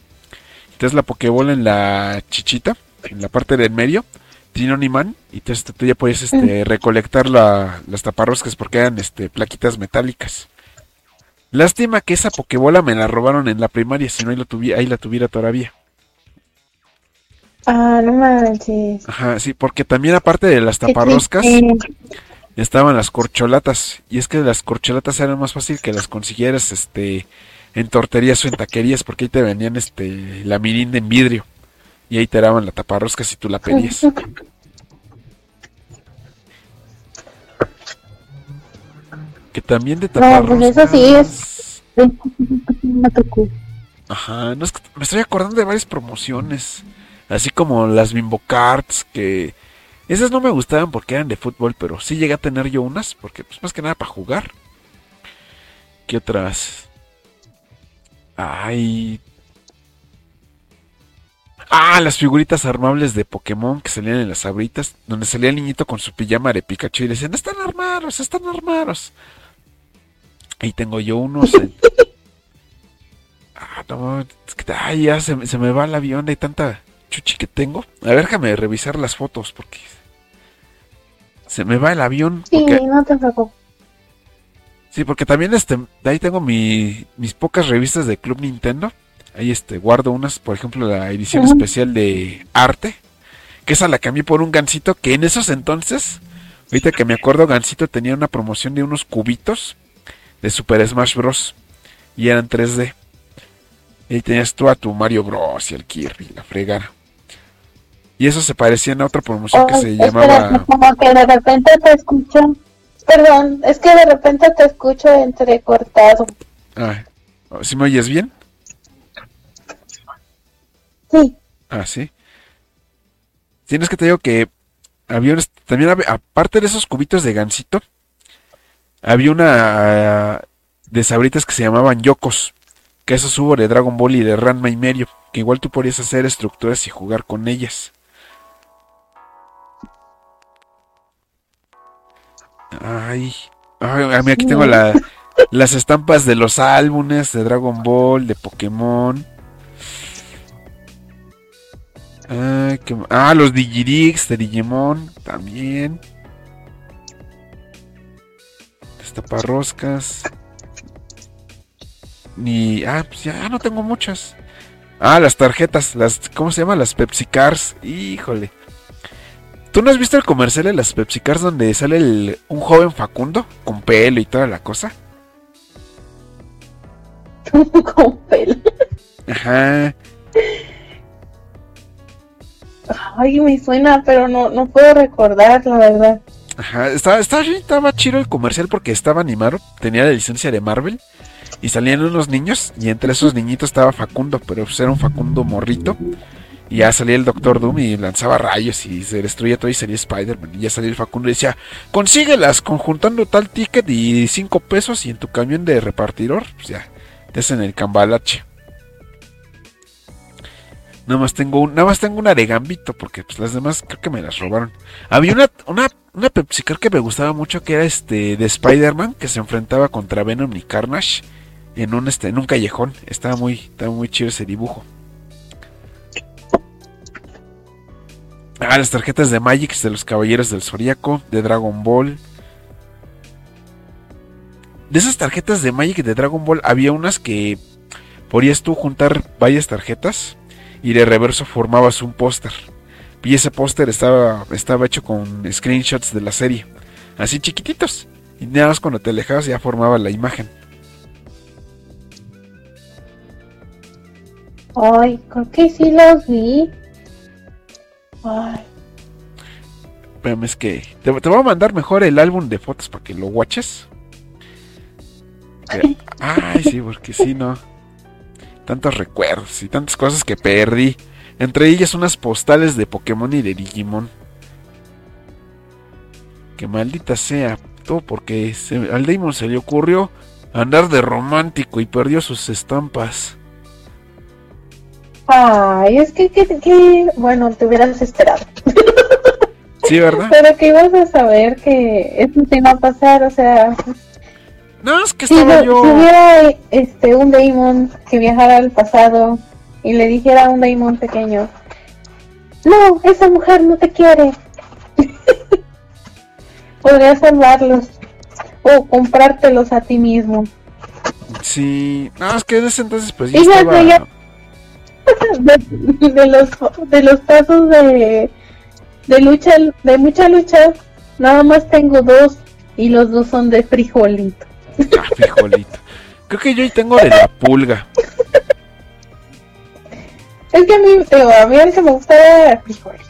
Entonces la pokebola en la chichita, en la parte del medio, tiene un imán y entonces tú ya podías este, recolectar la- las taparroscas porque eran este, plaquitas metálicas. Lástima que esa pokebola me la robaron en la primaria, si no ahí, lo tuvi- ahí la tuviera todavía. Ah, no manches. Ajá, sí, porque también aparte de las taparroscas estaban las corcholatas. Y es que las corcholatas eran más fácil que las consiguieras este, en torterías o en taquerías porque ahí te vendían este, la mirinda en vidrio. Y ahí te daban la taparrosca si tú la pedías. Que también de No, taparroscas. pues eso sí es-. Ajá, no es que me estoy acordando de varias promociones. Así como las Bimbo Cards, que esas no me gustaban porque eran de fútbol, pero sí llegué a tener yo unas, porque pues más que nada para jugar. ¿Qué otras? Ay. Ah, las figuritas armables de Pokémon que salían en las abritas, donde salía el niñito con su pijama de Pikachu y le decían, están armados, están armados. Ahí tengo yo unos. en- Ah, no, es que ay, ya se, me- se me va el avión de tanta chuchi que tengo. A ver, déjame revisar las fotos porque se me va el avión. Sí, Porque, no te preocupes. sí, porque también este, de ahí tengo mi- mis pocas revistas de Club Nintendo. Ahí este, guardo unas, por ejemplo, la edición especial de arte. Que esa la cambié por un gancito que en esos entonces, ahorita que me acuerdo, Gancito tenía una promoción de unos cubitos de Super Smash Bros. Y eran 3D. Y ahí tenías tú a tu Mario Bros. y el Kirby, la fregara. Y eso se parecían a otra promoción que se espera, llamaba. como que de repente te escucho. Perdón, es que de repente te escucho entrecortado. Ah, ¿Sí me oyes bien? Sí. Ah, sí. Tienes que te digo que había unas- también aparte de esos cubitos de gansito, había una de sabritas que se llamaban yokos, que esos hubo de Dragon Ball y de Ranma y medio, que igual tú podías hacer estructuras y jugar con ellas. Ay, ay, a mí aquí tengo la, las estampas de los álbumes de Dragon Ball, de Pokémon. Qué ma- Ah, los Digirix de Digimon también. Destaparroscas. Ni. Ah, pues ya no tengo muchas. Ah, las tarjetas, las. ¿Cómo se llama? Las Pepsi Cars. Híjole. ¿Tú no has visto el comercial de las Pepsi Cars donde sale el- un joven Facundo con pelo y toda la cosa? Con pelo. Ajá. Ay, me suena, pero no, no puedo recordar, la verdad. Ajá, estaba, estaba, estaba chido el comercial porque estaba animado, tenía la licencia de Marvel y salían unos niños y entre esos niñitos estaba Facundo, pero pues era un Facundo morrito y ya salía el Doctor Doom y lanzaba rayos y se destruía todo y salía Spider-Man y ya salía el Facundo y decía, consíguelas conjuntando tal ticket y cinco pesos y en tu camión de repartidor, pues ya, te hacen el cambalache. Nada más tengo un, nada más tengo una de Gambito porque pues las demás creo que me las robaron. Había una, una, una que me gustaba mucho que era este de Spider-Man que se enfrentaba contra Venom y Carnage en un este en un callejón. Estaba muy, estaba muy chido ese dibujo. Ah, las tarjetas de Magic de los Caballeros del Zodíaco, de Dragon Ball. De esas tarjetas de Magic de Dragon Ball había unas que podías tú juntar varias tarjetas y de reverso formabas un póster. Y ese póster estaba, estaba hecho con screenshots de la serie. Así chiquititos. Y nada más cuando te alejabas ya formaba la imagen. Ay, creo que sí los vi. Ay, Espérame, es que te, te voy a mandar mejor el álbum de fotos para que lo watches. Ay, sí, porque sí, no. Tantos recuerdos y tantas cosas que perdí. Entre ellas unas postales de Pokémon y de Digimon. Que maldita sea. Todo porque al Damon se le ocurrió andar de romántico y perdió sus estampas. Ay, es que, que, bueno, te hubieras esperado. Sí, ¿verdad? Pero que ibas a saber que eso te iba a pasar, o sea... No, es que estaba si, yo... Si hubiera este, un Damon que viajara al pasado y le dijera a un Damon pequeño, no, esa mujer no te quiere. Podría salvarlos o comprártelos a ti mismo. Sí, no, es que en ese entonces pues ya estaba... de, los de los pasos de, de lucha de mucha lucha nada más tengo dos y los dos son de frijolito ah, frijolito creo que yo tengo de la pulga es que a mí, a mí el que me gusta era frijolito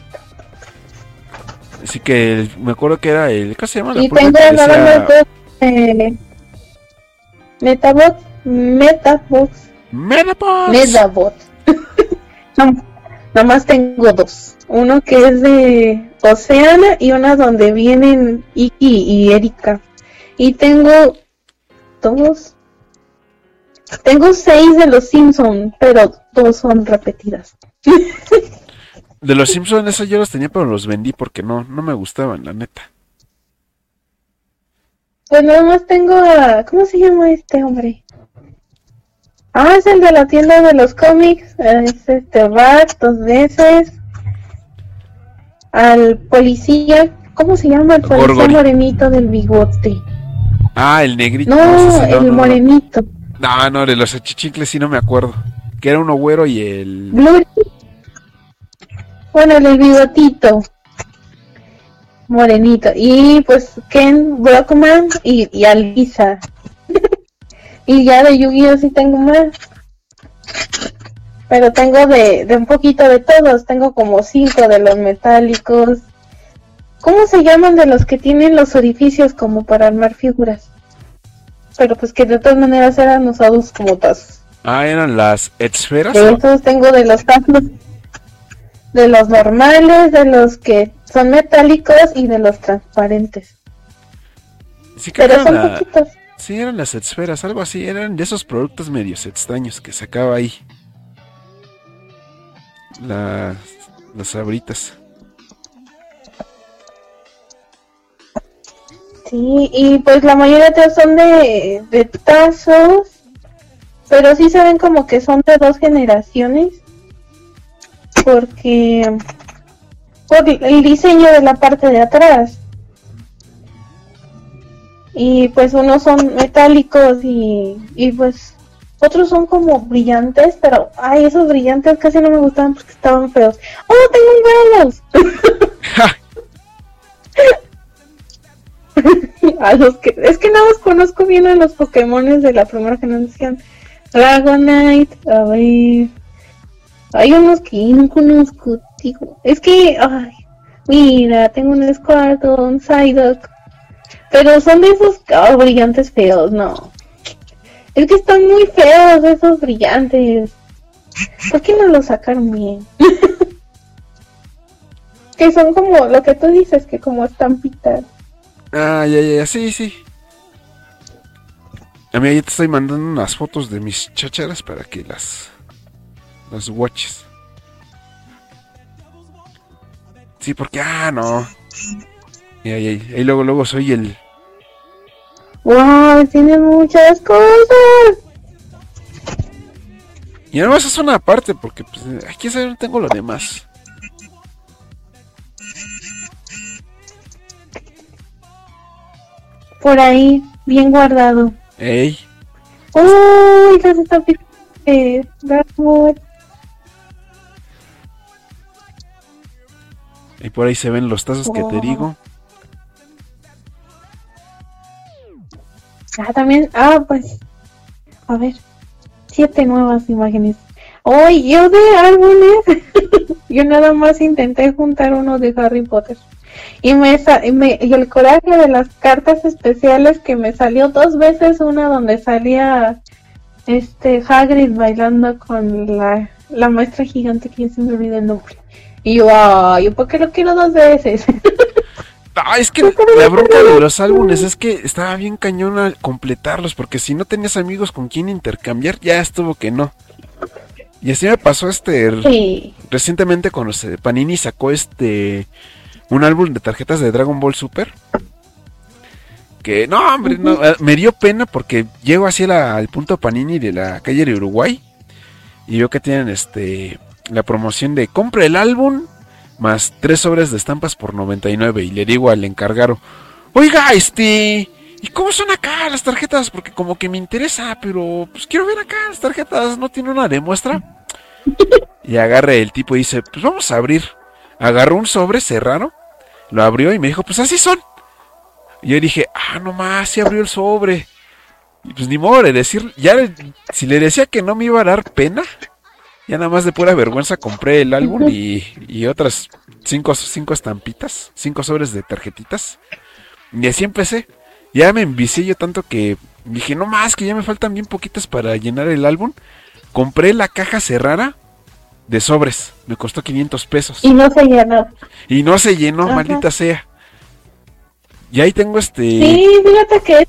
así que me acuerdo que era el ¿cómo se llama? La y tengo nada más dos eh, Metabot Metabots Metabots Metabots no, nomás tengo dos. Uno que es de Oceana y una donde vienen Iki y Erika. Y tengo dos. Tengo seis de los Simpson, pero dos son repetidas. de los Simpson esos yo los tenía, pero los vendí porque no, no me gustaban, la neta. Pues nada más tengo a... ¿Cómo se llama este hombre? Ah, es el de la tienda de los cómics. Es este Rat dos veces. Al policía. ¿Cómo se llama el policía morenito del bigote? Ah, el negrito. No, el morenito. No, no, de los achichicles sí no me acuerdo. Que era uno güero y el. Bueno, el bigotito. Morenito. Y pues Ken Brockman y, y Alisa. Y ya de Yu-Gi-Oh sí tengo más. Pero tengo de, de un poquito de todos. Tengo como cinco de los metálicos. ¿Cómo se llaman de los que tienen los orificios como para armar figuras? Pero pues que de todas maneras eran usados como tazos. Ah, eran las esferas. De esos tengo de los tazos. De los normales, de los que son metálicos y de los transparentes. Sí, Pero son poquitos. Sí, eran las esferas, algo así, eran de esos productos medios extraños que sacaba ahí. Las, las sabritas. Sí, y pues la mayoría de son de, de tazos, pero sí se ven como que son de dos generaciones, porque por el diseño de la parte de atrás y pues unos son metálicos y, y pues otros son como brillantes, pero ay, esos brillantes casi no me gustaban porque estaban feos. ¡Oh, tengo un a los que es que nada más conozco bien a los Pokémon de la primera generación. Dragonite, a ver. Hay unos que no conozco, digo. Es que, ay, mira, tengo un Squirtle, un Psyduck, pero son de esos oh, brillantes feos, no. Es que están muy feos esos brillantes. ¿Por qué no los sacaron bien? que son como lo que tú dices, que como estampitas. Ah, ya, ya, sí, sí. A mí ya te estoy mandando unas fotos de mis chacharas para que las las watches. Sí, porque ah, no. Y ahí, ahí, ahí luego luego soy el ¡Wow! Tiene muchas cosas. Y además es una parte, porque pues, aquí no tengo lo demás. Por ahí, bien guardado. ¡Ey! ¡Uy! Las estampitas de Y por ahí se ven los tazos que te digo. Ah, también, ah, pues, a ver, siete nuevas imágenes. Hoy yo de árboles, yo nada más intenté juntar uno de Harry Potter. Y, me, y, me, y el coraje de las cartas especiales que me salió dos veces, una donde salía este Hagrid bailando con la, la maestra gigante que se me olvida el nombre. Y yo, ay, ¿por qué lo quiero dos veces? Ah, es que la bronca de los álbumes es que estaba bien cañón al completarlos, porque si no tenías amigos con quien intercambiar, ya estuvo que no. Y así me pasó este recientemente cuando Panini sacó este un álbum de tarjetas de Dragon Ball Super. Que no, hombre, no, me dio pena porque llego así al punto Panini de la calle de Uruguay y veo que tienen este la promoción de compra el álbum más tres sobres de estampas por 99. Y le digo al encargado, oiga, este, ¿y cómo son acá las tarjetas? Porque como que me interesa, pero pues quiero ver acá las tarjetas, ¿no tiene una de muestra? Y agarre el tipo y dice, pues vamos a abrir. Agarró un sobre, cerraron, lo abrió y me dijo, pues así son. Y yo dije, ah, no más, se abrió el sobre. Y pues ni modo de decir, ya si le decía que no me iba a dar pena, ya nada más de pura vergüenza compré el álbum y, otras cinco, cinco estampitas, cinco sobres de tarjetitas. Y así empecé. Ya me envicié yo tanto que dije, no más, que ya me faltan bien poquitas para llenar el álbum. Compré la caja cerrada de sobres. Me costó 500 pesos. Y no se llenó. Y no se llenó, maldita sea. Y ahí tengo este... Sí, fíjate que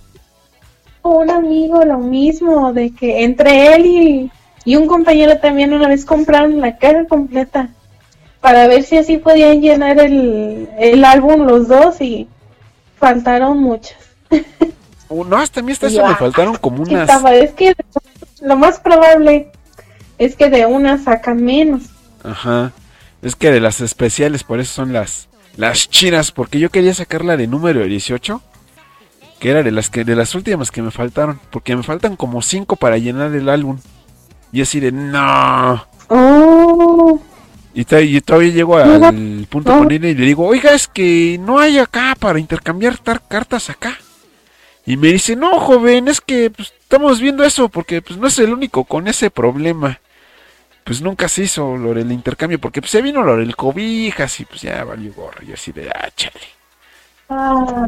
un amigo lo mismo, de que entre él y y un compañero también una vez compraron la caja completa para ver si así podían llenar el, el álbum los dos y faltaron muchas. Uh, no, hasta a mí hasta eso me faltaron como unas... Es que lo más probable es que de una sacan menos. Ajá. Es que de las especiales, por eso son las las chinas, porque yo quería sacarla de número 18, que era de las que de las últimas que me faltaron, porque me faltan como 5 para llenar el álbum. Y así de, no. Oh. Y, todavía llego al punto con él y le digo, oiga, es que no hay acá para intercambiar cartas acá. Y me dice, no, joven, es que pues, estamos viendo eso porque pues, no es el único con ese problema. Pues nunca se hizo lo del intercambio porque pues se vino lo del cobijas y pues ya valió gorro. Y así de, ah, chale. Ah,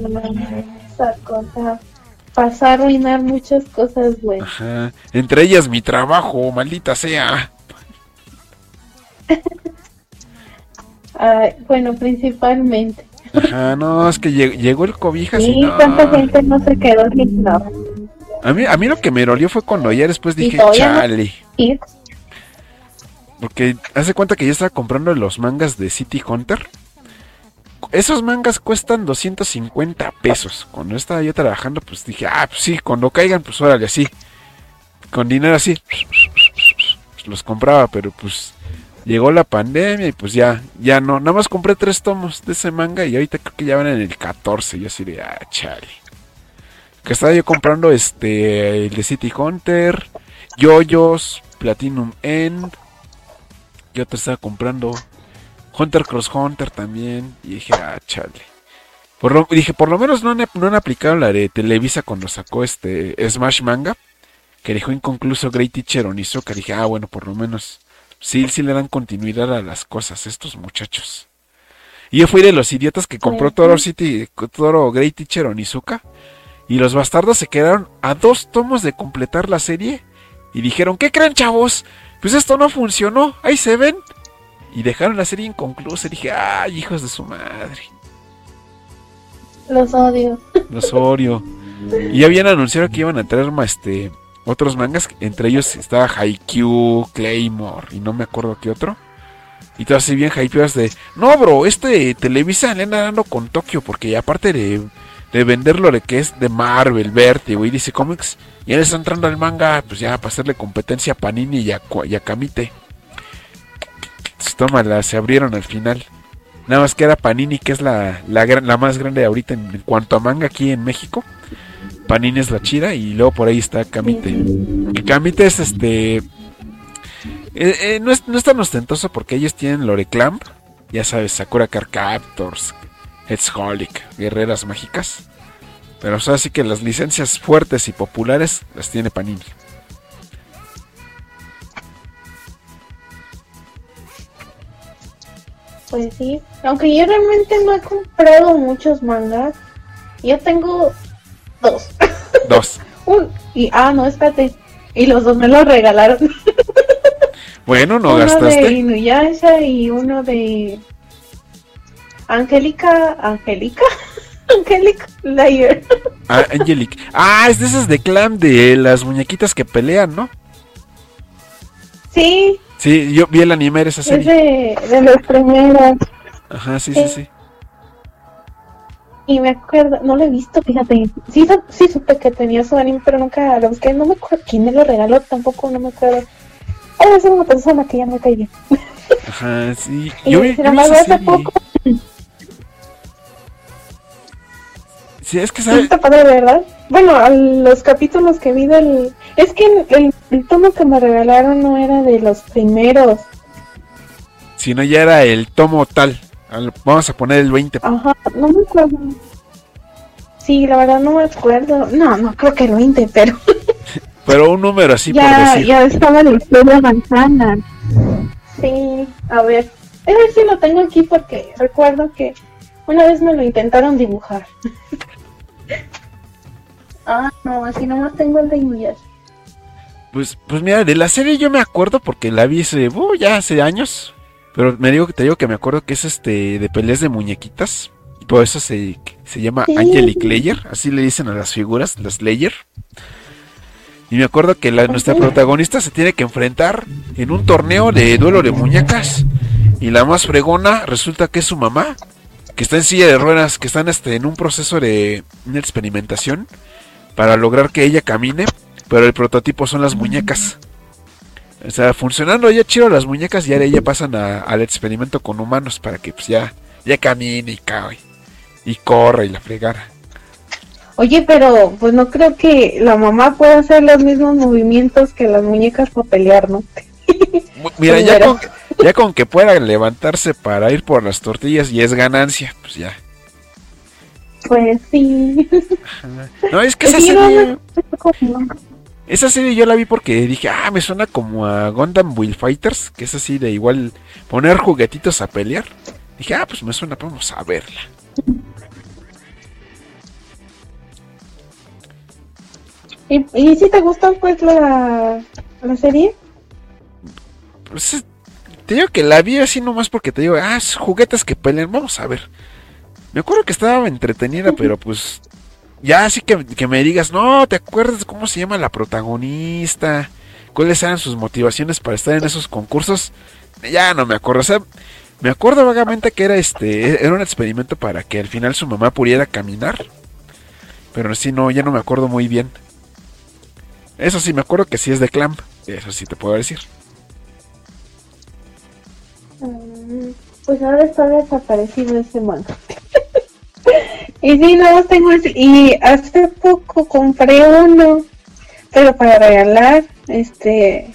esa cosa pasa a arruinar muchas cosas buenas. Ajá. Entre ellas mi trabajo, maldita sea. bueno, principalmente. Ajá, no, es que llegó el cobija. Sí, no. tanta gente no se quedó sin nada. A mí, a mí lo que me dolió fue cuando ya después dije, chale. Porque hace cuenta que ya estaba comprando los mangas de City Hunter esos mangas cuestan 250 pesos. Cuando estaba yo trabajando, pues dije, ah, pues sí, cuando caigan, pues órale, así. Con dinero así, los compraba, pero pues llegó la pandemia y pues ya, ya no. Nada más compré tres tomos de ese manga y ahorita creo que ya van en el 14. Yo así de, ah, chale. Que estaba yo comprando este, el de City Hunter, Yoyos, Platinum End. Yo te estaba comprando Hunter Cross Hunter también. Y dije, ah, chale. Por lo, dije, por lo menos no han, no han aplicado la de Televisa cuando sacó este Smash Manga. Que dejó inconcluso Great Teacher Onizuka. Dije, ah, bueno, por lo menos. Sí, sí le dan continuidad a las cosas, estos muchachos. Y yo fui de los idiotas que compró Toro City, Toro Great Teacher Onizuka. Y los bastardos se quedaron a dos tomos de completar la serie. Y dijeron, ¿qué creen, chavos? Pues esto no funcionó. Ahí se ven. Y dejaron la serie inconclusa. Y dije, ay, hijos de su madre. Los odio. Los odio. Y habían anunciado que iban a traer este, otros mangas. Entre ellos estaba Haikyuu, Claymore y no me acuerdo qué otro. Y todas así bien hypeadas de, no, bro, este Televisa le anda dando con Tokio. Porque aparte de, de venderlo de que es de Marvel, Vertigo y DC Comics, ya le está entrando al manga, pues ya para hacerle competencia a Panini y a, y a Kamite. Tómala, se abrieron al final. Nada más queda Panini, que es la, la, más grande ahorita en, cuanto a manga aquí en México. Panini es la chida y luego por ahí está Kamite. Y Kamite es este... Eh, eh, no, es, tan ostentoso porque ellos tienen Loreclamp, ya sabes, Sakura Car Captors, Holic, Guerreras Mágicas. Pero o sea, sí que las licencias fuertes y populares las tiene Panini. Pues sí, aunque yo realmente no he comprado muchos mangas. Yo tengo dos. Dos. Un, y, ah, no, espérate. Y los dos me los regalaron. Bueno, no uno de gastaste. Inuyasha y uno de Angélica, Angélica, Angélica Layer. Ah, Angelic. Ah, es de esas de clan de las muñequitas que pelean, ¿no? Sí, Sí, yo vi el anime de esa es serie. de, de los primeros. Ajá, sí, sí, sí. Y me acuerdo, no lo he visto, fíjate. Sí, sí supe que tenía su anime, pero nunca lo busqué. No me acuerdo quién me lo regaló, tampoco, no me acuerdo. Ser una persona que ya me cae bien. Ajá, sí. Y Yo vi, sin yo vi embargo, esa hace poco, Sí, es que sabe. está padre, ¿verdad? Bueno, a los capítulos que vi del... Es que el, el, el tomo que me regalaron no era de los primeros. Si no, ya era el tomo tal. Al- Vamos a poner el 20. Ajá, no me acuerdo. Sí, la verdad no me acuerdo. No, no creo que el 20, pero Pero un número así por ya, decir. ya estaba la historia manzana. Sí, a ver. A ver si lo tengo aquí porque recuerdo que una vez me lo intentaron dibujar. ah, no, así nomás tengo el de Inuyasha. Pues, pues mira, de la serie yo me acuerdo porque la vi hace, uh, ya hace años. Pero me digo que te digo que me acuerdo que es este de peleas de muñequitas. Y por eso se, se llama Sí. Angelic Layer. Así le dicen a las figuras, las Layer. Y me acuerdo que la, nuestra protagonista se tiene que enfrentar en un torneo de duelo de muñecas. Y la más fregona resulta que es su mamá. Que está en silla de ruedas, que están este, en un proceso de una experimentación. Para lograr que ella camine. Pero el prototipo son las muñecas. O sea, funcionando ya chido las muñecas y ahora ya pasan a- al experimento con humanos para que pues ya, ya camine y cae. Y corra y la fregara. Oye, pero pues no creo que la mamá pueda hacer los mismos movimientos que las muñecas para pelear, ¿no? Mira, ya con, ya con que pueda levantarse para ir por las tortillas y es ganancia, pues ya. Pues sí. No, es que Pues esa serie, esa serie yo la vi porque dije, ah, me suena como a Gundam Will Fighters, que es así de igual poner juguetitos a pelear. Dije, ah, pues me suena, vamos a verla. ¿Y, y si te gustó pues la, la serie? Pues, es- te digo que la vi así nomás porque te digo, ah, es juguetes que pelean, vamos a ver. Me acuerdo que estaba entretenida, pero pues ya así que, que me digas, no, ¿te acuerdas cómo se llama la protagonista? ¿Cuáles eran sus motivaciones para estar en esos concursos? Ya no me acuerdo, o sea, me acuerdo vagamente que era este, era un experimento para que al final su mamá pudiera caminar. Pero sí, no, ya no me acuerdo muy bien. Eso sí, me acuerdo que sí es de Clamp, eso sí te puedo decir. Pues ahora está desaparecido ese manga. y sí, más tengo ese. Y hace poco compré uno, pero para regalar, este,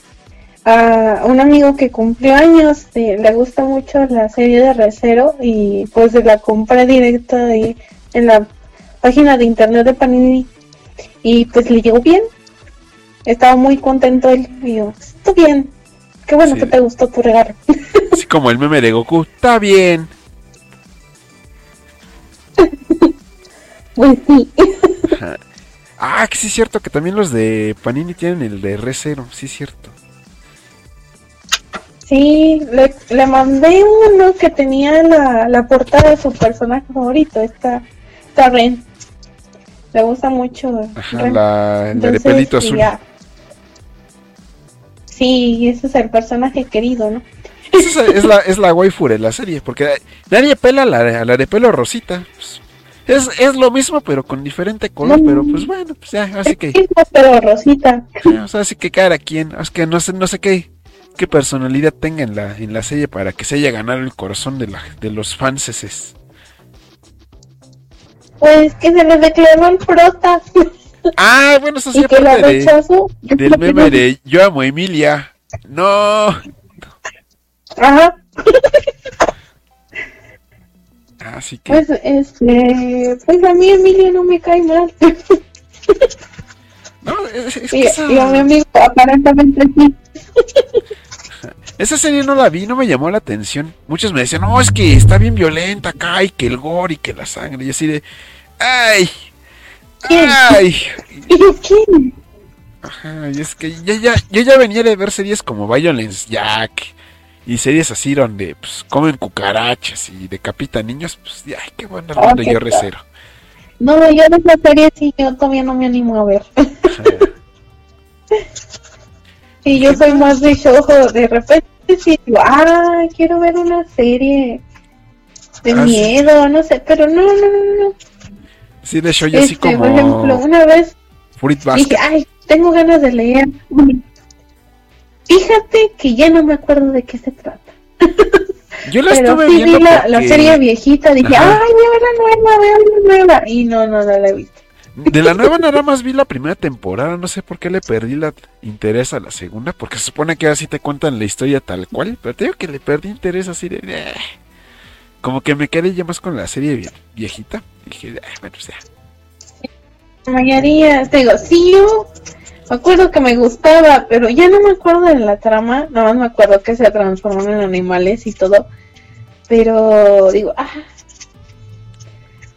a un amigo que cumplió años, le gusta mucho la serie de Recero y pues la compré directo ahí en la página de internet de Panini y pues le llegó bien. Estaba muy contento él y yo, está bien. Qué bueno Sí. que te gustó tu regalo. Así como el meme de Goku, está bien. Pues sí. Ah, que sí es cierto que también los de Panini tienen el de R0, sí es cierto. Sí, le, le mandé uno que tenía la, la portada de su personaje favorito, esta, esta Ren. Le gusta mucho. Ajá, Ren. la, la de Entonces, pelito azul. ya. Sí, ese es el personaje querido, ¿no? Esa es, es la, es la waifu de la serie, porque nadie pela a la, a la de pelo rosita. Pues, es, es lo mismo, pero con diferente color, pero pues bueno, pues ya, así que, Es pero Rosita. o sea, así que cada quien, es que no sé, no sé qué, qué personalidad tenga en la, en la serie para que se haya ganado el corazón de, la, de los fanses. Pues que se le declaró el prota Ah, bueno, eso sí aparte de, del meme de Yo amo a Emilia. No. Ajá. Así que. Pues, este, pues a mí Emilia no me cae mal. No, es, es que esa- y a mi amigo aparentemente sí. Esa serie no la vi, no me llamó la atención. Muchos me decían, no, es que está bien violenta acá y que el gore y que la sangre. Y así de, ay, ay. ¿Quién? Ajá, y es que ya, ya, yo ya venía de ver series como Violence Jack y series así donde pues, comen cucarachas y decapitan niños. Pues, ay, qué bueno, Ah, yo qué recero. No, yo de esa serie sí, yo todavía no me animo a ver. Y yo soy más de show, de repente sí digo, ah, quiero ver una serie de Ah, sí. miedo, no sé, pero no, no, no, no. Sí, de hecho, yo así Este, por ejemplo, como una vez dije, ay, tengo ganas de leer. Fíjate que ya no me acuerdo de qué se trata. Yo la Pero estuve sí viendo vi la, la porque serie viejita, dije, Ajá. ay, ver la nueva, ver la nueva. Y no, no, no la he visto. de la nueva nada más vi la primera temporada. No sé por qué le perdí la interés a la segunda. Porque se supone que así te cuentan la historia tal cual. Pero te digo que le perdí interés así de. "Eh". Como que me quedé ya más con la serie vie- viejita. Y dije, "Ah, bueno, o sea. La mayoría, te digo, sí, yo me acuerdo que me gustaba, pero ya no me acuerdo de la trama, nada más me acuerdo que se transforman en animales y todo, pero digo, ah,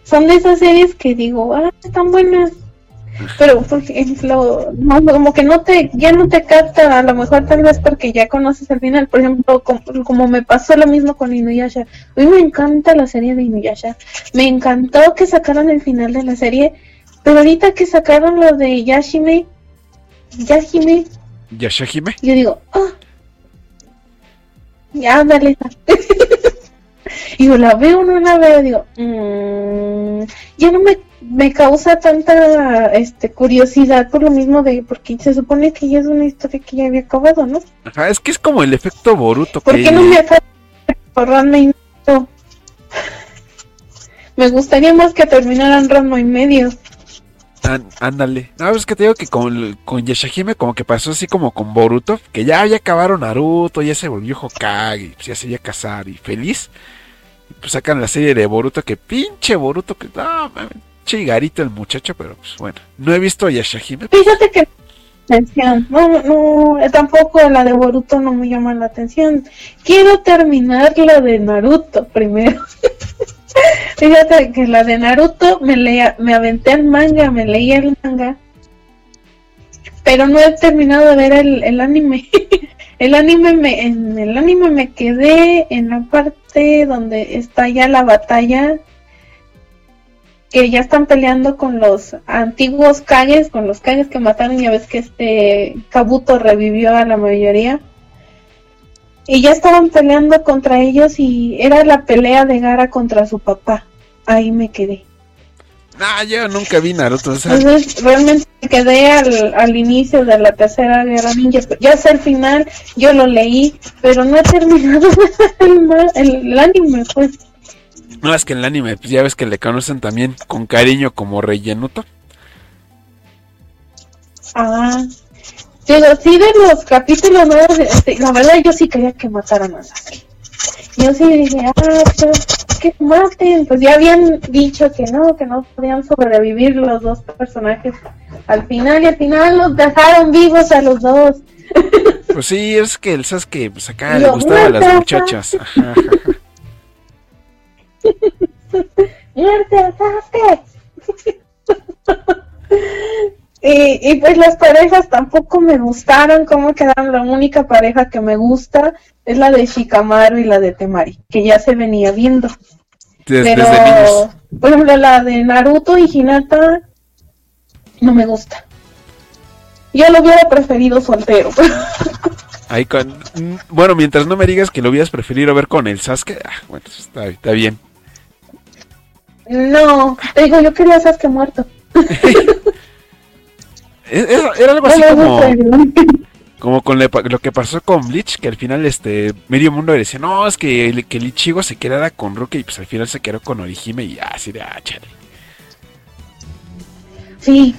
son de esas series que digo, ah, están buenas, pero por ejemplo, no, como que no te, ya no te capta, a lo mejor tal vez porque ya conoces el final, por ejemplo, como, como me pasó lo mismo con Inuyasha, a mí me encanta la serie de Inuyasha, me encantó que sacaran el final de la serie, pero ahorita que sacaron lo de Yashime, Yashime, Yashahime. yo digo, ah, ya, dale. y yo la veo, no la veo, digo, mm, ya no me, me causa tanta este curiosidad por lo mismo de, porque se supone que ya es una historia que ya había acabado, ¿no? Ajá, es que es como el efecto Boruto. ¿Por que... qué no me por Ranma y medio? Me gustaría más que terminaran Ranma y medio. Án- ándale. No, es que te digo que con, con Yashahime como que pasó así como con Boruto, que ya, ya acabaron Naruto, ya se volvió Hokage, pues ya se iba a casar y feliz. Y pues sacan la serie de Boruto, que pinche Boruto, que no, mames, chigarito el muchacho, pero pues bueno. No he visto a Yashahime. Fíjate que no, no, eh, tampoco la de Boruto no me llama la atención. Quiero terminar la de Naruto primero. Fíjate que la de Naruto me leía, me aventé el manga, me leía el manga, pero no he terminado de ver el, el anime. el anime me, en el anime me quedé en la parte donde está ya la batalla que ya están peleando con los antiguos Kages, con los Kages que mataron, ya ves que este Kabuto revivió a la mayoría. Y ya estaban peleando contra ellos y era la pelea de Gara contra su papá. Ahí me quedé. No, yo nunca vi Naruto. O sea, Entonces realmente me quedé al, al inicio de la tercera guerra ninja. Ya sé el final, yo lo leí, pero no he terminado el, el- el anime, pues. No, es que en el anime, pues ya ves que le conocen también con cariño como Rellenuto. Ah, digo, sí de los capítulos nuevos, este, la verdad yo sí quería que mataran a Sasuke. Yo sí dije, ah, pues que maten, pues ya habían dicho que no, que no podían sobrevivir los dos personajes al final y al final los dejaron vivos a los dos. Pues sí, es que el Sasuke, pues acá le gustaban las mata. muchachas. Ajá, ajá. ¡Muerte a Sasuke! y, y pues las parejas tampoco me gustaron, cómo quedaron. La única pareja que me gusta es la de Shikamaru y la de Temari, que ya se venía viendo. Pero, Desde niños. por ejemplo, la de Naruto y Hinata no me gusta. Yo lo hubiera preferido soltero. Con... mm, Bueno, mientras no me digas que lo hubieras preferido ver con el Sasuke, ah, bueno, está, está bien. No, te digo, yo quería a Sasuke muerto. Era, era algo así como, como con le- lo que pasó con Bleach, que al final este medio mundo decía, no, es que, que el Ichigo se quedara con Rukia y pues al final se quedó con Orihime y así de, ah, chale. Sí.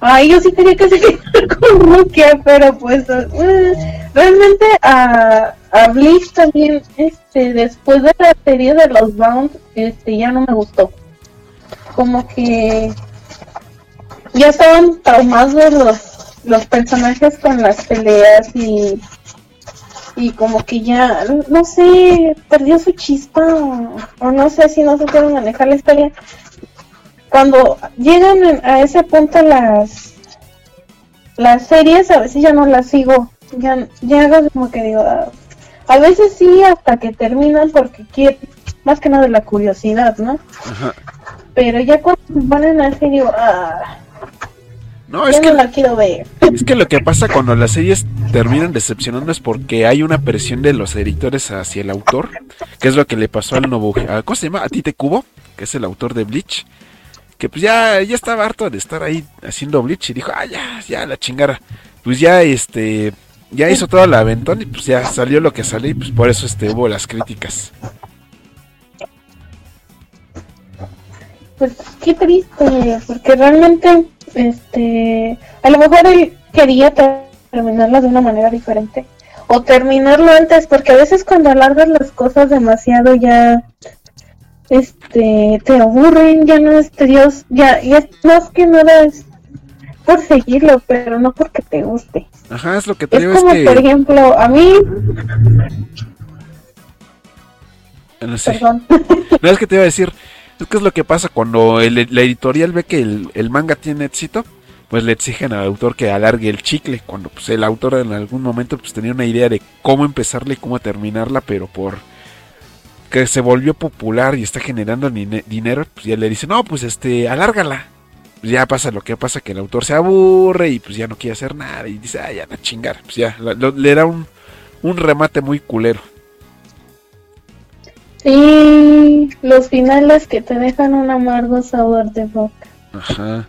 Ay, yo sí quería que se quedara con Rukia, pero pues eh, realmente a, a Bleach también, este, después de la serie de los Bound, este, ya no me gustó. Como que ya estaban traumados los, los personajes con las peleas y, y como que ya, no sé, perdió su chispa o, o no sé si no se puede manejar la historia. Cuando llegan a ese punto las las series, a veces ya no las sigo, ya, ya hago como que digo, ah, a veces sí hasta que terminan porque quiero, más que nada la curiosidad, ¿no? Ajá. Pero ya cuando se ponen así digo, ah, No, ya es no que, la quiero ver. es que lo que pasa cuando las series terminan decepcionando es porque hay una presión de los editores hacia el autor, que es lo que le pasó al nuevo, a- ¿cómo se llama? A Tite Kubo, que es el autor de Bleach, que pues ya, ya estaba harto de estar ahí haciendo Bleach y dijo, ah, ya, ya, la chingara. Pues ya, este, ya hizo toda la aventón y pues ya salió lo que salió y pues por eso este, hubo las críticas. Pues qué triste, porque realmente, este, a lo mejor él quería ter- terminarla de una manera diferente o terminarlo antes, porque a veces cuando alargas las cosas demasiado ya, este, te aburren, ya no es Dios, ya, ya es más que nada es por seguirlo, pero no porque te guste. Ajá, es lo que te Es digo, es como, por ejemplo, a mí, no sé. perdón, No es que te iba a decir, es que es lo que pasa cuando el- la editorial ve que el, el manga tiene éxito, pues le exigen al autor que alargue el chicle, cuando pues el autor en algún momento pues tenía una idea de cómo empezarla y cómo terminarla, pero por que se volvió popular y está generando dine- dinero, pues ya le dice, no, pues este, alárgala. Pues ya pasa lo que pasa, que el autor se aburre y pues ya no quiere hacer nada y dice, ah, ya chingar, pues ya, lo- le da un, un remate muy culero. y los finales que te dejan un amargo sabor de boca. Ajá.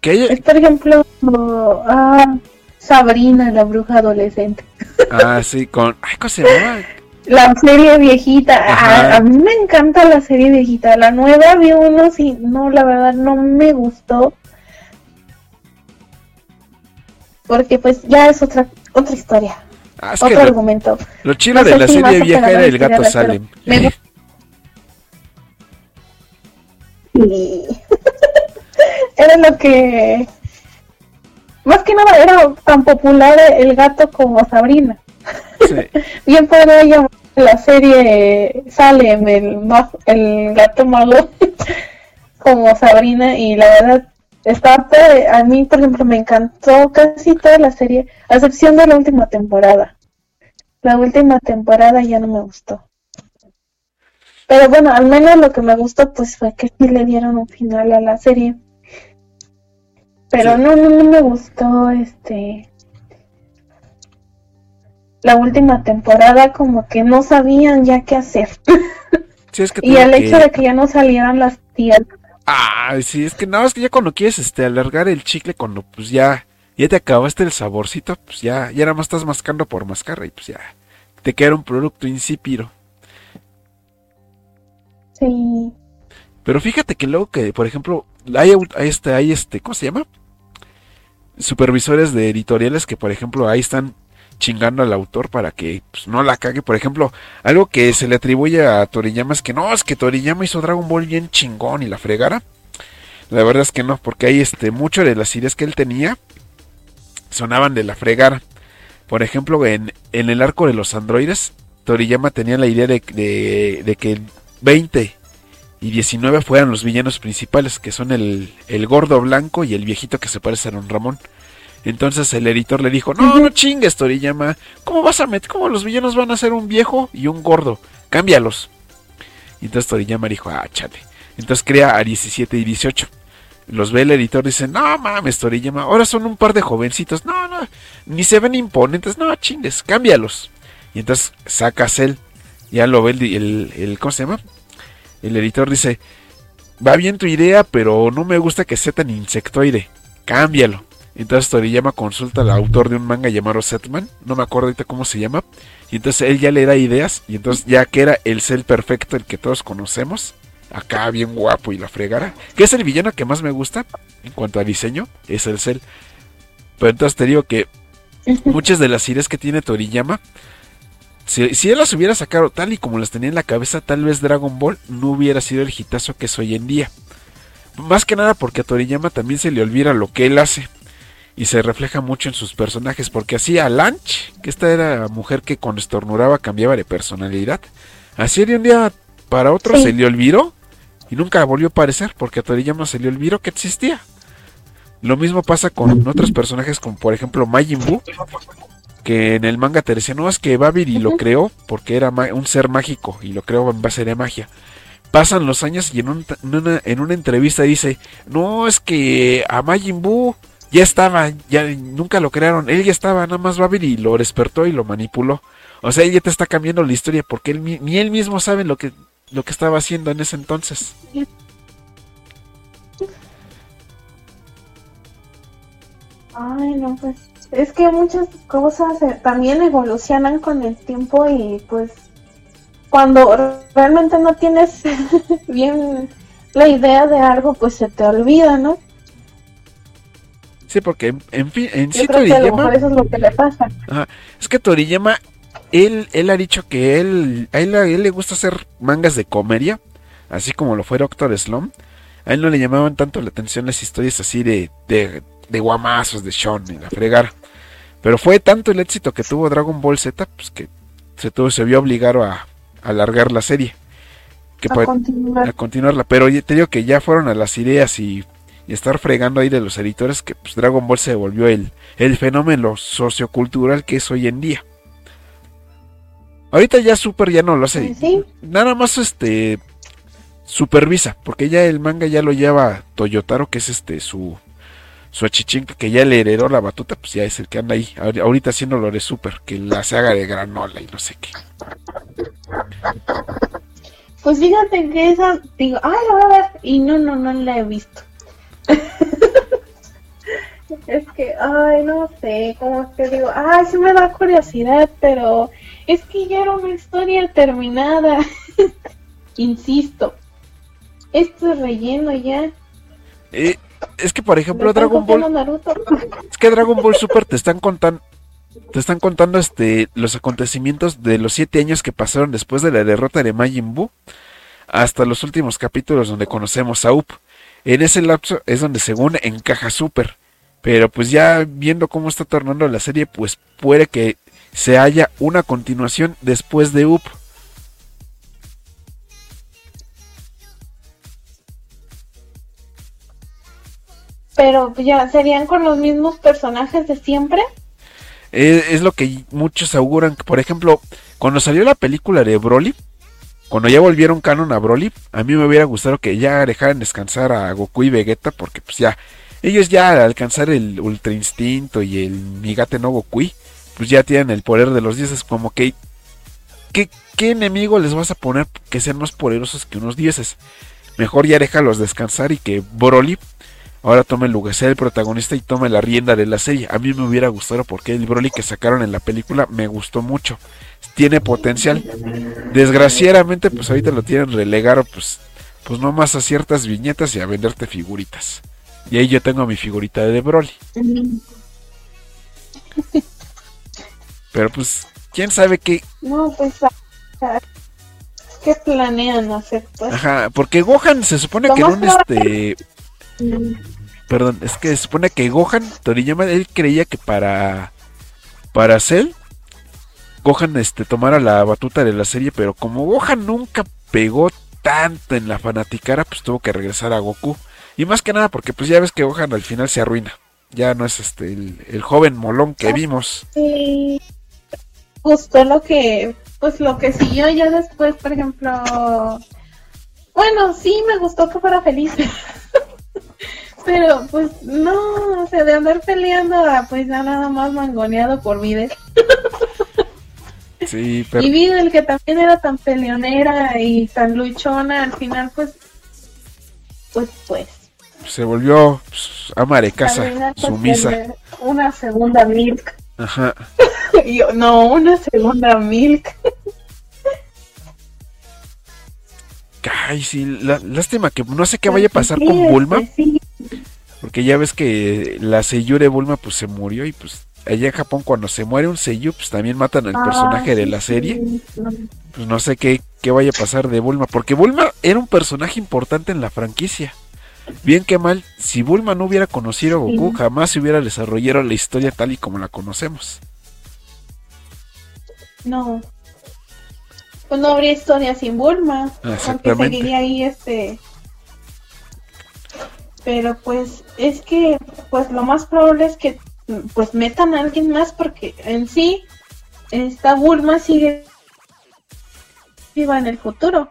Que haya- Es por ejemplo ah, Sabrina, la bruja adolescente. Ah, sí, con. Ay, ¿cómo se llama? La serie viejita. A, a mí me encanta la serie viejita. La nueva vi unos y no, la verdad no me gustó. Porque pues ya es otra otra historia, Ah, otro lo, argumento. lo chido no de la si serie vieja era el gato Salem. me era lo que más que nada era tan popular el gato como Sabrina. Sí. Bien podría llamar la serie Salem, el, gato malo, como Sabrina, y la verdad está. A mí, por ejemplo, me encantó casi toda la serie, a excepción de la última temporada. La última temporada ya no me gustó. Pero bueno, al menos lo que me gustó pues fue que sí le dieron un final a la serie. Pero Sí. no, no, no me gustó este la última temporada como que no sabían ya qué hacer. Sí, es que y el que- hecho de que ya no salieran las tías. Ay, sí, es que nada más que ya cuando quieres este alargar el chicle, cuando pues ya, ya te acabaste el saborcito, pues ya, ya nada más estás mascando por mascar y pues ya te queda un producto insípido. Sí. Pero fíjate que luego que, por ejemplo, hay este, hay este, ¿cómo se llama? Supervisores de editoriales que, por ejemplo, ahí están chingando al autor para que pues, no la cague. Por ejemplo, algo que se le atribuye a Toriyama es que no, es que Toriyama hizo Dragon Ball bien chingón y la fregara. La verdad es que no, porque ahí este, mucho de las ideas que él tenía sonaban de la fregara. Por ejemplo, en, el arco de los androides, Toriyama tenía la idea de, de, de que 20 y 19 fueran los villanos principales, que son el, el gordo blanco y el viejito que se parece a Don Ramón. Entonces el editor le dijo, no, no chingues, Toriyama, ¿cómo vas a meter, cómo los villanos van a ser un viejo y un gordo? Cámbialos. Y entonces Toriyama dijo, ah, chale. Entonces crea a 17 y 18. Los ve el editor y dice, no mames, Toriyama, ahora son un par de jovencitos, no, no, ni se ven imponentes, no, chingues, cámbialos. Y entonces saca a Cell, ya lo ve el, el, el ¿cómo se llama? El editor dice, va bien tu idea, pero no me gusta que sea tan insectoide, cámbialo. Entonces Toriyama consulta al autor de un manga llamado Setman, no me acuerdo ahorita cómo se llama, y entonces él ya le da ideas, y entonces ya que era el Cell perfecto, el que todos conocemos, acá bien guapo y la fregara, que es el villano que más me gusta en cuanto a diseño, es el Cell. Pero entonces te digo que muchas de las ideas que tiene Toriyama, si, si él las hubiera sacado tal y como las tenía en la cabeza, tal vez Dragon Ball no hubiera sido el hitazo que es hoy en día. Más que nada porque a Toriyama también se le olvida lo que él hace. Y se refleja mucho en sus personajes, porque así a Lanch, que esta era la mujer que cuando estornuraba cambiaba de personalidad, así de un día para otro se le olvidó y nunca volvió a aparecer, porque a Toriyama se le olvidó que existía. Lo mismo pasa con otros personajes como por ejemplo Majin Buu, que en el manga te decía, no, es que Babidi lo creó porque era un ser mágico y lo creó en base de magia. Pasan los años y en, una, en una entrevista dice, no, es que a Majin Buu ya estaba, ya nunca lo crearon, él ya estaba, nada más Babidi lo despertó y lo manipuló. O sea, ella te está cambiando la historia porque él, ni él mismo sabe lo que, lo que estaba haciendo en ese entonces. Ay, no, pues es que muchas cosas eh, también evolucionan con el tiempo y pues cuando realmente no tienes bien la idea de algo, pues se te olvida, ¿no? Sí, porque en, fin, en sí Toriyama... eso es lo que le pasa. es que Toriyama, él, él ha dicho que él, a él, a él le gusta hacer mangas de comedia, así como lo fue Doctor Slum. A él no le llamaban tanto la atención las historias así de, de, de guamazos, de y la fregar. Pero fue tanto el éxito que tuvo Dragon Ball Z, pues que se, tuvo, se vio obligado a, alargar la serie. Que a, a continuarla. Pero te digo que ya fueron a las ideas y, estar fregando ahí de los editores que pues, Dragon Ball se volvió el, el fenómeno sociocultural que es hoy en día. Ahorita ya Super ya no lo hace. Nada más este supervisa, porque ya el manga ya lo lleva Toyotaro, que es este su su achichinca que ya le heredó la batuta, pues ya es el que anda ahí, ahorita haciéndolo de súper, que la se haga de granola y no sé qué. Pues fíjate que esa, digo, ay, la voy a ver, y no, no, no la he visto. es que, ay, no sé, como que digo, ay, sí me da curiosidad, pero es que ya era una historia terminada. Insisto, esto es relleno ya. Eh, es que por ejemplo Dragon Ball es que Dragon Ball Super te están contando te están contando este los acontecimientos de los siete años que pasaron después de la derrota de Majin Buu hasta los últimos capítulos donde conocemos a Up. En ese lapso es donde según encaja Super. Pero pues ya viendo cómo está tornando la serie, pues puede que se haya una continuación después de Up. Pero ya, ¿serían con los mismos personajes de siempre? Es, lo que muchos auguran. Por ejemplo, cuando salió la película de Broly, cuando ya volvieron canon a Broly, a mí me hubiera gustado que ya dejaran descansar a Goku y Vegeta, porque pues ya, ellos ya al alcanzar el Ultra Instinto y el Migate no Goku, pues ya tienen el poder de los dioses, como que, ¿qué, ¿qué enemigo les vas a poner que sean más poderosos que unos dioses? Mejor ya déjalos descansar y que Broly ahora tome el lugar, sea el protagonista y tome la rienda de la serie. A mí me hubiera gustado porque el Broly que sacaron en la película me gustó mucho. Tiene potencial. Desgraciadamente, pues ahorita lo tienen relegado, pues, pues más a ciertas viñetas y a venderte figuritas. Y ahí yo tengo mi figurita de Broly. Pero pues, quién sabe qué. No, pues, ¿qué planean hacer? Pues? Ajá, porque Gohan se supone que en un este Perdón, es que se supone que Gohan, Toriyama, él creía que para. Para Cell, Gohan este, tomara la batuta de la serie, pero como Gohan nunca pegó tanto en la fanaticara, pues tuvo que regresar a Goku. Y más que nada porque pues ya ves que Gohan al final se arruina. Ya no es este el, joven molón que vimos. Sí. Justo lo que, pues lo que siguió ya después, por ejemplo. Bueno, sí me gustó que fuera feliz. Pero pues no, o sea, de andar peleando pues ya nada más mangoneado por Videl. Sí, pero... Y Videl que también era tan peleonera y tan luchona, al final pues, pues, pues. Se volvió pues, ama de casa, pues, sumisa. Una segunda Milk. Ajá. Yo, no, una segunda Milk. Ay, sí, lástima que no sé qué vaya a pasar con Bulma. Porque ya ves que la Seiyu de Bulma pues se murió y pues allá en Japón cuando se muere un Seiyu pues también matan al ah, personaje de la serie. Pues no sé qué, qué vaya a pasar de Bulma. Porque Bulma era un personaje importante en la franquicia. bien que mal, si Bulma no hubiera conocido a Goku, jamás se hubiera desarrollado la historia tal y como la conocemos. No. Pues no habría historia sin Bulma. Aunque seguiría ahí este. Pero pues es que pues lo más probable es que pues metan a alguien más porque en sí esta Bulma sigue viva en el futuro.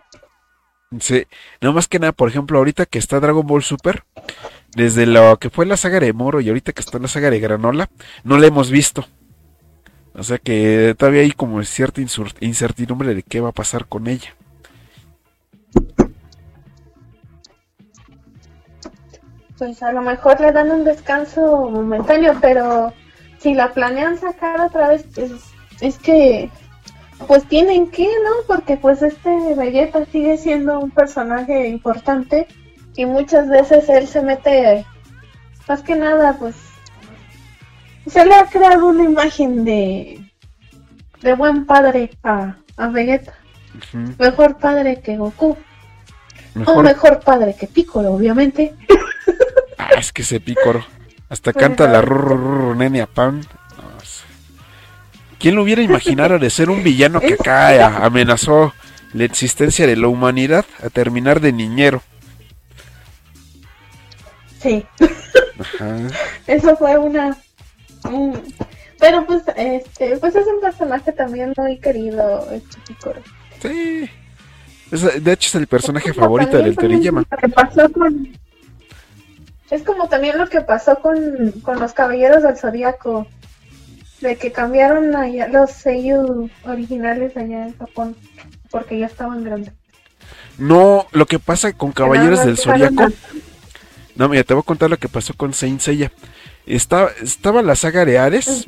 Sí, no más que nada, por ejemplo, ahorita que está Dragon Ball Super, desde lo que fue la saga de Moro y ahorita que está la saga de Granola, no la hemos visto. O sea que todavía hay como cierta incertidumbre de qué va a pasar con ella. Pues a lo mejor le dan un descanso momentáneo, pero si la planean sacar otra vez, pues es que pues tienen que, ¿no? Porque pues este Vegeta sigue siendo un personaje importante y muchas veces él se mete, más que nada, pues se le ha creado una imagen de, de buen padre a, a Vegeta. Mejor padre que Goku. O mejor padre que Piccolo, obviamente. Es que ese Piccolo. Hasta canta la rurr, nene a pan. ¿Quién lo hubiera imaginado de ser un villano que acá amenazó la existencia de la humanidad a terminar de niñero? Sí. Eso fue una... Pero pues, este, pues es un personaje también muy querido, este Sí. de hecho es el personaje favorito del Toriyama. Es como también lo que pasó con, con los Caballeros del Zodíaco de que cambiaron allá los sellos originales allá en Japón porque ya estaban grandes. No, lo que pasa con Caballeros del Zodiaco. No, mira, te voy a contar lo que pasó con Saint Seiya. Estaba, estaba la saga de Ares,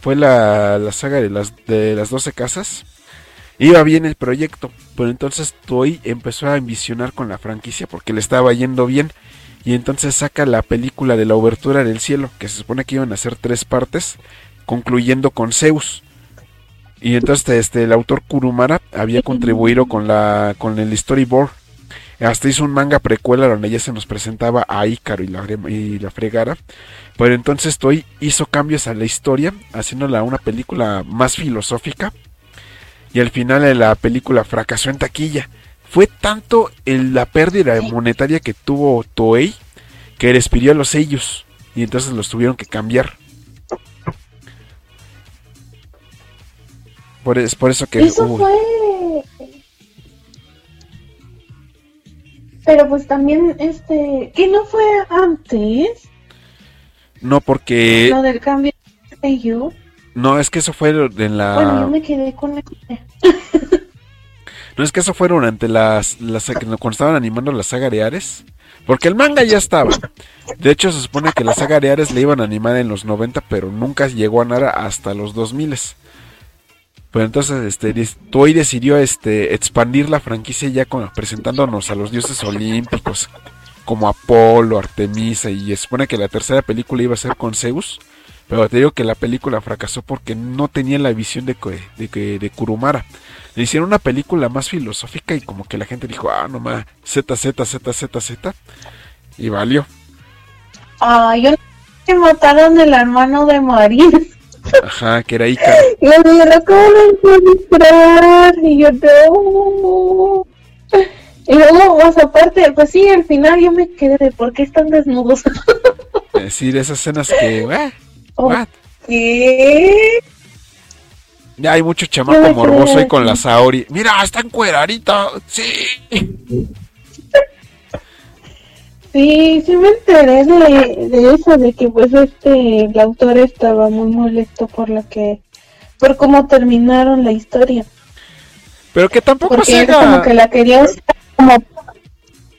fue la, la saga de las, de las 12 casas. Iba bien el proyecto, pero entonces Toei empezó a ambicionar con la franquicia porque le estaba yendo bien. Y entonces saca la película de la obertura del cielo, que se supone que iban a ser tres partes concluyendo con Zeus. Y entonces este, el autor Kurumara había contribuido con, la, con el storyboard. Hasta hizo un manga precuela donde ya se nos presentaba a Ícaro y la, y la fregara. Pero entonces Toy hizo cambios a la historia, haciéndola una película más filosófica. Y al final la película fracasó en taquilla. Fue tanto el, la pérdida monetaria que tuvo Toei que despidió a los sellos. Y entonces los tuvieron que cambiar. Por, es por eso que... Eso fue... Pero pues también, este... ¿Qué no fue antes? No, porque... Lo del cambio de yo. No, es que eso fue en la... Bueno, yo me quedé con la... no, es que eso fue durante las, las... Cuando estaban animando la saga de Ares. Porque el manga ya estaba. De hecho, se supone que la saga de Ares le iban a animar en los 90, pero nunca llegó a nada hasta los 2000. Pero entonces este Toei decidió este expandir la franquicia ya con, presentándonos a los dioses olímpicos como Apolo, Artemisa y se supone que la tercera película iba a ser con Zeus, pero te digo que la película fracasó porque no tenía la visión de de, de Kurumara. Le hicieron una película más filosófica y como que la gente dijo, ah, no más, Z, Z, Z, Z, Z, y valió. Ah, yo que mataron el hermano de Marín. Ajá, que era Ica. Y le dijeron, ¿cómo Y yo, no. Y luego, más aparte, pues sí, al final yo me quedé de por qué están desnudos. Es decir, esas escenas que, ¿eh? ¿Qué? Ya hay mucho chamaco morboso ahí con la Saori. Mira, está encueradita. Sí. Sí, sí me enteré de, eso, de que pues este, el autor estaba muy molesto por lo que, por cómo terminaron la historia. Pero que tampoco Porque como que la quería usar como,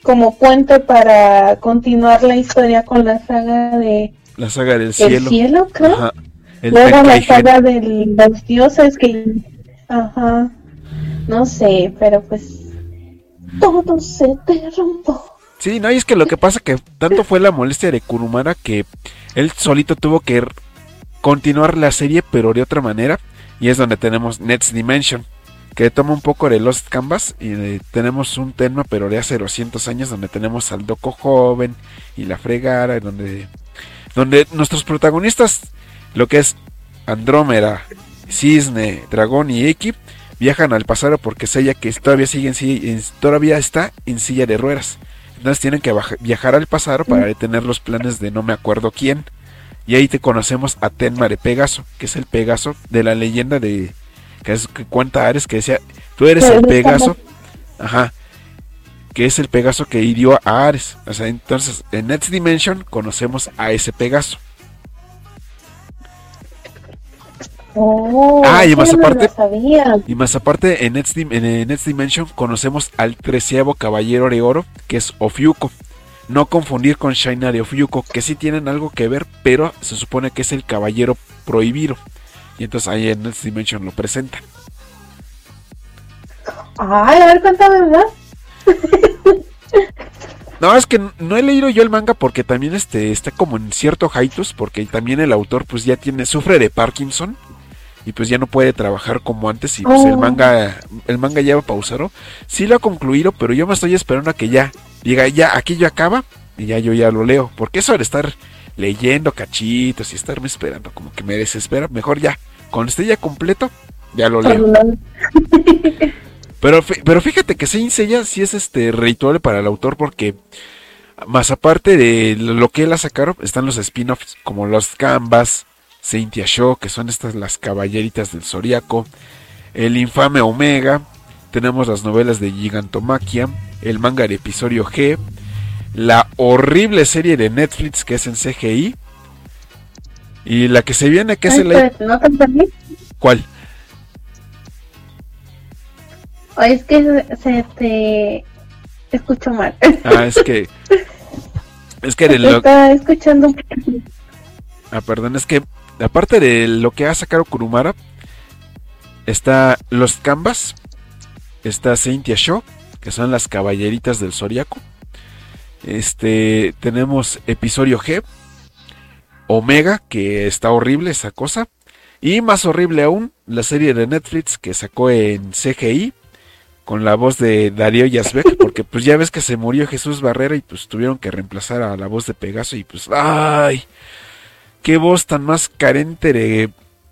como puente para continuar la historia con la saga de... La saga del cielo. El cielo, creo. Luego la saga de los dioses que... Ajá. No sé, pero pues... Todo se derrumbó. Sí, no, y es que lo que pasa que tanto fue la molestia de Kurumara que él solito tuvo que continuar la serie, pero de otra manera. Y es donde tenemos Next Dimension. que toma un poco de Lost Canvas y eh, tenemos un tema pero de hace 200 años donde tenemos al Doco joven y la fregara donde donde nuestros protagonistas lo que es Andrómeda, Cisne, Dragón y Eki viajan al pasado porque es ella que todavía sigue en, todavía está en silla de ruedas. Entonces tienen que viajar al pasado para detener los planes de no me acuerdo quién. Y ahí te conocemos a Tenma de Pegaso, que es el Pegaso de la leyenda de que, es, que cuenta Ares que decía, tú eres el Pegaso, ajá, que es el Pegaso que hirió a Ares. O sea, entonces en Next Dimension conocemos a ese Pegaso. Oh, ah, y más aparte, y más aparte en Next, en Next Dimension conocemos al treceavo caballero de oro, que es Ofiuco. No confundir con Shaina de Ofiuco, que sí tienen algo que ver, pero se supone que es el caballero prohibido. Y entonces ahí en Next Dimension lo presentan. Ay, a ver, cuéntame más. No, es que no he leído yo el manga porque también este está como en cierto hiatus, porque también el autor pues ya tiene, sufre de Parkinson y pues ya no puede trabajar como antes y pues el oh. manga, el manga ya va pausado. Sí lo ha concluido, pero yo me estoy esperando a que ya diga, ya, aquí ya acaba y ya yo ya lo leo, porque eso de estar leyendo cachitos y estarme esperando como que me desespera, mejor ya, cuando esté ya completo, ya lo leo. Pero, pero fíjate que Saint Seiya sí es este ritual para el autor porque más aparte de lo que él ha sacado están los spin-offs como los Canvas, Saint Show, que son estas las caballeritas del Zodiaco, el infame Omega, tenemos las novelas de Gigantomaquia, el manga de episodio G, la horrible serie de Netflix que es en CGI y la que se viene que es el... ¿Cuál? Es que se te escucho mal. Ah, es que. Es que de lo... Está escuchando. Ah, perdón, es que aparte de lo que ha sacado Kurumara, está Los Canvas, está Saintia Show, que son las caballeritas del Zodiaco. Este, tenemos episodio G, Omega, que está horrible esa cosa. Y más horrible aún, la serie de Netflix que sacó en CGI, con la voz de Darío Yazbek, porque pues ya ves que se murió Jesús Barrera y pues tuvieron que reemplazar a la voz de Pegaso y pues ¡ay! ¡Qué voz tan más carente de,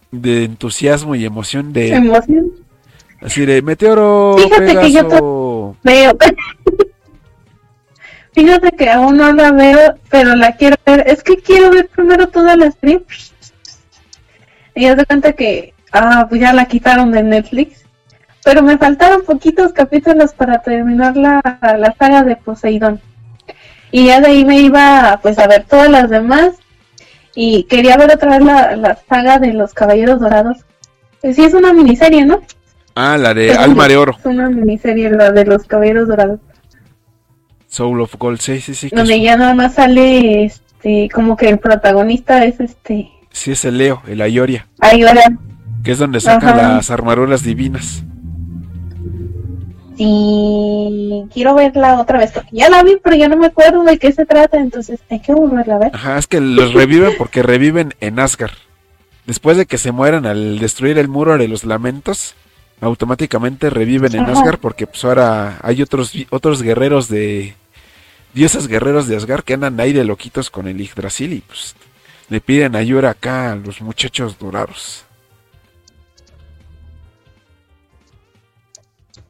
de entusiasmo y emoción de... ¿Emoción? Así de Meteoro, Fíjate que yo veo. Fíjate que aún no la veo, pero la quiero ver. Es que quiero ver primero todas las trips. Y ya se cuenta que, ah, pues ya la quitaron de Netflix pero me faltaron poquitos capítulos para terminar la, la saga de Poseidón. Y ya de ahí me iba pues a ver todas las demás y quería ver otra vez la, saga de los Caballeros Dorados. Pues sí, es una miniserie, ¿no? Ah, la de Alma de Oro. Es una miniserie, la de los Caballeros Dorados. Soul of Gold, sí, sí, sí. Donde ya nada más sale, este, como que el protagonista es este... Sí, es el Leo, el Ayoria. Ayoria. Que es donde sacan las armaduras divinas. Sí, quiero verla otra vez, porque ya la vi, pero ya no me acuerdo de qué se trata, entonces hay que volverla a ver. Ajá, es que los reviven porque reviven en Asgard. Después de que se mueran al destruir el muro de los lamentos, automáticamente reviven en Asgard porque pues ahora hay otros otros guerreros de dioses guerreros de Asgard que andan ahí de loquitos con el Yggdrasil y pues le piden ayuda acá a los muchachos dorados.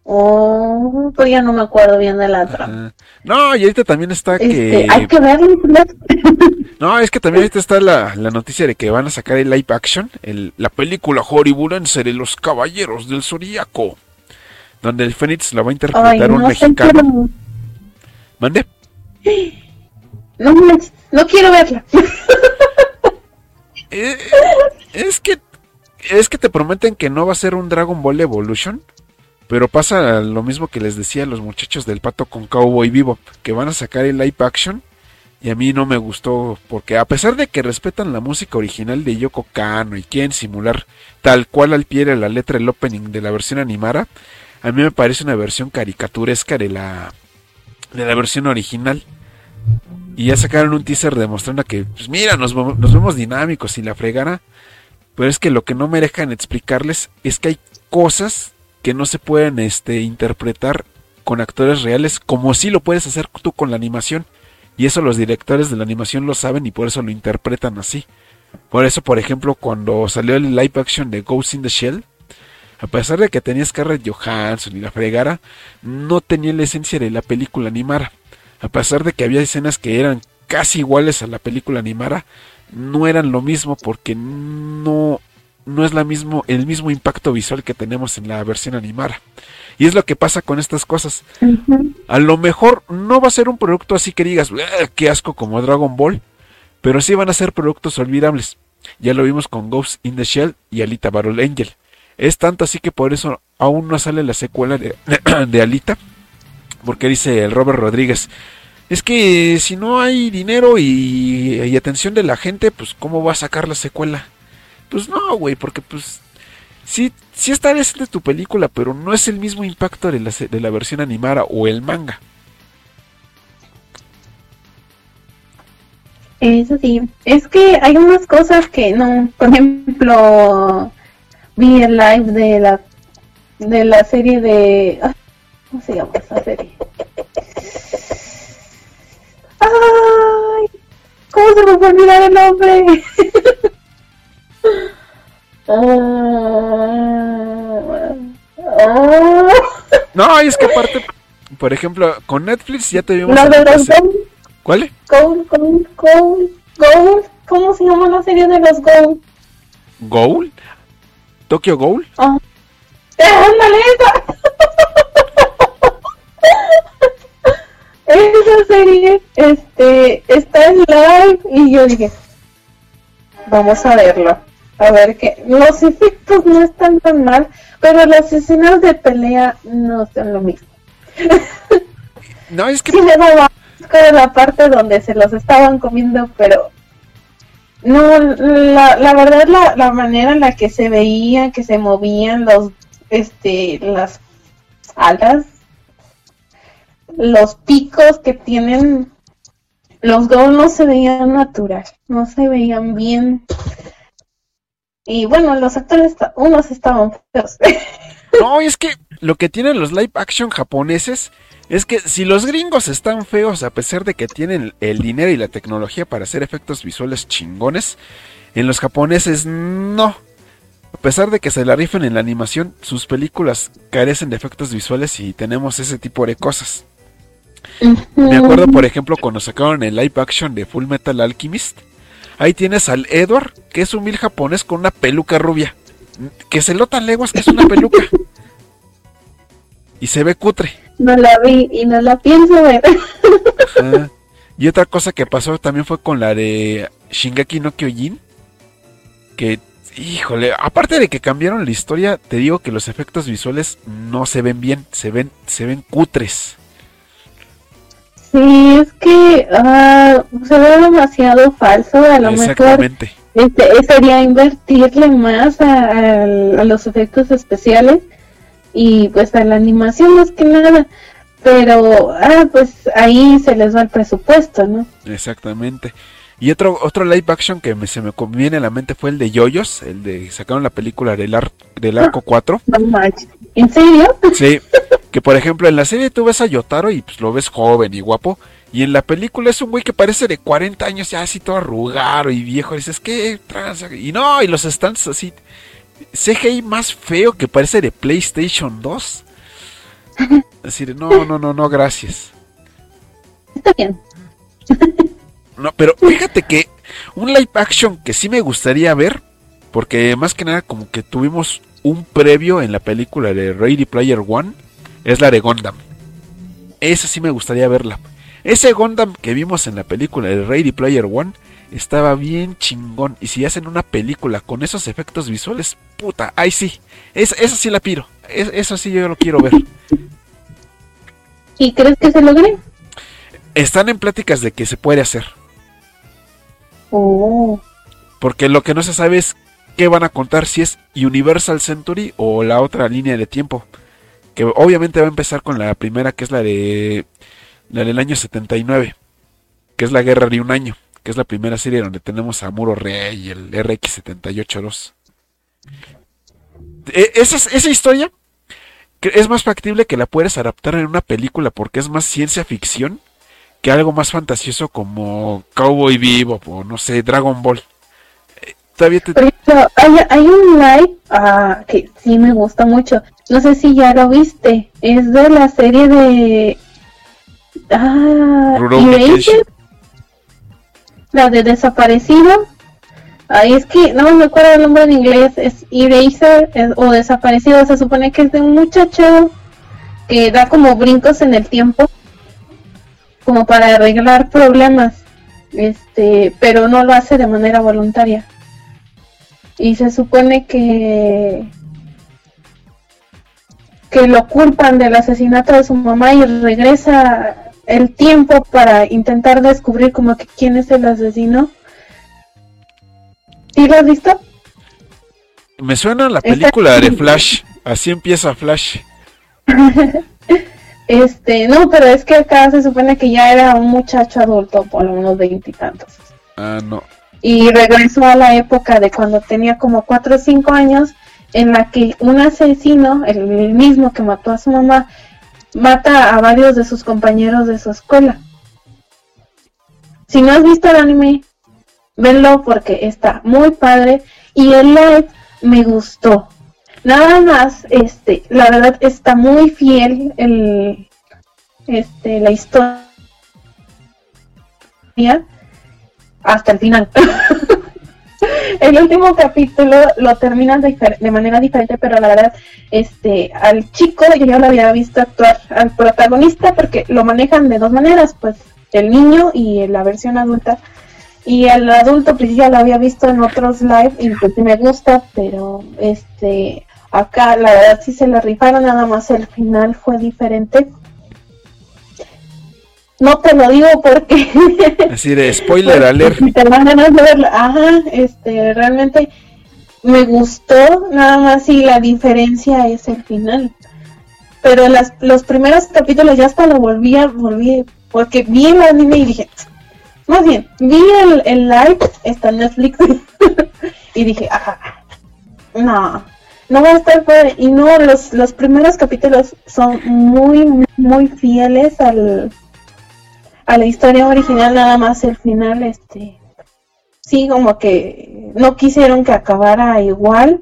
Oh, pues ya no me acuerdo bien de la trama. No, y ahorita también está este, que... Hay que verlo. no, es que también ahorita está la, noticia de que van a sacar el live action, el, la película hollywoodense de los Caballeros del Zodíaco, donde el Fénix la va a interpretar un mexicano. ¿Mande? No, no quiero verla. Eh, es que es que te prometen que no va a ser un Dragon Ball Evolution pero pasa lo mismo que les decía a los muchachos del pato con Cowboy Vivo, que van a sacar el live action. Y a mí no me gustó, porque a pesar de que respetan la música original de Yoko Kano y quieren simular tal cual al pie de la letra el opening de la versión animada, a mí me parece una versión caricaturesca de la, de la versión original. Y ya sacaron un teaser demostrando que, pues mira, nos, nos vemos dinámicos y la fregara. Pero es que lo que no me dejan explicarles es que hay cosas que no se pueden este, interpretar con actores reales como si lo puedes hacer tú con la animación. Y eso los directores de la animación lo saben y por eso lo interpretan así. Por eso, por ejemplo, cuando salió el live action de Ghost in the Shell, a pesar de que tenía Scarlett Johansson y la fregara, no tenía la esencia de la película animada. A pesar de que había escenas que eran casi iguales a la película animada, no eran lo mismo porque no, no es la mismo, el mismo impacto visual que tenemos en la versión animada. Y es lo que pasa con estas cosas. A lo mejor no va a ser un producto así que digas, qué asco como Dragon Ball, pero sí van a ser productos olvidables. Ya lo vimos con Ghost in the Shell y Alita Battle Angel. Es tanto así que por eso aún no sale la secuela de, de Alita. Porque dice el Robert Rodríguez, es que si no hay dinero y, atención de la gente, pues ¿cómo va a sacar la secuela? Pues no, güey, porque pues sí, sí está decente tu película, pero no es el mismo impacto de la, de la versión animada o el manga. Eso sí, es que hay unas cosas que no, por ejemplo, vi el live de la de la serie de ¿cómo se llama esa serie? ¡Ay! ¿Cómo se me fue olvidar el nombre? no, es que aparte, por ejemplo, con Netflix ya te vimos. La de los ¿Cuál? Gold, Gold, Gold, Gold. ¿Cómo se llama la serie de los Gold? ¿Gold? ¿Tokyo Gold? Ah. ¡Ándale esa! esa serie este, está en live y yo dije, vamos a verlo. A ver que los efectos no están tan mal, pero las escenas de pelea no son lo mismo. No, es que... Sí, le daba la parte donde se los estaban comiendo, pero no, la, la verdad la, la manera en la que se veía, que se movían los, este, las alas los picos que tienen los Go no se veían natural, no se veían bien. Y bueno, los actores, unos estaban feos. No, es que lo que tienen los live action japoneses es que si los gringos están feos, a pesar de que tienen el dinero y la tecnología para hacer efectos visuales chingones, en los japoneses no. A pesar de que se la rifen en la animación, sus películas carecen de efectos visuales y tenemos ese tipo de cosas. Me acuerdo, por ejemplo, cuando sacaron el live action de Full Metal Alchemist. Ahí tienes al Edward, que es un mil japonés con una peluca rubia. Que se nota leguas que es una peluca. Y se ve cutre. No la vi y no la pienso ver. Y otra cosa que pasó también fue con la de Shingeki no Kyojin. Que, híjole, aparte de que cambiaron la historia, te digo que los efectos visuales no se ven bien, se ven, se ven cutres. Sí, es que uh, se ve demasiado falso. A lo mejor este, sería invertirle más a, los efectos especiales y pues a la animación más que nada. Pero, ah, pues ahí se les va el presupuesto, ¿no? Exactamente. Y otro, otro live action que me, se me conviene a la mente fue el de Yoyos, el de sacaron la película del, del Arco 4. ¿En serio? Sí, que por ejemplo en la serie tú ves a Yotaro y pues lo ves joven y guapo, y en la película es un güey que parece de 40 años ya así todo arrugado y viejo, y dices, ¿qué? Y no, y los stands así, CGI más feo que parece de PlayStation 2. Decir, no, no, no, no, gracias. Está bien. No, pero fíjate que un live action que sí me gustaría ver, porque más que nada como que tuvimos un previo en la película de Ready Player One, es la de Gundam. Esa sí me gustaría verla. Ese Gundam que vimos en la película de Ready Player One estaba bien chingón. Y si hacen una película con esos efectos visuales, puta, ahí sí. Es, eso sí la piro. eso sí yo lo quiero ver. ¿Y crees que se logre? Están en pláticas de que se puede hacer. Oh. Porque lo que no se sabe es qué van a contar, si es Universal Century o la otra línea de tiempo. Que obviamente va a empezar con la primera, que es la de la del año 79, que es la guerra de un año, que es la primera serie donde tenemos a Muro Rey y el RX-78-2. E, esa, esa historia es más factible que la puedes adaptar en una película porque es más ciencia ficción que algo más fantasioso como Cowboy Vivo o no sé, Dragon Ball. Eh, todavía hay, un live ah, que sí me gusta mucho. No sé si ya lo viste. Es de la serie de. Ah, la de Desaparecido. Ay, es que no me acuerdo el nombre en inglés, es Eraser o Desaparecido, se supone que es de un muchacho que da como brincos en el tiempo, como para arreglar problemas, este, pero no lo hace de manera voluntaria. Y se supone que que lo culpan del asesinato de su mamá y regresa el tiempo para intentar descubrir como que quién es el asesino ¿Sí lo has visto? Me suena la película de Flash. Así empieza Flash. este, no, pero es que acá se supone que ya era un muchacho adulto, por lo menos veintitantos. Ah, no. Y regresó a la época de cuando tenía como cuatro o cinco años, en la que un asesino, el mismo que mató a su mamá, mata a varios de sus compañeros de su escuela. Si no has visto el anime, Venlo porque está muy padre y el live me gustó. Nada más, este, la verdad está muy fiel el, este, la historia hasta el final. el último capítulo lo terminan de, manera diferente, pero la verdad, este, al chico yo ya lo había visto actuar, al protagonista, porque lo manejan de dos maneras, pues el niño y la versión adulta y el adulto pues ya lo había visto en otros live y pues me gusta, pero este acá la verdad sí se le rifaron, nada más el final fue diferente. No te lo digo porque así de spoiler alert. te Ajá, este realmente me gustó, nada más si la diferencia es el final. Pero las, los primeros capítulos ya hasta lo volví a volví porque vi el anime y dije, más bien, vi el, el live, está en Netflix, y dije, ajá, no, no va a estar padre. Y no, los, los primeros capítulos son muy, muy fieles al, a la historia original, nada más el final, este, sí, como que no quisieron que acabara igual.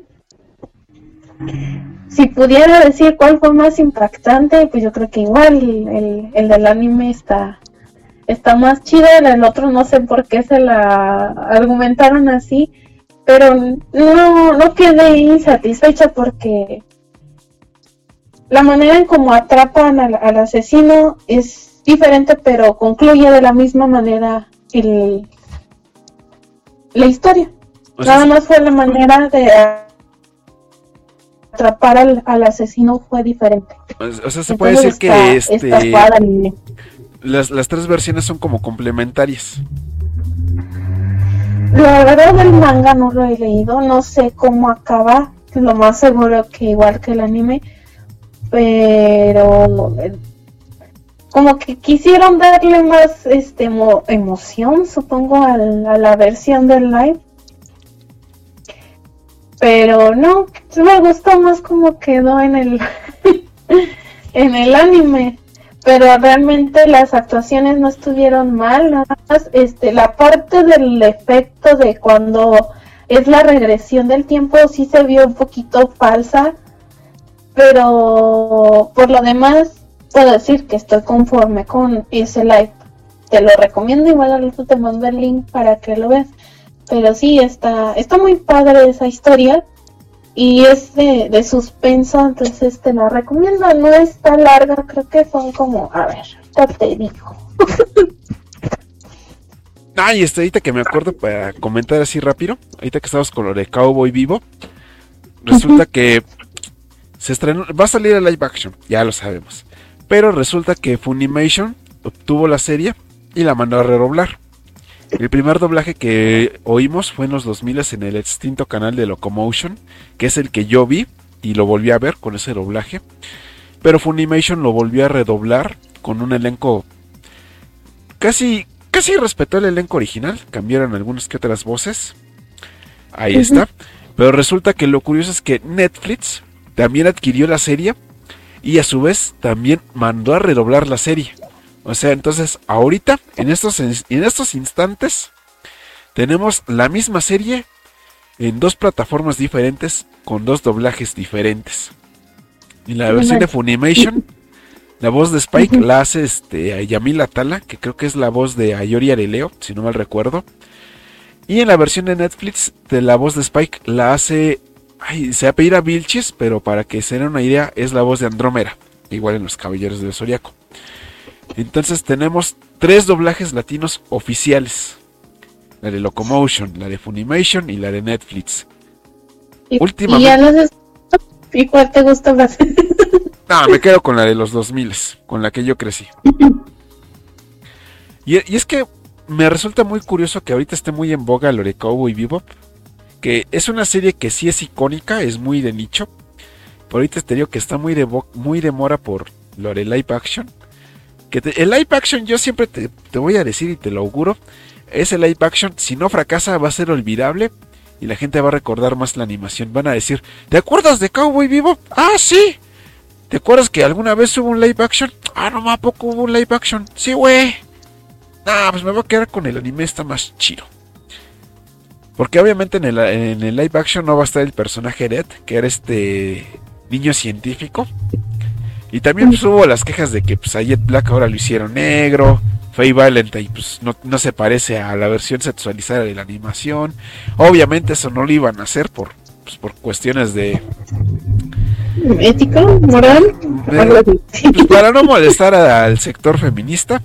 Si pudiera decir cuál fue más impactante, pues yo creo que igual el, el del anime está, está más chida, el otro no sé por qué se la argumentaron así, pero no, no quedé insatisfecha porque la manera en cómo atrapan al, asesino es diferente, pero concluye de la misma manera el, la historia. Nada más fue la manera de atrapar al, asesino fue diferente. O sea, se puede decir que este las, las tres versiones son como complementarias. La verdad el manga no lo he leído, no sé cómo acaba, lo más seguro que igual que el anime, pero como que quisieron darle más este emoción, supongo, a la, versión del live. Pero no, me gustó más como quedó en el en el anime pero realmente las actuaciones no estuvieron mal, nada más este, la parte del efecto de cuando es la regresión del tiempo sí se vio un poquito falsa, pero por lo demás puedo decir que estoy conforme con ese live. Te lo recomiendo, igual al rato te mando el link para que lo veas. Pero sí, está, está muy padre esa historia y es de, suspenso, entonces te la recomiendo. No está larga, creo que son como, a ver, ya te digo. Ay, este, ahorita que me acuerdo para comentar así rápido, ahorita que estamos con lo de Cowboy Vivo, resulta que se estrenó, va a salir a live action, ya lo sabemos, pero resulta que Funimation obtuvo la serie y la mandó a redoblar. El primer doblaje que oímos fue en los 2000 en el extinto canal de Locomotion, que es el que yo vi y lo volví a ver con ese doblaje. Pero Funimation lo volvió a redoblar con un elenco casi casi respetó el elenco original, cambiaron algunas que otras voces. Ahí está. Pero resulta que lo curioso es que Netflix también adquirió la serie y a su vez también mandó a redoblar la serie. O sea, entonces ahorita, en estos, en estos instantes, tenemos la misma serie en dos plataformas diferentes con dos doblajes diferentes. En la versión de Funimation, la voz de Spike la hace este, Yamila Tala, que creo que es la voz de Ayori Areleo, si no mal recuerdo. Y en la versión de Netflix, de la voz de Spike la hace. Ay, se apellida Vilchis, pero para que se den una idea, es la voz de Andrómera, igual en los Caballeros del Zodiaco. Entonces tenemos tres doblajes latinos oficiales: la de Locomotion, la de Funimation y la de Netflix. Y, Últimamente. ¿Y cuál te gusta más? no, me quedo con la de los 2000, con la que yo crecí. y, y es que me resulta muy curioso que ahorita esté muy en boga Lore y Bebop. Que es una serie que sí es icónica, es muy de nicho. Pero ahorita te digo que está muy de, muy de mora por Lore Live Action. Que el live action yo siempre te, voy a decir y te lo auguro. Ese live action, si no fracasa, va a ser olvidable. Y la gente va a recordar más la animación. Van a decir, ¿te acuerdas de Cowboy Vivo? Ah, sí. ¿Te acuerdas que alguna vez hubo un live action? Ah, no, ¿a poco hubo un live action? Sí, güey. Ah, pues me voy a quedar con el anime, está más chido. Porque obviamente en el, live action no va a estar el personaje Red, que era este niño científico. Y también pues, hubo las quejas de que pues, a Jet Black ahora lo hicieron negro. Faye Valentine pues, no, se parece a la versión sexualizada de la animación. Obviamente eso no lo iban a hacer por, pues, por cuestiones de... ¿Ética? ¿Moral? pues para no molestar al sector feminista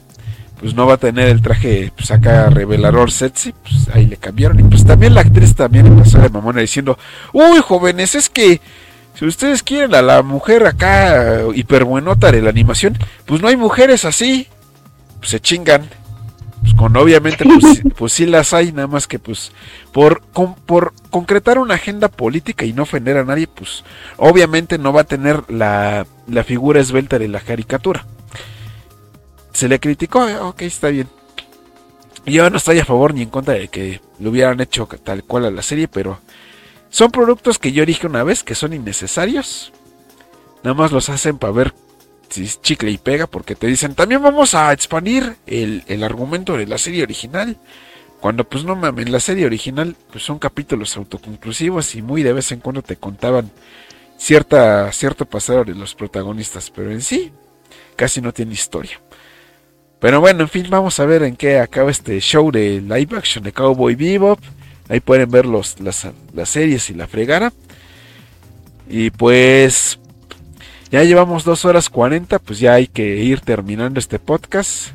pues no va a tener el traje pues acá revelador sexy, pues ahí le cambiaron. Y pues también la actriz también empezó de mamona diciendo, uy jóvenes, es que si ustedes quieren a la mujer acá hiperbuenota de la animación, pues no hay mujeres así, pues se chingan. Pues con obviamente pues, pues sí las hay, nada más que pues por, por concretar una agenda política y no ofender a nadie, pues obviamente no va a tener la, la figura esbelta de la caricatura se le criticó, eh, ok, está bien. Yo no estoy a favor ni en contra de que lo hubieran hecho tal cual a la serie, pero son productos que yo dije una vez que son innecesarios. Nada más los hacen para ver si es chicle y pega, porque te dicen, también vamos a expandir el, el argumento de la serie original. Cuando pues no mames, la serie original pues son capítulos autoconclusivos y muy de vez en cuando te contaban cierta, cierto pasado de los protagonistas, pero en sí casi no tiene historia. Pero bueno, en fin, vamos a ver en qué acaba este show de live action de Cowboy Bebop. Ahí pueden ver los, las, series y la fregara. Y pues ya llevamos 2 horas 40, pues ya hay que ir terminando este podcast.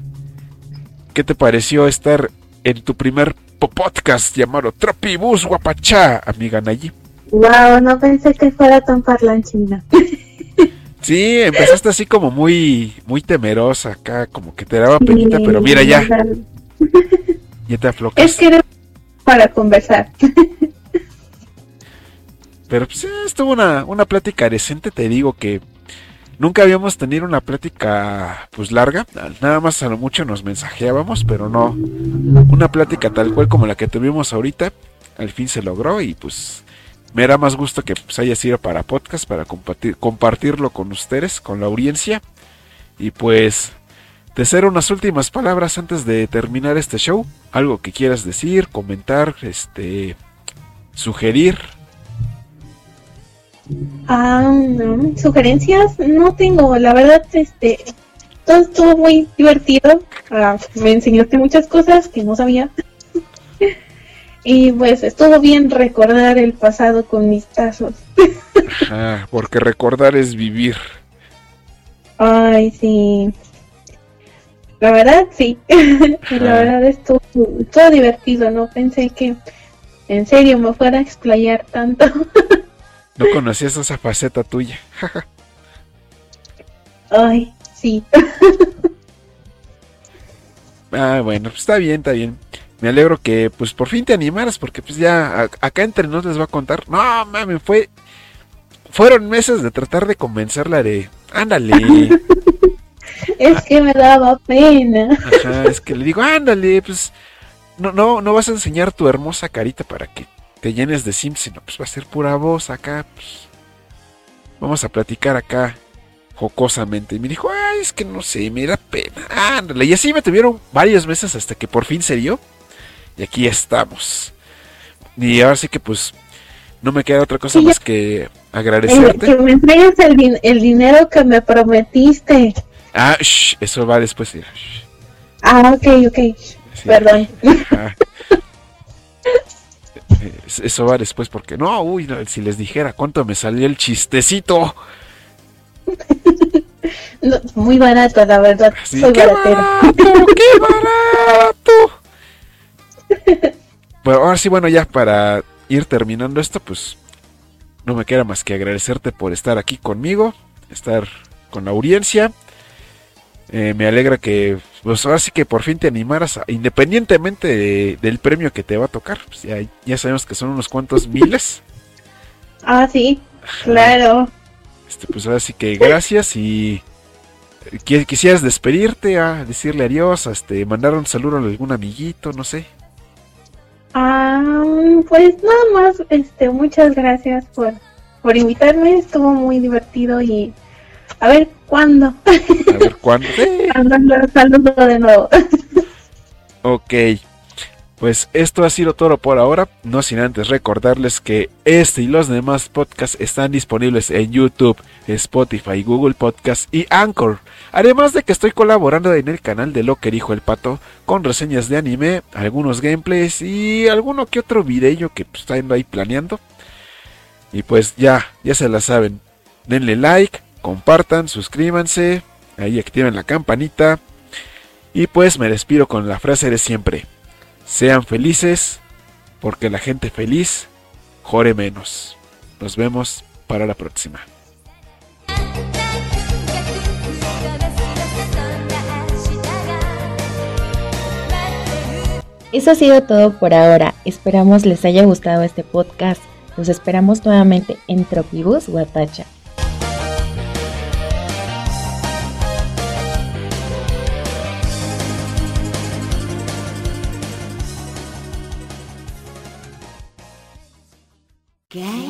¿Qué te pareció estar en tu primer podcast llamado Tropibus Guapachá, amiga Nayi? Wow, no pensé que fuera tan parlanchina. Sí, empezaste así como muy, muy temerosa acá, como que te daba penita, pero mira ya. Ya te. Es que era para conversar. Pero pues estuvo una, una plática decente, te digo que nunca habíamos tenido una plática pues larga, nada más a lo mucho nos mensajeábamos, pero no una plática tal cual como la que tuvimos ahorita, al fin se logró y pues me da más gusto que pues, haya sido para podcast, para compartir, compartirlo con ustedes, con la audiencia. Y pues, te ser unas últimas palabras antes de terminar este show. Algo que quieras decir, comentar, este, sugerir. No, sugerencias no tengo, la verdad, este, todo estuvo muy divertido. Ah, me enseñaste muchas cosas que no sabía. Y pues estuvo bien recordar el pasado con mis tazos. Porque recordar es vivir. Ay, sí. La verdad, sí. La verdad estuvo todo divertido. No pensé que en serio me fuera a explayar tanto. no conocías esa faceta tuya. Ay, sí. ah, bueno, pues está bien, está bien me alegro que pues por fin te animaras porque pues ya acá entre nos les va a contar. No, mames, fue fueron meses de tratar de convencerla de, ándale. Es que me daba pena. Ajá, es que le digo, ándale, pues no, no, no vas a enseñar tu hermosa carita para que te llenes de Sims, sino pues va a ser pura voz acá. Pues, vamos a platicar acá jocosamente. Y me dijo, ay, es que no sé, me da pena. Ándale. Y así me tuvieron varios meses hasta que por fin se dio. Y aquí estamos. Y ahora sí que pues no me queda otra cosa más que agradecerte. que me entregues el, el, dinero que me prometiste. Ah, eso va después. Ah, ok, ok. Perdón. Eso va después porque no, uy, si les dijera cuánto me salió el chistecito. muy barato, la verdad. Soy ¡Qué barato! ¡Qué barato! bueno, ahora sí, bueno, ya para ir terminando esto, pues no me queda más que agradecerte por estar aquí conmigo, estar con la audiencia. Eh, me alegra que, pues ahora sí que por fin te animaras, independientemente del premio que te va a tocar. Pues ya, ya, sabemos que son unos cuantos miles. Ah, sí, claro. Este, pues ahora sí que gracias y quisieras despedirte, a decirle adiós, a este, mandar un saludo a algún amiguito, no sé. Ah, pues nada más, este, muchas gracias por, por invitarme, estuvo muy divertido y a ver cuándo. A ver cuándo. Saludos de nuevo. ok. Pues esto ha sido todo por ahora, no sin antes recordarles que este y los demás podcasts están disponibles en YouTube, Spotify, Google Podcast y Anchor. Además de que estoy colaborando en el canal de Lo que dijo el pato con reseñas de anime, algunos gameplays y alguno que otro video que pues, está ahí planeando. Y pues ya, ya se la saben. Denle like, compartan, suscríbanse, ahí activen la campanita. Y pues me despido con la frase de siempre. Sean felices, porque la gente feliz jore menos. Nos vemos para la próxima. Eso ha sido todo por ahora. Esperamos les haya gustado este podcast. Los esperamos nuevamente en Tropibus Guatacha. Game over.